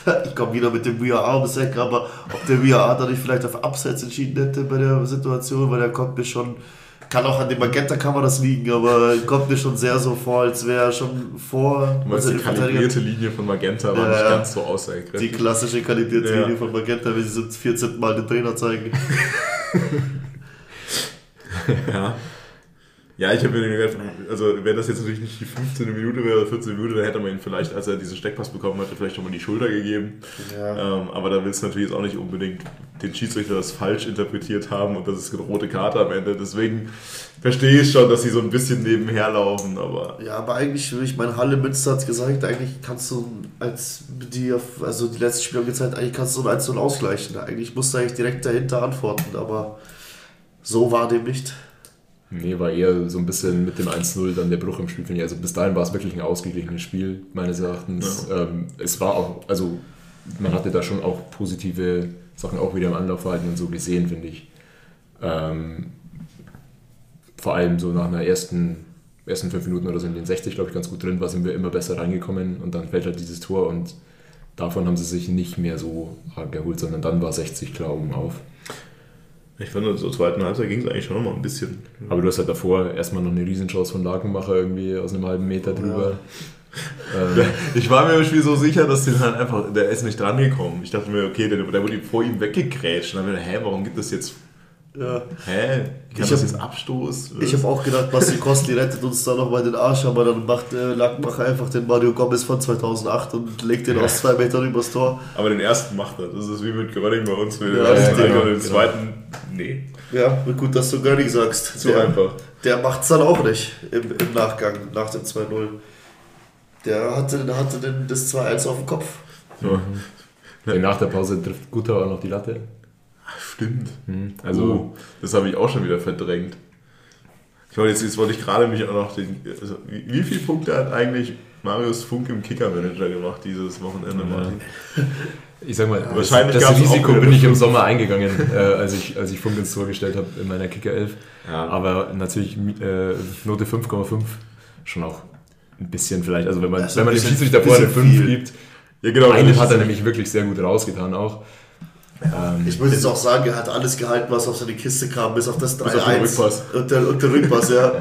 ich komme wieder mit dem VAR ums Eck, aber ob der VAR da nicht vielleicht auf Abseits entschieden hätte bei der Situation, weil der kommt mir schon, kann auch an dem Magenta-Kameras liegen, aber kommt mir schon sehr so vor, als wäre schon vor Du meinst, die unser kalibrierte Linie von Magenta war Ja, nicht ganz so die aussagekräftig. klassische kalibrierte Ja. Linie von Magenta, wenn sie so 14 Mal den Trainer zeigen. Ja. Ja, ich habe mir gedacht, also wenn das jetzt natürlich nicht die 15. Minute wäre oder 14. Minute, dann hätte man ihn vielleicht, als er diesen Steckpass bekommen hatte, vielleicht schon mal die Schulter gegeben. Ja. Ähm, aber da willst du natürlich jetzt auch nicht unbedingt den Schiedsrichter das falsch interpretiert haben und das ist eine rote Karte am Ende. Deswegen verstehe ich schon, dass sie so ein bisschen nebenher laufen, aber Ja, aber eigentlich, ich meine, Halle Münster hat gesagt, eigentlich kannst du als die, also die letzten Spiele haben gezeigt, eigentlich kannst du so ein 1 ausgleichen. Eigentlich musst du eigentlich direkt dahinter antworten, aber so war dem nicht. Nee, war eher so ein bisschen mit dem 1-0 dann der Bruch im Spiel, finde ich. Also bis dahin war es wirklich ein ausgeglichenes Spiel, meines Erachtens. Ähm, es war auch, also man hatte da schon auch positive Sachen auch wieder im Anlaufverhalten und so gesehen, finde ich. Ähm, vor allem so nach einer ersten, ersten fünf Minuten oder so in den 60, glaube ich, ganz gut drin war, sind wir immer besser reingekommen und dann fällt halt dieses Tor und davon haben sie sich nicht mehr so arg geholt, sondern dann war 60 klar oben auf. Ich fand, zur zweiten Halbzeit ging es eigentlich schon noch mal ein bisschen. Aber du hast halt davor erstmal noch eine Riesenchance von Lakenmacher irgendwie aus einem halben Meter drüber. Ähm, Ich war mir im Spiel so sicher, dass den halt einfach, der ist nicht dran gekommen. Ich dachte mir, okay, der, der wurde vor ihm weggegrätscht. Und dann habe ich mir gedacht, hä, warum gibt es jetzt, Ja. hä, kann Ich das hab- jetzt Abstoß? Ich habe auch gedacht, Basti Kostli rettet uns da nochmal den Arsch, aber dann macht äh, Lackmacher einfach den Mario Gomez von 2008 und legt den aus zwei Metern übers Tor. Aber den ersten macht er. Das ist wie mit Gröning bei uns. Den Ja, ersten ja, Ding genau, den genau. zweiten, nee. Ja, gut, dass du gar nicht sagst. Zu der, einfach. Der macht es dann auch nicht im, im Nachgang, nach dem 2-0. Der hatte, hatte den, das 2-1 auf dem Kopf. Ja, Nach der Pause trifft Guter auch noch die Latte. Stimmt. Also, oh, das habe ich auch schon wieder verdrängt. Ich wollte jetzt, jetzt wollte ich gerade mich auch noch den. Also, wie, wie viele Punkte hat eigentlich Marius Funk im Kicker-Manager gemacht dieses Wochenende, Martin? ich sag mal, Wahrscheinlich das auch Risiko bin eine ich im. Sommer eingegangen, äh, als, ich, als ich Funk ins Tor gestellt habe in meiner Kicker 11. Ja. Aber natürlich äh, Note 5,5 schon auch ein bisschen vielleicht. Also wenn man, Das wenn man dem Schiedsrichter vorher eine bisschen 5 viel. gibt, Ja, genau. einen das hat er nämlich wirklich sehr gut rausgetan auch. Ähm, Ich muss jetzt auch sagen, er hat alles gehalten, was auf seine Kiste kam, bis auf das Bis auf den 3-1. Rückpass. Und der, und der Rückpass, ja.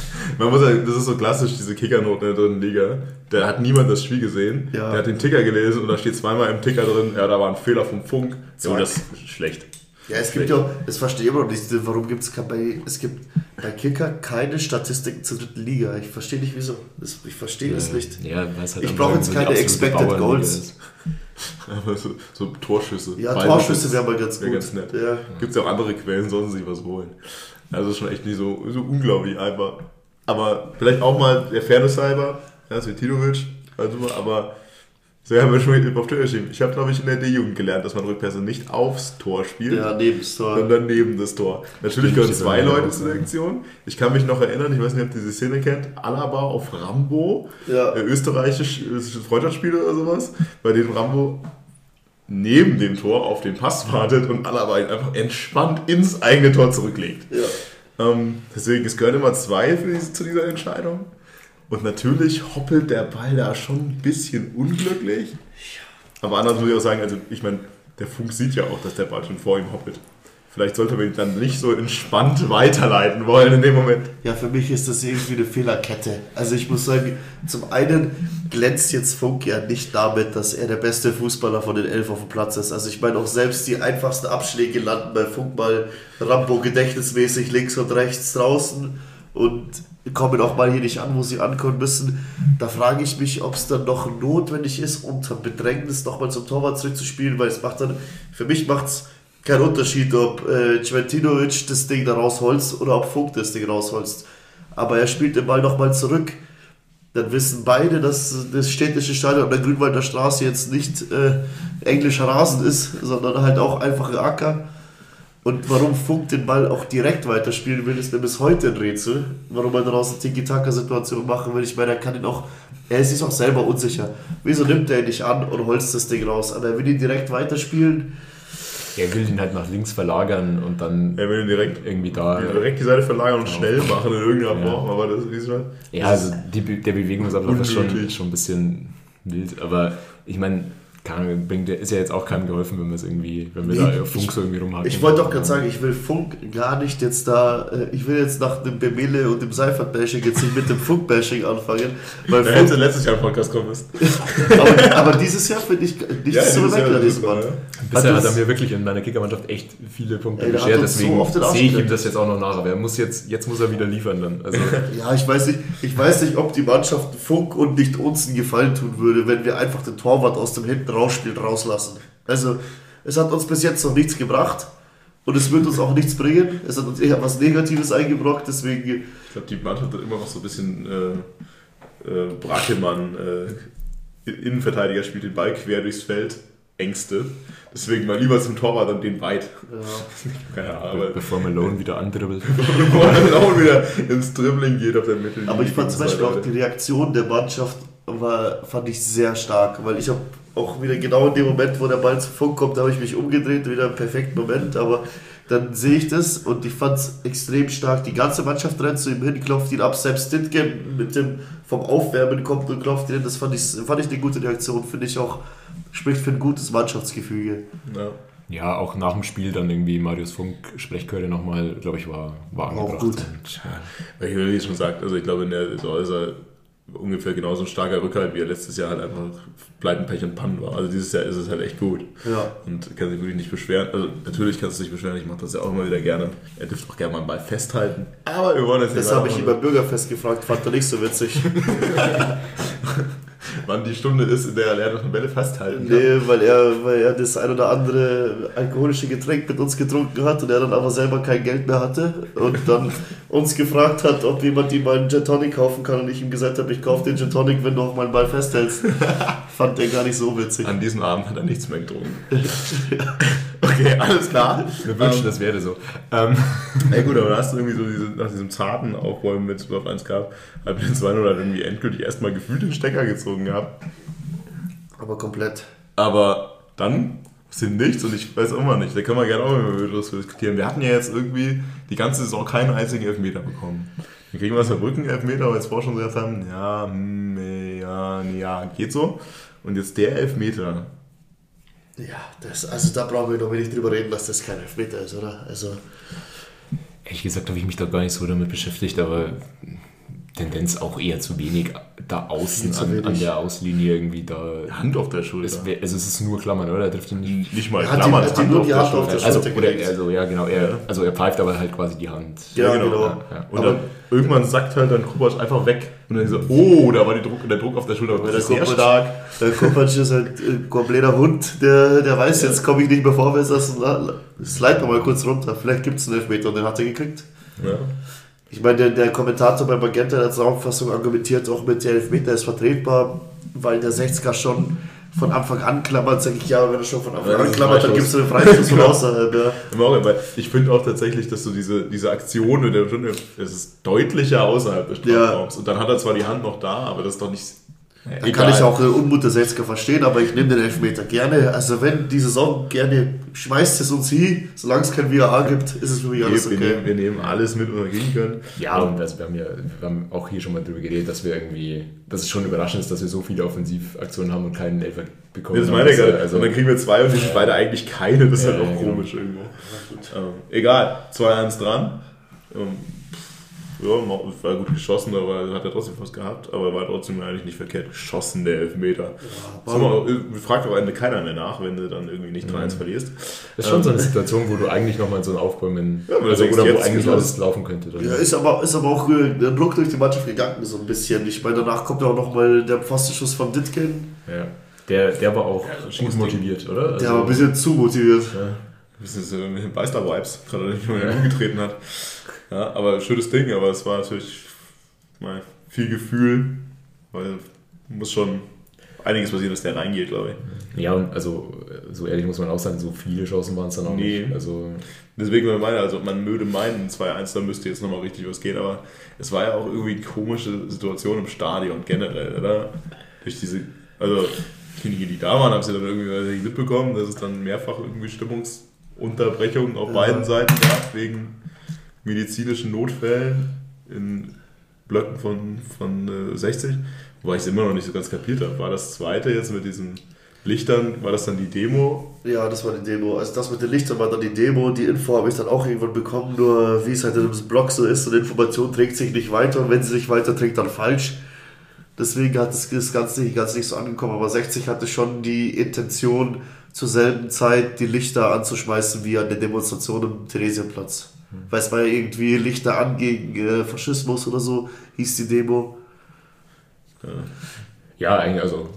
Man muss sagen, das ist so klassisch, diese Kickernoten in der dritten Liga. Da hat niemand das Spiel gesehen. Ja. Der hat den Ticker gelesen und da steht zweimal im Ticker drin, ja, da war ein Fehler vom Funk. So, das ist schlecht. Ja, es gibt ja, das verstehe ich immer noch nicht, warum gibt es bei, es gibt bei Kicker keine Statistiken zur dritten Liga. Ich verstehe nicht wieso. Das, ich verstehe es nicht. Ja, halt Ich brauche jetzt keine Expected Bauernliga Goals. ist. Aber so, so Torschüsse. Ja, Ball- Torschüsse wäre mal ganz gut. ganz nett. Ja. Gibt es ja auch andere Quellen, sollen sie sich was holen. Also schon echt nicht so, so unglaublich einfach. Aber vielleicht auch mal der Fairness halber, ja, Svetinovic, also, aber so haben wir schon auf Twitter geschrieben. Ich habe, glaube ich, in der D-Jugend gelernt, dass man Rückpässe nicht aufs Tor spielt, Ja, neben das Tor. sondern neben das Tor. Natürlich gehören zwei Leute zur Aktion. Ich kann mich noch erinnern, ich weiß nicht, ob ihr diese Szene kennt, Alaba auf Rambo, Ja. äh, österreichisch Freundschaftsspiel oder sowas, bei dem Rambo neben dem Tor auf den Pass wartet und Alaba ihn einfach entspannt ins eigene Tor zurücklegt. Ja. Ähm, deswegen, es gehören immer zwei diese, zu dieser Entscheidung. Und natürlich hoppelt der Ball da schon ein bisschen unglücklich. Aber anders muss ich auch sagen, also ich meine, der Funk sieht ja auch, dass der Ball schon vor ihm hoppelt. Vielleicht sollte man ihn dann nicht so entspannt weiterleiten wollen in dem Moment. Ja, für mich ist das irgendwie eine Fehlerkette. Also ich muss sagen, zum einen glänzt jetzt Funk ja nicht damit, dass er der beste Fußballer von den elf auf dem Platz ist. Also ich meine auch selbst die einfachsten Abschläge landen bei Funk mal Rambo gedächtnismäßig links und rechts draußen und kommen auch mal hier nicht an, wo sie ankommen müssen. Da frage ich mich, ob es dann noch notwendig ist, unter Bedrängnis nochmal zum Torwart zurückzuspielen, weil es macht dann, für mich macht es keinen Unterschied, ob äh, Cvetinovic das Ding da rausholzt oder ob Funk das Ding rausholzt. Aber er spielt den Ball nochmal zurück. Dann wissen beide, dass das städtische Stadion an der Grünwalder Straße jetzt nicht äh, englischer Rasen ist, sondern halt auch einfache Acker. Und warum Funk den Ball auch direkt weiterspielen will, ist mir bis heute ein Rätsel. Warum er daraus eine Tiki-Taka-Situation machen will. Ich meine, er kann ihn auch, er ist sich auch selber unsicher. Wieso nimmt er ihn nicht an und holzt das Ding raus? Aber er will ihn direkt weiterspielen. Er will ihn halt nach links verlagern und dann Er will ihn direkt, irgendwie da. direkt die Seite verlagern und schnell machen in irgendeiner Ja. Form. Aber das ist schon. Ja, also die, der Bewegungsablauf ist schon, schon ein bisschen wild, aber ich meine, keine Ahnung, bringt, der- ist ja jetzt auch keinem geholfen, wenn wir es irgendwie, wenn wir Nee, da auf Funk so irgendwie rumhacken. Ich wollte doch gerade sagen, ich will Funk gar nicht jetzt da, äh, ich will jetzt nach dem Bemele und dem Seifert-Bashing jetzt nicht mit dem Funk-Bashing anfangen, weil Der Funk, hätte letztes Jahr im Podcast kommen müssen. aber, aber dieses Jahr finde ich nicht Ja, so dieses Jahr weg, ist dieses es Mann. so, ja. Bisher hat er mir wirklich in meiner Kickermannschaft echt viele Punkte Ey, so deswegen Arsch sehe ich ihm das jetzt auch noch nach, aber er muss jetzt, jetzt muss er wieder liefern dann. Also, Ja, ich weiß nicht, ich weiß nicht, ob die Mannschaft Funk und nicht uns einen Gefallen tun würde, wenn wir einfach den Torwart aus dem hinten rausspielen rauslassen. Also, es hat uns bis jetzt noch nichts gebracht und es wird uns auch nichts bringen. Es hat uns eher was Negatives eingebrockt, deswegen Ich glaube, die Mannschaft hat immer noch so ein bisschen äh, äh, Brakelmann, äh, Innenverteidiger spielt den Ball quer durchs Feld, Ängste. Deswegen mal lieber zum Torwart und den weit. ja. Aber bevor Malone wieder andribbelt. bevor auch wieder ins Dribbling geht auf der Mittellinie. Aber ich fand zum Beispiel auch die Reaktion der Mannschaft war, fand ich sehr stark, weil ich habe auch wieder genau in dem Moment, wo der Ball zu Funk kommt, da habe ich mich umgedreht, wieder im perfekten Moment, aber dann sehe ich das und ich fand es extrem stark. Die ganze Mannschaft rennt zu ihm hin, klopft ihn ab, selbst Ditgen mit dem vom Aufwärmen kommt und klopft ihn hin, das fand ich, fand ich eine gute Reaktion, finde ich auch, spricht für ein gutes Mannschaftsgefüge. Ja. Ja, auch nach dem Spiel dann irgendwie Marius Funk Sprechchöre nochmal, glaube ich, war, war Auch angebracht. gut. Und, Weil ich wie schon sagt, also ich glaube, in der Saison ist er ungefähr genauso ein starker Rückhalt, wie er letztes Jahr halt einfach Pleiten, Pech und Pannen war. Also dieses Jahr ist es halt echt gut. Ja. Und kann sich wirklich nicht beschweren. Also natürlich kannst du dich beschweren, ich mache das ja auch immer wieder gerne. Er dürfte auch gerne mal einen Ball festhalten. Aber wir wollen jetzt Das nicht habe ich über Bürgerfest gefragt, fand er nicht so witzig. wann die Stunde ist, in der er dass man Bälle festhalten kann. Nee, weil er, weil er das ein oder andere alkoholische Getränk mit uns getrunken hat und er dann aber selber kein Geld mehr hatte und dann uns gefragt hat, ob jemand ihm mal einen Gin Tonic kaufen kann und ich ihm gesagt habe, ich kaufe den Gin Tonic, wenn du auch mal einen Ball festhältst. Fand er gar nicht so witzig. An diesem Abend hat er nichts mehr getrunken. Okay, alles klar. Wir wünschen, das wäre so. Ähm, Ja gut, aber da hast du irgendwie so diese, nach diesem zarten Aufräumen mit 12 auf 1 gehabt, hat den 200 halt irgendwie endgültig erstmal gefühlt den Stecker gezogen gehabt. Aber komplett. Aber dann sind nichts und ich weiß auch mal nicht, da können wir gerne auch mal über das diskutieren. Wir hatten ja jetzt irgendwie die ganze Saison keinen einzigen Elfmeter bekommen. Dann kriegen wir aus Saarbrücken Elfmeter, weil wir jetzt vorher schon gesagt haben, ja, hm, ja, ja, geht so. Und jetzt der Elfmeter. Ja, das, also da brauchen wir doch nicht drüber reden, dass das kein Elfmeter ist, oder? Also, ehrlich gesagt habe ich mich da gar nicht so damit beschäftigt, aber Tendenz auch eher zu wenig. da außen an, an, der Auslinie irgendwie da. Hand auf der Schulter. Es, also es ist nur Klammern, oder? Er trifft ihn nicht. Nicht mal Er hat Klammern, die- hat die die Hand auf der Also, Schulter oder, gelegt. also, ja, genau. Er, also er pfeift aber halt quasi die Hand. Ja, genau. genau. Ja. Und Aber- dann irgendwann sackt halt dann Kovac einfach weg. Und dann so, oh, da war die Druck, der Druck auf der Schulter der ist sehr Kovac, stark. der Kovac ist halt ein kompletter Hund, der, der weiß, jetzt komme ich nicht mehr vorwärts, also slide mal kurz runter. Vielleicht gibt es einen Elfmeter und den hat er gekriegt. Ja. Ich meine, der, der Kommentator bei Magenta hat als Zusammenfassung argumentiert, auch mit der Elfmeter ist vertretbar, weil der 60er schon von Anfang an klammert, sage ich ja, wenn er schon von Anfang Ja, an klammert, dann gibst du den Freistoß von Genau. außerhalb. Ja. Ich finde auch tatsächlich, dass so diese, diese Aktion mit der Stunde, es ist deutlicher außerhalb des Strafraums. Und dann hat er zwar die Hand noch da, aber das ist doch nicht. Da kann ich auch den Unmut der 60er verstehen, aber ich nehme den Elfmeter gerne. Also wenn die Saison gerne schmeißt es uns hin, solange es kein VAR gibt, ist es für mich alles wir, okay. nehmen, wir nehmen alles mit, was wir gehen können. Ja, und also wir haben ja wir haben auch hier schon mal drüber geredet, dass wir irgendwie, dass es schon überraschend ist, dass wir so viele Offensivaktionen haben und keinen Elfer bekommen. Das meine ich gerade. Also, und dann kriegen wir zwei und die sind beide eigentlich keine. Das ist Ja, halt auch ja, genau. komisch irgendwo. Ähm, egal, 2-1 dran. Ähm, ja, war gut geschossen, aber hat er trotzdem was gehabt. Aber war trotzdem eigentlich nicht verkehrt geschossen, der Elfmeter. Ja, mal, fragt auch am Ende keiner mehr nach, wenn du dann irgendwie nicht 3-1 verlierst. das ist schon so eine Situation, wo du eigentlich nochmal so ein Aufbäumen, Ja, also, oder wo eigentlich alles laufen könnte. Dann. Ja, ist aber, ist aber auch äh, der Druck durch die Mannschaft gegangen, so ein bisschen. Ich meine, danach kommt ja auch nochmal der Pfostenschuss von Ditken, Ja. Der, der war auch schickes gut motiviert, oder? Also, der war ein bisschen zu motiviert. Das ist äh, Beister-Vibes, gerade nicht mehr umgetreten hat. Ja, aber schönes Ding, aber es war natürlich mal viel Gefühl, weil muss schon einiges passieren, dass der reingeht, glaube ich. Ja, und also so ehrlich muss man auch sagen, so viele Chancen waren es dann auch Nee. nicht. Also Deswegen man meine, also man würde meinen, 2-1, da müsste jetzt nochmal richtig was gehen, aber es war ja auch irgendwie eine komische Situation im Stadion generell, oder? Durch diese, also diejenigen, die da waren, haben sie dann irgendwie mitbekommen, dass es dann mehrfach irgendwie Stimmungsunterbrechungen auf Ja. beiden Seiten gab, wegen medizinischen Notfällen in Blöcken von, von äh, 60, wobei ich es immer noch nicht so ganz kapiert habe. War das zweite jetzt mit diesen Lichtern, war das dann die Demo? Ja, das war die Demo. Also das mit den Lichtern war dann die Demo. Die Info habe ich dann auch irgendwann bekommen, nur wie es halt in dem Blog so ist, eine Information trägt sich nicht weiter und wenn sie sich weiter trägt, dann falsch. Deswegen hat das, das Ganze nicht, ganz nicht so angekommen, aber 60 hatte schon die Intention, zur selben Zeit die Lichter anzuschmeißen wie an der Demonstration am Theresienplatz. Weil es war ja irgendwie Lichter an gegen äh, Faschismus oder so, hieß die Demo. ja, eigentlich, also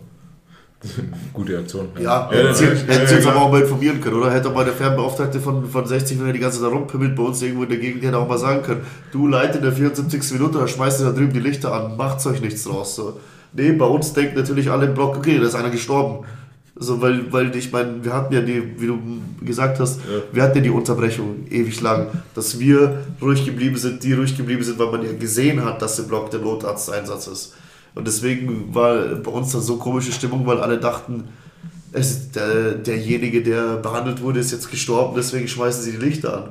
gute Aktion. Ja, Ja, hätten sie, ja, hätten sie uns aber auch mal informieren können, oder? Hätte auch mal der Fernbeauftragte von, von 60, wenn er die ganze Zeit rumpimmelt bei uns irgendwo in der Gegend, hätte auch mal sagen können, du Leute in der 74. Minute, da schmeißt ihr da drüben die Lichter an, macht's euch nichts draus. So. Nee, bei uns denkt natürlich alle im Block, okay, da ist einer gestorben. Also, weil, weil ich meine, wir hatten ja die, wie du gesagt hast, Ja. wir hatten ja die Unterbrechung ewig lang, dass wir ruhig geblieben sind, die ruhig geblieben sind, weil man ja gesehen hat, dass im Block der Notarzteinsatz ist. Und deswegen war bei uns dann so komische Stimmung, weil alle dachten, es der, derjenige, der behandelt wurde, ist jetzt gestorben, deswegen schmeißen sie die Lichter an.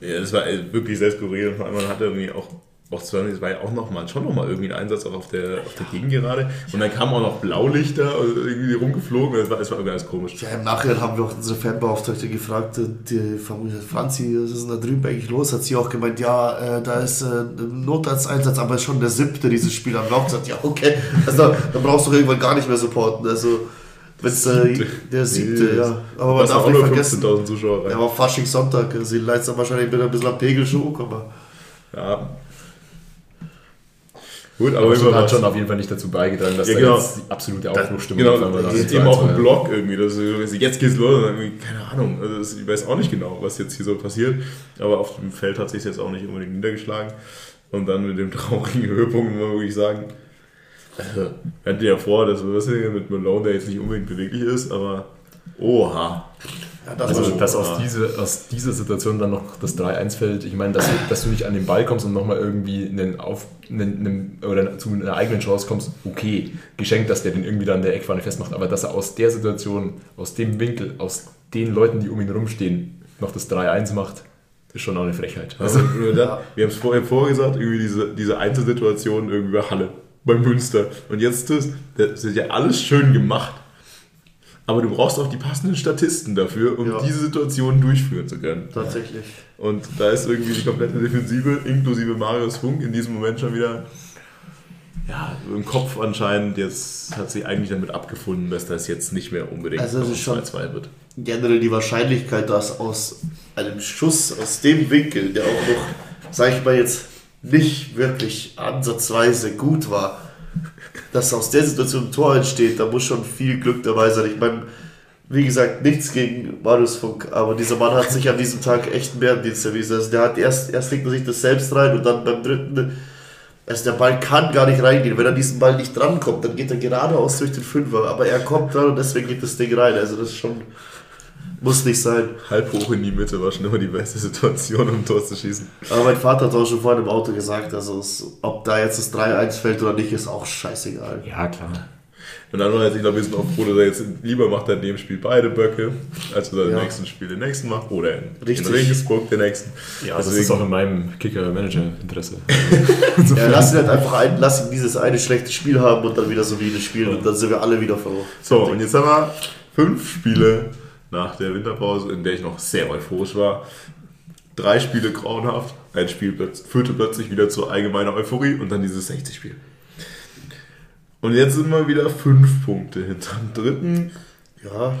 Ja, das war äh, wirklich sehr skurril. Und vor allem, man hatte irgendwie auch, auch es war ja auch noch mal, schon nochmal irgendwie ein Einsatz auch auf der, auf der Gegengerade. Und dann kamen auch noch Blaulichter äh, irgendwie rumgeflogen. Es war, es war irgendwie alles komisch. Ja, im Nachhinein haben wir auch unsere Fanbeauftragte gefragt, äh, die Familie Franzi, was ist denn da drüben eigentlich los? Hat sie auch gemeint, ja, äh, da ist äh, ein Notarzteinsatz, aber schon der siebte dieses Spiel am Lauf. Gesagt, ja, okay, also da, dann brauchst du irgendwann gar nicht mehr supporten. Also, wenn's, äh, der siebte, ja. Aber man darf auch nicht nur vergessen, 15.000 Zuschauer rein. ja, aber Faschingssonntag, äh, sie leitet dann wahrscheinlich wieder ein bisschen am Pegel schon angekommen. Ja. Gut, aber Aber hat schon auf jeden Fall nicht dazu beigetragen, dass Ja, da genau. jetzt die absolute Aufbruchstimmung Genau, da das ist. eben auch Also, Blog irgendwie. Das ist, jetzt geht's los. Und dann irgendwie, keine Ahnung. Also das, ich weiß auch nicht genau, was jetzt hier so passiert. Aber auf dem Feld hat sich jetzt auch nicht unbedingt niedergeschlagen. Und dann mit dem traurigen Höhepunkt muss man wirklich sagen, also, wir hatten ja vor, dass wir wissen, mit Malone, der jetzt nicht unbedingt beweglich ist, aber oha. Ja, das Also, dass aus, diese, aus dieser Situation dann noch das 3-1 fällt, ich meine, dass, du- dass du nicht an den Ball kommst und nochmal irgendwie einen auf, einen, einen, oder zu einer eigenen Chance kommst, okay, geschenkt, dass der den irgendwie dann an der Eckfahne festmacht, aber dass er aus der Situation, aus dem Winkel, aus den Leuten, die um ihn rumstehen, noch das 3-1 macht, ist schon auch eine Frechheit. Also, nur da, wir haben es vorher vorgesagt, irgendwie diese, diese Einzelsituation irgendwie bei Halle, bei Münster. Und jetzt das, das ist ja alles schön gemacht. Aber du brauchst auch die passenden Statisten dafür, um Ja. diese Situation durchführen zu können. Tatsächlich. Und da ist irgendwie die komplette Defensive, inklusive Marius Funk, in diesem Moment schon wieder ja, im Kopf anscheinend jetzt hat sie eigentlich damit abgefunden, dass das jetzt nicht mehr unbedingt Also es ist schon- 2-2 wird. generell die Wahrscheinlichkeit, dass aus einem Schuss aus dem Winkel, der auch noch, sag ich mal jetzt, nicht wirklich ansatzweise gut war, dass aus der Situation ein Tor entsteht, da muss schon viel Glück dabei sein. Ich meine, wie gesagt, nichts gegen Marius Funk, aber dieser Mann hat sich an diesem Tag echt einen Bärendienst erwiesen. Also der hat erst, erst legt er sich das selbst rein und dann beim dritten, also der Ball kann gar nicht reingehen. Wenn er diesen Ball nicht drankommt, dann geht er geradeaus durch den Fünfer, aber er kommt dran und deswegen geht das Ding rein. Also das ist schon, muss nicht sein. Halb hoch in die Mitte war schon immer die beste Situation, um ein Tor zu schießen. Aber mein Vater hat auch schon vorhin im Auto gesagt, also es, ob da jetzt das 3-1 fällt oder nicht, ist auch scheißegal. Ja, klar. Und dann war jetzt, ich glaube, wir sind auch froh, dass er jetzt lieber macht er in dem Spiel beide Böcke, als dass er Ja. im nächsten Spiel den nächsten macht oder in, Richtig. in Regensburg den nächsten. Ja, das ist auch in meinem Kicker-Manager-Interesse. Ja, lass ihn halt einfach ein, lass ihn dieses eine schlechte Spiel haben und dann wieder solide spielen und dann sind wir alle wieder froh. So, und jetzt haben wir fünf Spiele nach der Winterpause, in der ich noch sehr euphorisch war. Drei Spiele grauenhaft, ein Spiel führte plötzlich wieder zu allgemeiner Euphorie und dann dieses 60-Spiel. Und jetzt sind wir wieder fünf Punkte hinterm dritten. Ja,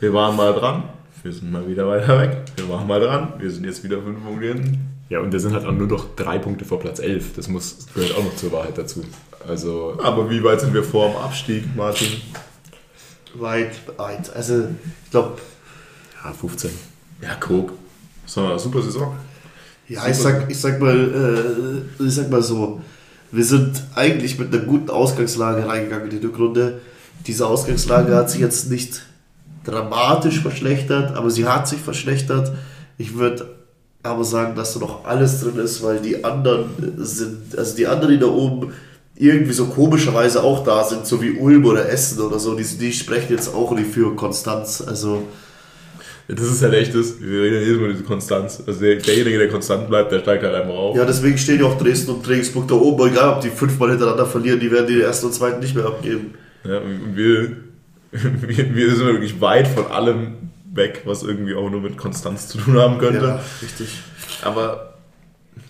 Wir waren mal dran, wir sind mal wieder weiter weg. Wir waren mal dran, wir sind jetzt wieder fünf Punkte hinten. Ja, und wir sind halt auch nur noch drei Punkte vor Platz 11. Das muss, gehört auch noch zur Wahrheit dazu. Also, Aber wie weit sind wir vor dem Abstieg, Martin? Weit, weit. Also, ich glaube, ja, 15. Ja, guck. Eine super Saison. ja, ich sag, ich sag mal, äh, ich sag mal so, wir sind eigentlich mit einer guten Ausgangslage reingegangen in die Rückrunde. Diese Ausgangslage hat sich jetzt nicht dramatisch verschlechtert, aber sie hat sich verschlechtert. Ich würde aber sagen, dass da noch alles drin ist, weil die anderen sind, also die anderen, die da oben irgendwie so komischerweise auch da sind, so wie Ulm oder Essen oder so, die, die sprechen jetzt auch nicht für Konstanz. Also, Das ist halt echt das, wir reden jedes Mal über diese Konstanz. Also der, derjenige, der konstant bleibt, der steigt halt einfach auf. ja, deswegen stehen ja auch Dresden und Regensburg da oben, egal ob die fünfmal hintereinander verlieren, die werden die ersten und zweiten nicht mehr abgeben. Ja, und wir, wir, wir sind wirklich weit von allem weg, was irgendwie auch nur mit Konstanz zu tun haben könnte. Ja, richtig. Aber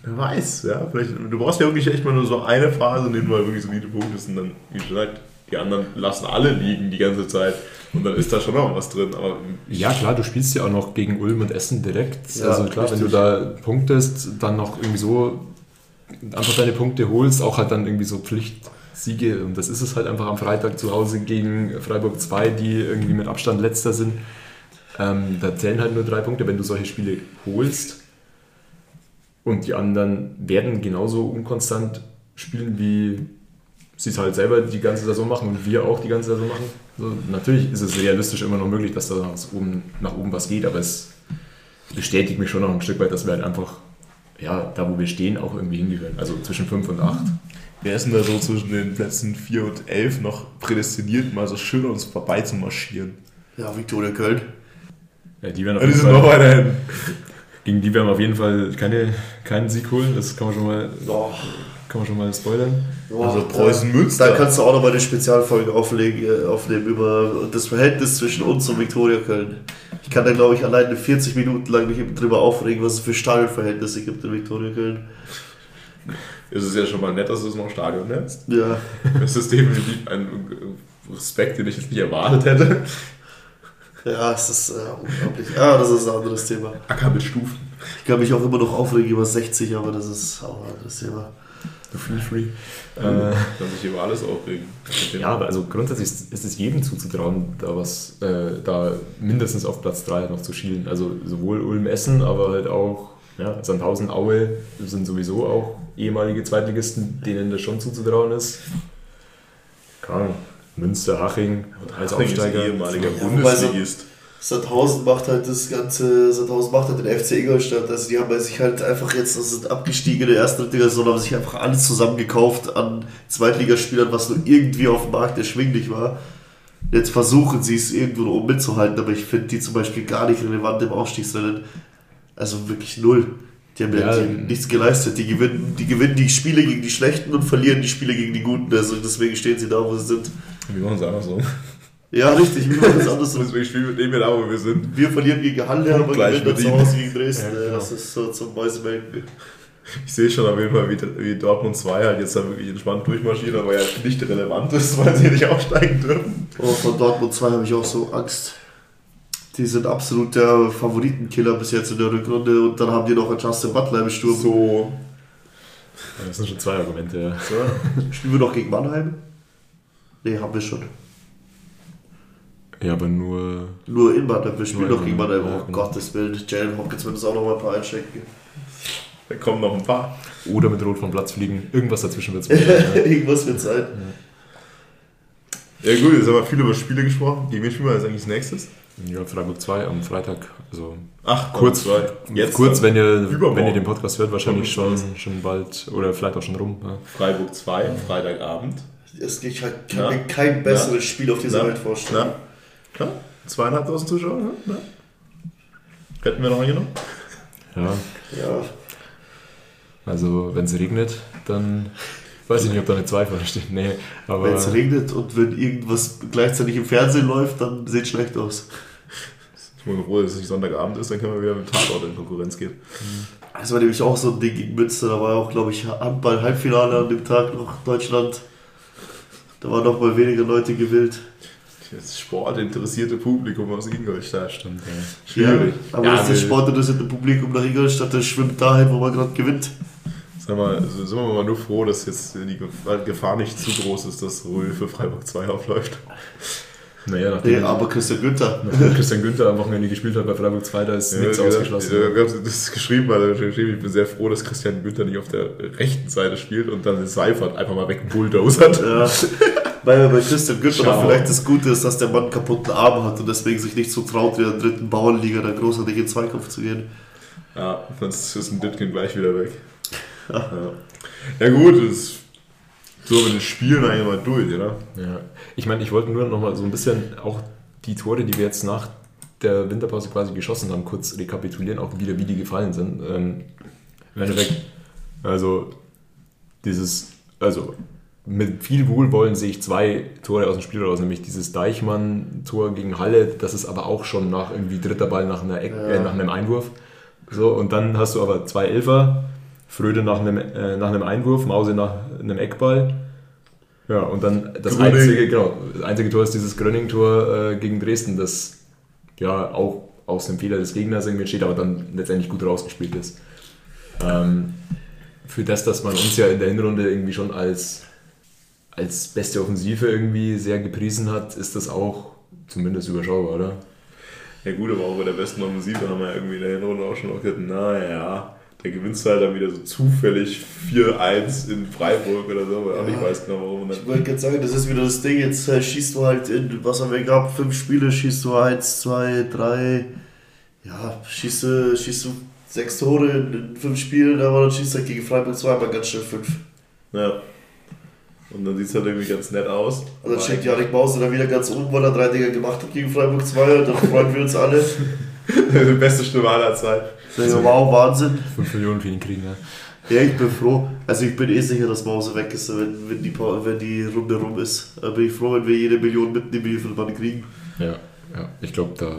wer weiß, ja, vielleicht, du brauchst ja wirklich echt mal nur so eine Phase, in der du mal wirklich solide Punkte ist und dann, wie gesagt, die anderen lassen alle liegen die ganze Zeit und dann ist da schon noch was drin. Aber Ja, klar, du spielst ja auch noch gegen Ulm und Essen direkt. Ja, also klar, wenn du richtig. da punktest, dann noch irgendwie so einfach deine Punkte holst, auch halt dann irgendwie so Pflichtsiege. Und das ist es halt einfach am Freitag zu Hause gegen Freiburg 2, die irgendwie mit Abstand letzter sind. Ähm, da zählen halt nur drei Punkte, wenn du solche Spiele holst. Und die anderen werden genauso unkonstant spielen, wie sie es halt selber die ganze Saison machen und wir auch die ganze Saison machen. So, natürlich ist es realistisch immer noch möglich, dass da nach oben, nach oben was geht, aber es bestätigt mich schon noch ein Stück weit, dass wir halt einfach, ja, da wo wir stehen, auch irgendwie hingehören. Also zwischen 5 und 8. wer ist denn da so zwischen den Plätzen 4 und 11 noch prädestiniert, mal so schön an uns vorbei zu marschieren? Ja, Viktoria Köln. Ja, die werden auf jeden sind noch Fall, weiter hinten. Gegen die werden wir auf jeden Fall keine, keinen Sieg holen, das kann man schon mal, Oh, kann man schon mal spoilern. Also Preußen-Münster. Da kannst du auch noch mal eine Spezialfolge auflegen, äh, aufnehmen über das Verhältnis zwischen uns und Viktoria Köln. Ich kann da, glaube ich, alleine 40 Minuten lang mich drüber aufregen, was es für Stadionverhältnisse gibt in Viktoria Köln. Es ist ja schon mal nett, dass du es noch Stadion nennst. Ja, Das ist definitiv ein Respekt, den ich jetzt nicht erwartet hätte. Ja, es ist äh, unglaublich. Ja, das ist ein anderes Thema. Acker mit Stufen. Ich kann mich auch immer noch aufregen über 60, aber das ist auch ein anderes Thema. Feel free. Kann Äh, sich über alles aufregen. Ja, aber also grundsätzlich ist ist es jedem zuzutrauen, da was, äh, da mindestens auf Platz 3 noch zu schielen. Also sowohl Ulm-Essen, aber halt auch ja, Sandhausen, Aue sind sowieso auch ehemalige Zweitligisten, denen das schon zuzutrauen ist. Keine Ahnung, Münster, Haching als Haching ist Aufsteiger. ehemaliger Ja, Bundesligist. Sandhausen macht halt das ganze, Sandhausen macht halt den FC Ingolstadt. Also die haben sich halt einfach jetzt, das sind abgestiegen in der ersten Liga, sondern haben sich einfach alles zusammengekauft an Zweitligaspielern, was nur irgendwie auf dem Markt erschwinglich war. Jetzt versuchen sie es irgendwo oben mitzuhalten, aber ich finde die zum Beispiel gar nicht relevant im Aufstiegsrennen. Also wirklich null. Die haben ja, Ja, die, nichts geleistet. Die gewinnen, die gewinnen die Spiele gegen die Schlechten und verlieren die Spiele gegen die Guten. Also deswegen stehen sie da, wo sie sind. Wir machen es einfach so. Ja, richtig, wie man das anders so Deswegen spielen wir mit dem wir da, wo wir sind. wir verlieren gegen Halle, aber Gleich gewinnen dann zu. Hause gegen Dresden. Ja, genau. Das ist so zum Mäusemelken. Ich sehe schon auf jeden Fall, wie, wie Dortmund 2 halt jetzt da wirklich entspannt durchmarschiert, aber ja nicht relevant ist, weil sie nicht aufsteigen dürfen. Oh, von Dortmund 2 habe ich auch so Angst. Die sind absolut der Favoritenkiller bis jetzt in der Rückrunde und dann haben die noch einen Justin Butler im Sturm. So. Das sind schon zwei Argumente, ja. So. Spielen wir noch gegen Mannheim? Ne, haben wir schon. Ja, aber nur. Nur in Mannheim, wir spielen in gegen Mannheim. Oh ja. Gottes Willen, Jalen Hopkins wird uns auch noch mal ein paar einschenken. Da kommen noch ein paar. Oder mit Rot vom Platz fliegen. Irgendwas dazwischen wird es ja. Irgendwas wird sein. Ja gut, jetzt haben wir viel über Spiele gesprochen. Gegen wen spielen wir jetzt eigentlich als nächstes? ja, Freiburg 2 am Freitag. Also Ach, kurz, zwei. Jetzt kurz wenn, ihr, Übermorgen. wenn ihr den Podcast hört, wahrscheinlich schon, schon bald oder vielleicht auch schon rum. Ja. Freiburg 2, Freitagabend. Es ich kann Na? mir kein besseres Na? Spiel auf dieser? Welt vorstellen. Ja? Zweieinhalbtausend Zuschauer? Ne? Na? Hätten wir noch angenommen? ja, Ja, also wenn es regnet, dann weiß ich nicht, ob da eine 2 vorne steht. Nee, aber wenn es regnet und wenn irgendwas gleichzeitig im Fernsehen läuft, dann sieht es schlecht aus. Ich bin froh, dass es nicht Sonntagabend ist, dann können wir wieder mit Tatort in Konkurrenz gehen. Das war nämlich auch so ein Ding gegen Münster. Da war auch, glaube ich, Handball-Halbfinale an dem Tag noch Deutschland. Da waren noch mal weniger Leute gewillt. Das sportinteressierte Publikum aus Ingolstadt. stimmt, ja. Schwierig. Ja, aber Ja, das wir- sportinteressierte Publikum nach Ingolstadt, das schwimmt dahin, wo man gerade gewinnt. Sag mal, also sind wir mal nur froh, dass jetzt die Gefahr nicht zu groß ist, dass Röhl für Freiburg 2 aufläuft. Naja, nachdem Nee, aber Christian Günther. Christian Günther am Wochenende gespielt hat bei Freiburg 2, da ist nichts Ja, ausgeschlossen. Ja, das geschrieben, weil er geschrieben, ich bin sehr froh, dass Christian Günther nicht auf der rechten Seite spielt und dann Seifert einfach mal wegbulldozert. Ja. Weil bei Christian Günther vielleicht das Gute ist, dass der Mann einen kaputten Arm hat und deswegen sich nicht so traut, wie in der dritten Bauernliga da großartig in Zweikampf zu gehen. Ja, sonst ist ein Ditkin gleich wieder weg. Ja, ja gut, das so mit den Spielen eigentlich mal durch, oder? Ja, ich meine, ich wollte nur noch mal so ein bisschen auch die Tore, die wir jetzt nach der Winterpause quasi geschossen haben, kurz rekapitulieren, auch wieder wie die gefallen sind. Ähm, Im Endeffekt, also dieses, also mit viel Wohlwollen sehe ich zwei Tore aus dem Spiel raus, nämlich dieses Deichmann-Tor gegen Halle, das ist aber auch schon nach irgendwie dritter Ball nach, einer Eck, äh, nach einem Einwurf. So, und dann hast du aber zwei Elfer, Fröde nach einem, äh, nach einem Einwurf, Mause nach einem Eckball. Ja, und dann das Gröning. einzige, genau, das einzige Tor ist dieses Gröning-Tor äh, gegen Dresden, das ja auch aus dem Fehler des Gegners irgendwie entsteht, aber dann letztendlich gut rausgespielt ist. Ähm, für das, dass man uns ja in der Hinrunde irgendwie schon als, als beste Offensive irgendwie sehr gepriesen hat, ist das auch zumindest überschaubar, oder? Ja gut, aber auch bei der besten Offensive haben wir irgendwie in der Hinrunde auch schon auch gesagt, naja, da gewinnst du halt dann wieder so zufällig 4-1 in Freiburg oder so, weil auch nicht weiß genau warum. Ich wollte gerade sagen, das ist wieder das Ding, jetzt äh, schießt du halt in, was haben wir gehabt, fünf Spiele, schießt du eins, zwei, drei, ja, schießt du, schießt du sechs Tore in, in fünf Spielen, aber dann schießt du halt gegen Freiburg zweimal ganz schnell fünf. ja. Und dann sieht es halt irgendwie ganz nett aus. Und dann Aber steht Janik Mause dann wieder ganz oben, weil er drei Dinger gemacht hat gegen Freiburg 2 und dann freuen wir uns alle. Die beste Stimme aller Zeit. Wir, wow, Wahnsinn. 5 Millionen für ihn kriegen, ja. Ja, ich bin froh. Also ich bin eh sicher, dass Mause weg ist, wenn, wenn, die, wenn die Runde rum ist. Da bin ich froh, wenn wir jede Million mitnehmen, wie viel man kriegen. Ja, ja. ich glaube, da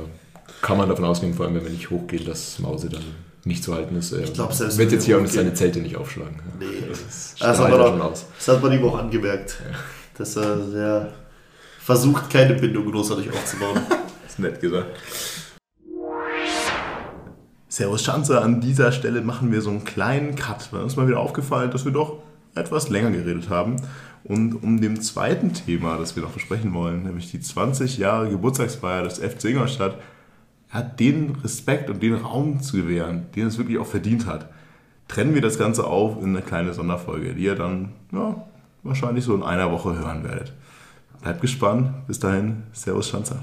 kann man davon ausgehen, vor allem wenn wir nicht hochgehen, dass Mause dann nicht zu halten ist. Er glaub, selbst wird jetzt hier auch seine Zelte nicht aufschlagen. Ja. Nee. Das Das, strahlt hat man schon auch, aus. das hat man ihm auch angemerkt. Dass er sehr versucht, keine Bindung großartig aufzubauen. ist nett gesagt. Servus Schanze, an dieser Stelle machen wir so einen kleinen Cut, weil uns ist mal wieder aufgefallen, dass wir doch etwas länger geredet haben. Und um dem zweiten Thema, das wir noch besprechen wollen, nämlich die 20 Jahre Geburtstagsfeier des FC Ingolstadt, hat den Respekt und den Raum zu gewähren, den es wirklich auch verdient hat, trennen wir das Ganze auf in eine kleine Sonderfolge, die ihr dann ja, wahrscheinlich so in einer Woche hören werdet. Bleibt gespannt. Bis dahin. Servus, Schanzer.